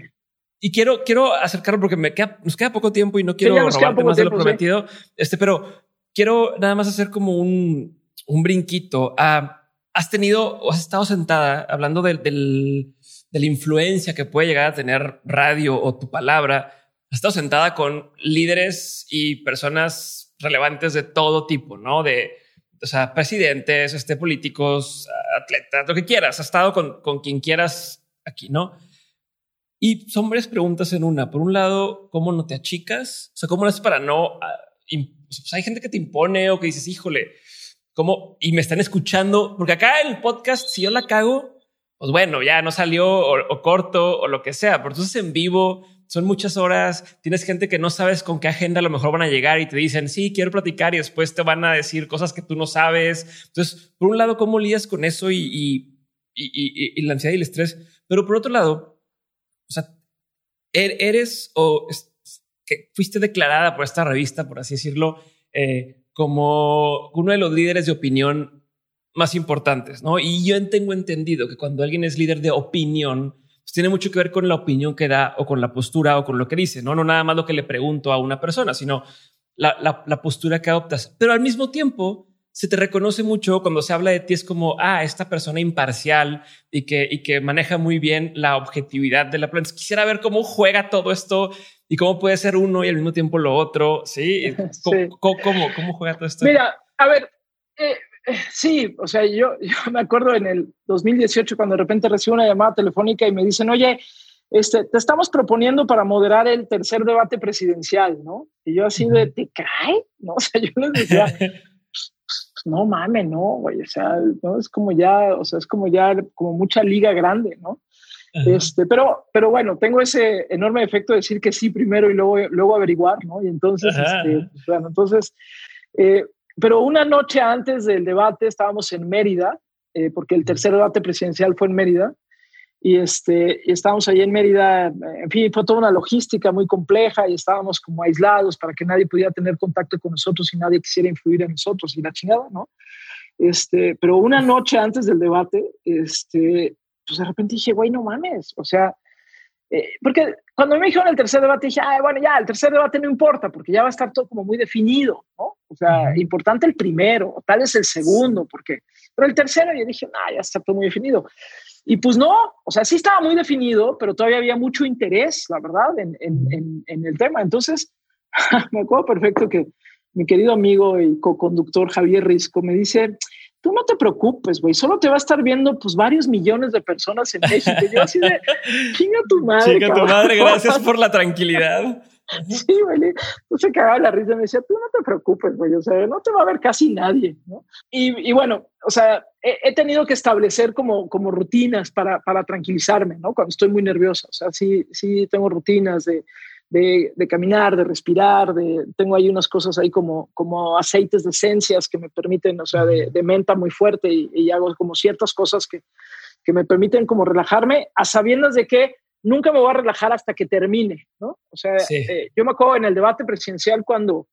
Speaker 2: y, quiero, quiero acercarlo porque me queda, nos queda poco tiempo y no quiero robarte más de lo prometido. Este, pero quiero nada más hacer como un, un brinquito. Ah, has tenido o has estado sentada hablando del, del, de la influencia que puede llegar a tener radio o tu palabra. Has estado sentada con líderes y personas relevantes de todo tipo, no de o sea, presidentes, este, políticos, atletas, lo que quieras. Has estado con, con quien quieras aquí, no? Y son varias preguntas en una. Por un lado, ¿cómo no te achicas? O sea, ¿cómo lo haces para no ah, pues hay gente que te impone o que dices, híjole, ¿cómo? Y me están escuchando, porque acá el podcast, si yo la cago, pues bueno, ya no salió o, corto o lo que sea, pero entonces en vivo son muchas horas, tienes gente que no sabes con qué agenda a lo mejor van a llegar y te dicen, sí, quiero platicar y después te van a decir cosas que tú no sabes. Entonces, por un lado, ¿cómo lidias con eso y, y, y, y la ansiedad y el estrés? Pero por otro lado, o sea, er-, eres o que fuiste declarada por esta revista, por así decirlo, eh, como uno de los líderes de opinión más importantes, ¿no? Y yo tengo entendido que cuando alguien es líder de opinión, pues tiene mucho que ver con la opinión que da o con la postura o con lo que dice, ¿no? No nada más lo que le pregunto a una persona, sino la, la postura que adoptas. Pero al mismo tiempo, se te reconoce mucho cuando se habla de ti, es como, ah, esta persona imparcial y que, y que maneja muy bien la objetividad de la planta. Quisiera ver cómo juega todo esto y cómo puede ser uno y al mismo tiempo lo otro. Sí. ¿Cómo, cómo, juega todo esto?
Speaker 1: Mira, a ver, eh, sí, o sea, yo, yo me acuerdo en el 2018 cuando de repente recibo una llamada telefónica y me dicen, oye, este, te estamos proponiendo para moderar el tercer debate presidencial, ¿no? Y yo así de, ¿te cae? ¿No? O sea, yo les decía, no mames, no, güey, o sea, ¿no? es como ya, o sea, es como ya, como mucha liga grande, ¿no? Este, pero, pero bueno, tengo ese enorme efecto de decir que sí primero y luego, luego averiguar, ¿no? Y entonces, este, pues, bueno, entonces, eh, pero una noche antes del debate estábamos en Mérida, eh, porque el tercer debate presidencial fue en Mérida, y, este, y estábamos ahí en Mérida, en fin, fue toda una logística muy compleja y estábamos como aislados para que nadie pudiera tener contacto con nosotros y nadie quisiera influir en nosotros y la chingada, ¿no? Este, pero una noche antes del debate, este, pues de repente dije, güey, no mames, o sea, eh, porque cuando me dijeron el tercer debate dije, ah, bueno, ya, el tercer debate no importa porque ya va a estar todo como muy definido, ¿no? O sea, importante el primero, tal vez el segundo, porque, pero el tercero yo dije, ah, ya está todo muy definido. Y pues no, o sea, sí estaba muy definido, pero todavía había mucho interés, la verdad, en, en, en, el tema. Entonces, me acuerdo perfecto que mi querido amigo y co-conductor Javier Risco me dice, tú no te preocupes, güey, solo te va a estar viendo pues varios millones de personas en México. Y yo así de, chinga tu madre.
Speaker 2: Chinga tu madre, gracias por la tranquilidad.
Speaker 1: Sí, güey, no se cagaba la risa, me decía, tú no te preocupes, güey, o sea, no te va a ver casi nadie, ¿no? Y, y bueno, o sea, he, tenido que establecer como, como rutinas para, para tranquilizarme, ¿no? Cuando estoy muy nerviosa, o sea, sí, sí tengo rutinas de, de, de, caminar, de respirar, de, tengo ahí unas cosas ahí como, como aceites de esencias que me permiten, o sea, de, de menta muy fuerte y, y, hago como ciertas cosas que, que me permiten como relajarme a sabiendas de que nunca me voy a relajar hasta que termine, ¿no? O sea, eh, yo me acuerdo en el debate presidencial cuando,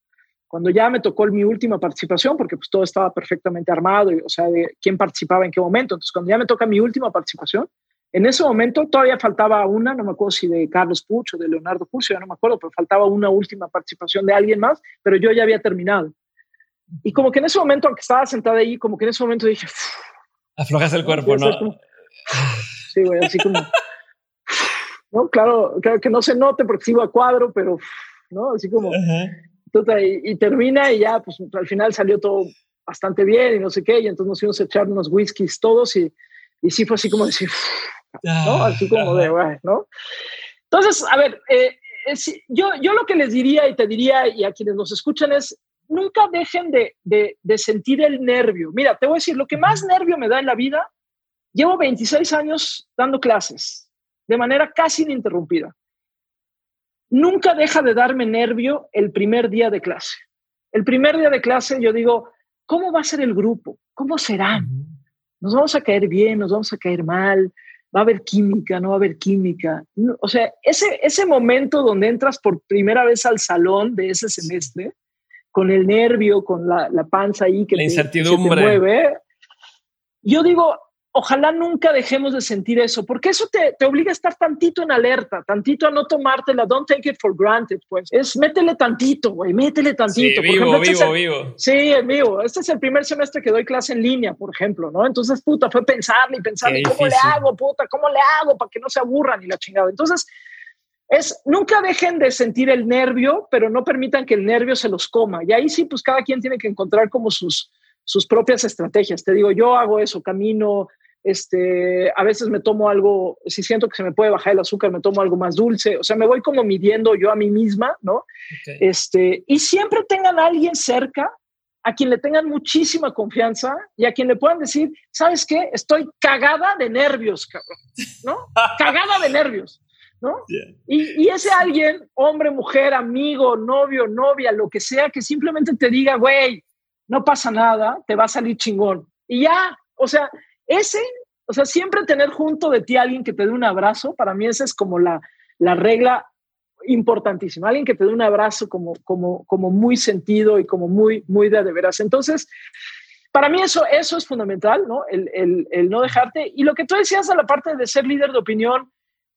Speaker 1: cuando ya me tocó mi última participación, porque pues todo estaba perfectamente armado, y, o sea, de quién participaba en qué momento. Entonces, cuando ya me toca mi última participación, en ese momento todavía faltaba una, no me acuerdo si de Carlos Pucho, de Leonardo Pucho, ya no me acuerdo, pero faltaba una última participación de alguien más, pero yo ya había terminado. Y como que en ese momento, aunque estaba sentada ahí, como que en ese momento dije...
Speaker 2: Aflojas el cuerpo, ¿no?
Speaker 1: sí, güey, así como... ¿no? Claro, claro que no se note porque sigo a cuadro, pero, ¿no? Así como, y, termina y ya, pues al final salió todo bastante bien y no sé qué, y entonces nos fuimos a echar unos whiskies todos y, y sí fue así como decir, ¿no? Ah, así como de, ¿no? Entonces, a ver, eh, yo, yo lo que les diría y te diría y a quienes nos escuchan es, nunca dejen de, de, de sentir el nervio. Mira, te voy a decir, lo que más nervio me da en la vida, llevo 26 años dando clases de manera casi ininterrumpida. Nunca deja de darme nervio el primer día de clase. El primer día de clase yo digo, ¿cómo va a ser el grupo? ¿Cómo serán? ¿Nos vamos a caer bien? ¿Nos vamos a caer mal? ¿Va a haber química? ¿No va a haber química? o sea, ese, ese momento donde entras por primera vez al salón de ese semestre, con el nervio, con la, la panza ahí que,
Speaker 2: la incertidumbre.
Speaker 1: mueve, yo digo, ojalá nunca dejemos de sentir eso, porque eso te, te, obliga a estar tantito en alerta, tantito a no tomártela, don't take it for granted, pues. Es métele tantito, güey, métele tantito.
Speaker 2: Sí, vivo, vivo,
Speaker 1: este
Speaker 2: vivo.
Speaker 1: Sí, en vivo. Este es el primer semestre que doy clase en línea, por ejemplo, ¿no? Entonces, puta, fue pensarle y pensar, ¿cómo le hago, puta? ¿Cómo le hago para que no se aburran y la chingada? Entonces, es, nunca dejen de sentir el nervio, pero no permitan que el nervio se los coma. Y ahí sí, pues cada quien tiene que encontrar como sus, sus propias estrategias. Te digo, yo hago eso, camino, este, a veces me tomo algo, si siento que se me puede bajar el azúcar, me tomo algo más dulce, o sea, me voy como midiendo yo a mí misma, ¿no? Este, y siempre tengan a alguien cerca a quien le tengan muchísima confianza y a quien le puedan decir, ¿sabes qué? Estoy cagada de nervios, cabrón, ¿no? cagada de nervios, ¿no? Y, y, ese alguien, hombre, mujer, amigo, novio, novia, lo que sea, que simplemente te diga, güey, no pasa nada, te va a salir chingón. Y ya, o sea, ese, o sea, siempre tener junto de ti a alguien que te dé un abrazo, para mí esa es como la, la regla importantísima. Alguien que te dé un abrazo como, como, como muy sentido y como muy, muy de, de veras. Entonces, para mí eso, eso es fundamental, ¿no? El, el, el, no dejarte. Y lo que tú decías a la parte de ser líder de opinión,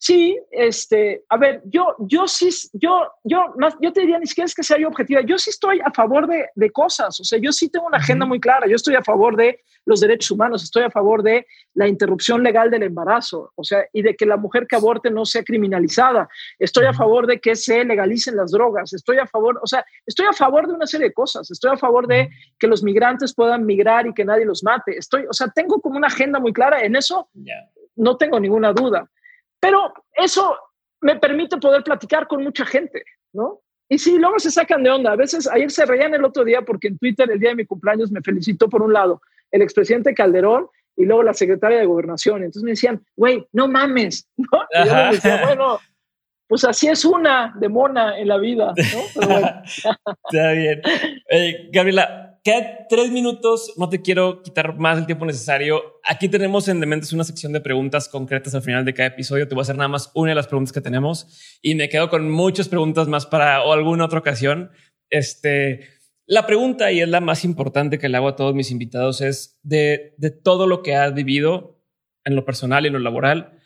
Speaker 1: Sí, este, a ver, yo, yo sí, yo, yo, más, yo te diría ni siquiera es que sea yo objetiva, yo sí estoy a favor de, de cosas, o sea, yo sí tengo una agenda muy clara, yo estoy a favor de los derechos humanos, estoy a favor de la interrupción legal del embarazo, o sea, y de que la mujer que aborte no sea criminalizada, estoy a favor de que se legalicen las drogas, estoy a favor, o sea, estoy a favor de una serie de cosas, estoy a favor de que los migrantes puedan migrar y que nadie los mate, estoy, o sea, tengo como una agenda muy clara, en eso no tengo ninguna duda. Pero eso me permite poder platicar con mucha gente, ¿no? Y sí, luego se sacan de onda. A veces, ayer se reían el otro día porque en Twitter el día de mi cumpleaños me felicitó por un lado el expresidente Calderón y luego la secretaria de Gobernación. Entonces me decían, güey, no mames, ¿no? Y yo decía, bueno, pues así es una de mona en la vida, ¿no?
Speaker 2: Está bien. Gabriela, Quedan tres minutos, no te quiero quitar más el tiempo necesario. Aquí tenemos en Dementes una sección de preguntas concretas al final de cada episodio. Te voy a hacer nada más una de las preguntas que tenemos y me quedo con muchas preguntas más para alguna otra ocasión. Este, la pregunta, y es la más importante que le hago a todos mis invitados, es de, de todo lo que has vivido en lo personal y en lo laboral,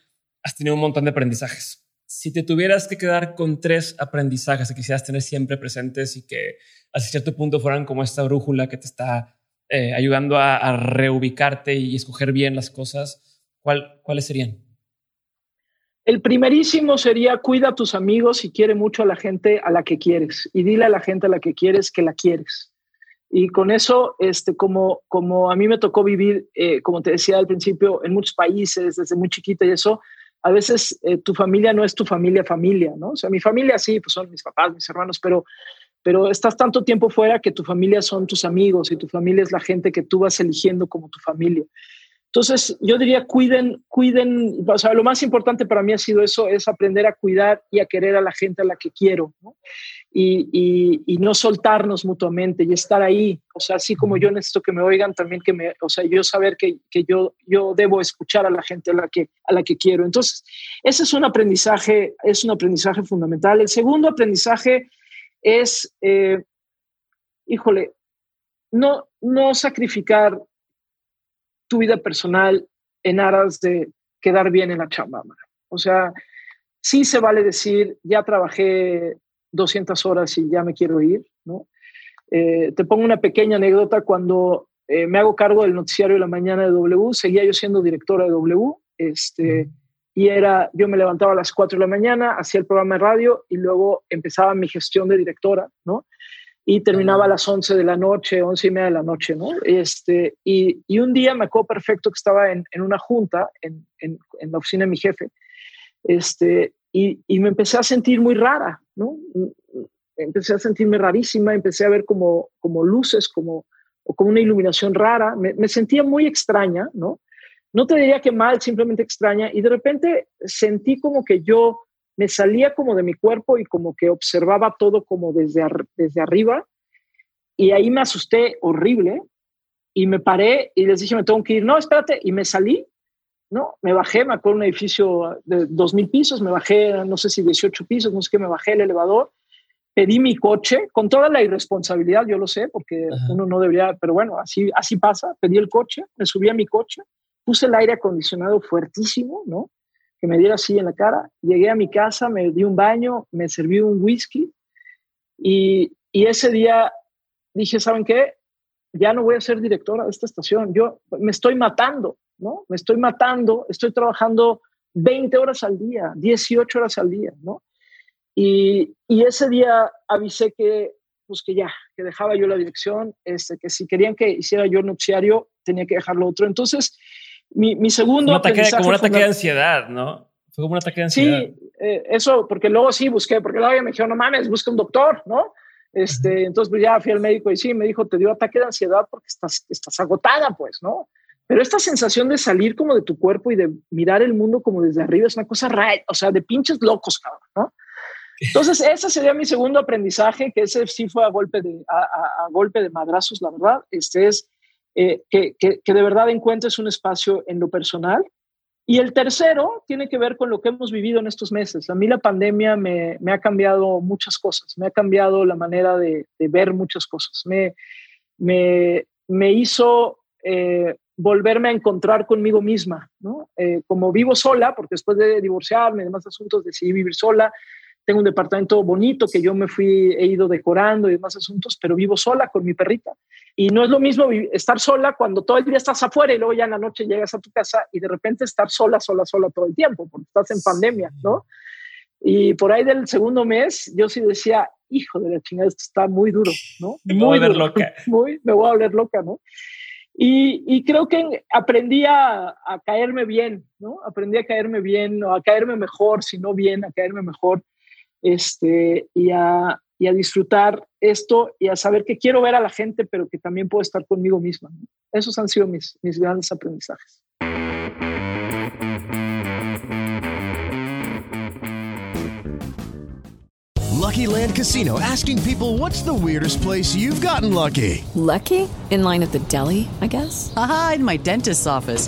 Speaker 2: has tenido un montón de aprendizajes si te tuvieras que quedar con tres aprendizajes que quisieras tener siempre presentes y que a cierto punto fueran como esta brújula que te está eh, ayudando a, reubicarte y escoger bien las cosas, ¿cuál, ¿cuáles serían?
Speaker 1: El primerísimo sería cuida a tus amigos y quiere mucho a la gente a la que quieres y dile a la gente a la que quieres que la quieres. Y con eso, este, como, como a mí me tocó vivir, eh, como te decía al principio, en muchos países desde muy chiquita y eso, a veces eh, tu familia no es tu familia familia, ¿no? O sea, mi familia sí, pues son mis papás, mis hermanos, pero, pero estás tanto tiempo fuera que tu familia son tus amigos y tu familia es la gente que tú vas eligiendo como tu familia. Entonces, yo diría, cuiden, cuiden, o sea, lo más importante para mí ha sido eso, es aprender a cuidar y a querer a la gente a la que quiero, y, no soltarnos mutuamente y estar ahí. O sea, así como yo necesito que me oigan, también que me, o sea, yo saber que, yo, yo debo escuchar a la gente a la, que, a la que quiero. Entonces, ese es un aprendizaje, es un aprendizaje fundamental. El segundo aprendizaje es, eh, híjole, no, no sacrificar tu vida personal en aras de quedar bien en la chamba. O sea, sí se vale decir, ya trabajé 200 horas y ya me quiero ir, ¿no? Eh, te pongo una pequeña anécdota. Cuando eh, me hago cargo del noticiario de la mañana de W, seguía yo siendo directora de W, este, y era, yo me levantaba a las 4 de la mañana, hacía el programa de radio y luego empezaba mi gestión de directora, ¿no? Y terminaba a las 11 de la noche, 11 y media de la noche, ¿no? Este, y, y un día me acuerdo perfecto que estaba en, en una junta en, en, en, la oficina de mi jefe, este, y, y, me empecé a sentir muy rara, ¿no? Empecé a sentirme rarísima, empecé a ver como, como luces, como, o como una iluminación rara, me, me, sentía muy extraña, ¿no? No te diría que mal, simplemente extraña, y de repente sentí como que yo me salía como de mi cuerpo y como que observaba todo como desde, desde arriba, y ahí me asusté horrible y me paré y les dije, me tengo que ir. No, espérate. Y me salí, ¿no? Me bajé, me acuerdo un edificio de dos mil pisos, me bajé, no sé si 18 pisos, no sé qué, me bajé el elevador, pedí mi coche con toda la irresponsabilidad, yo lo sé, porque uno no debería, pero bueno, así, así pasa. Pedí el coche, me subí a mi coche, puse el aire acondicionado fuertísimo, ¿no? Que me diera así en la cara. Llegué a mi casa, me di un baño, me serví un whisky y, y ese día dije, ¿saben qué? Ya no voy a ser directora de esta estación. Yo me estoy matando, ¿no? Me estoy matando, estoy trabajando 20 horas al día, 18 horas al día, ¿no? Y, y ese día avisé que, pues que ya, que dejaba yo la dirección, este, que si querían que hiciera yo noticiario, tenía que dejarlo otro. Entonces, mi, mi segundo...
Speaker 2: Un ataque, como un ataque de ansiedad, ¿no? Fue como un ataque de ansiedad.
Speaker 1: Sí, eh, eso, porque luego sí busqué, porque luego me dijeron, no mames, busca un doctor, ¿no? Este, entonces pues ya fui al médico y sí, me dijo, te dio ataque de ansiedad porque estás, estás agotada, pues, ¿no? Pero esta sensación de salir como de tu cuerpo y de mirar el mundo como desde arriba es una cosa rara, o sea, de pinches locos, cabrón, ¿no? Entonces, ese sería mi segundo aprendizaje, que ese sí fue a golpe de, a, a, golpe de madrazos, la verdad. Este es eh, que, que, que, de verdad encuentres un espacio en lo personal y el tercero tiene que ver con lo que hemos vivido en estos meses. A mí la pandemia me, me ha cambiado muchas cosas, me ha cambiado la manera de, de ver muchas cosas, me, me, me hizo eh, volverme a encontrar conmigo misma, ¿no? Eh, como vivo sola, porque después de divorciarme y demás asuntos decidí vivir sola, tengo un departamento bonito que yo me fui, he ido decorando y demás asuntos, pero vivo sola con mi perrita. Y no es lo mismo estar sola cuando todo el día estás afuera y luego ya en la noche llegas a tu casa y de repente estar sola, sola, sola todo el tiempo, porque estás en pandemia, ¿no? Y por ahí del segundo mes, yo sí decía, hijo de la chingada, esto está muy duro, ¿no?
Speaker 2: Me muy voy a loca.
Speaker 1: Muy, me voy a volver loca, ¿no? Y, y creo que aprendí a, a, caerme bien, ¿no? Aprendí a caerme bien, o a caerme mejor, si no bien, a caerme mejor este, y, a, y a disfrutar esto y a saber que quiero ver a la gente, pero que también puedo estar conmigo misma. Esos han sido mis, mis grandes aprendizajes.
Speaker 3: Lucky Land Casino asking people what's the weirdest place you've gotten lucky?
Speaker 4: Lucky? In line at the deli, I guess?
Speaker 5: Aha, in my dentist's office.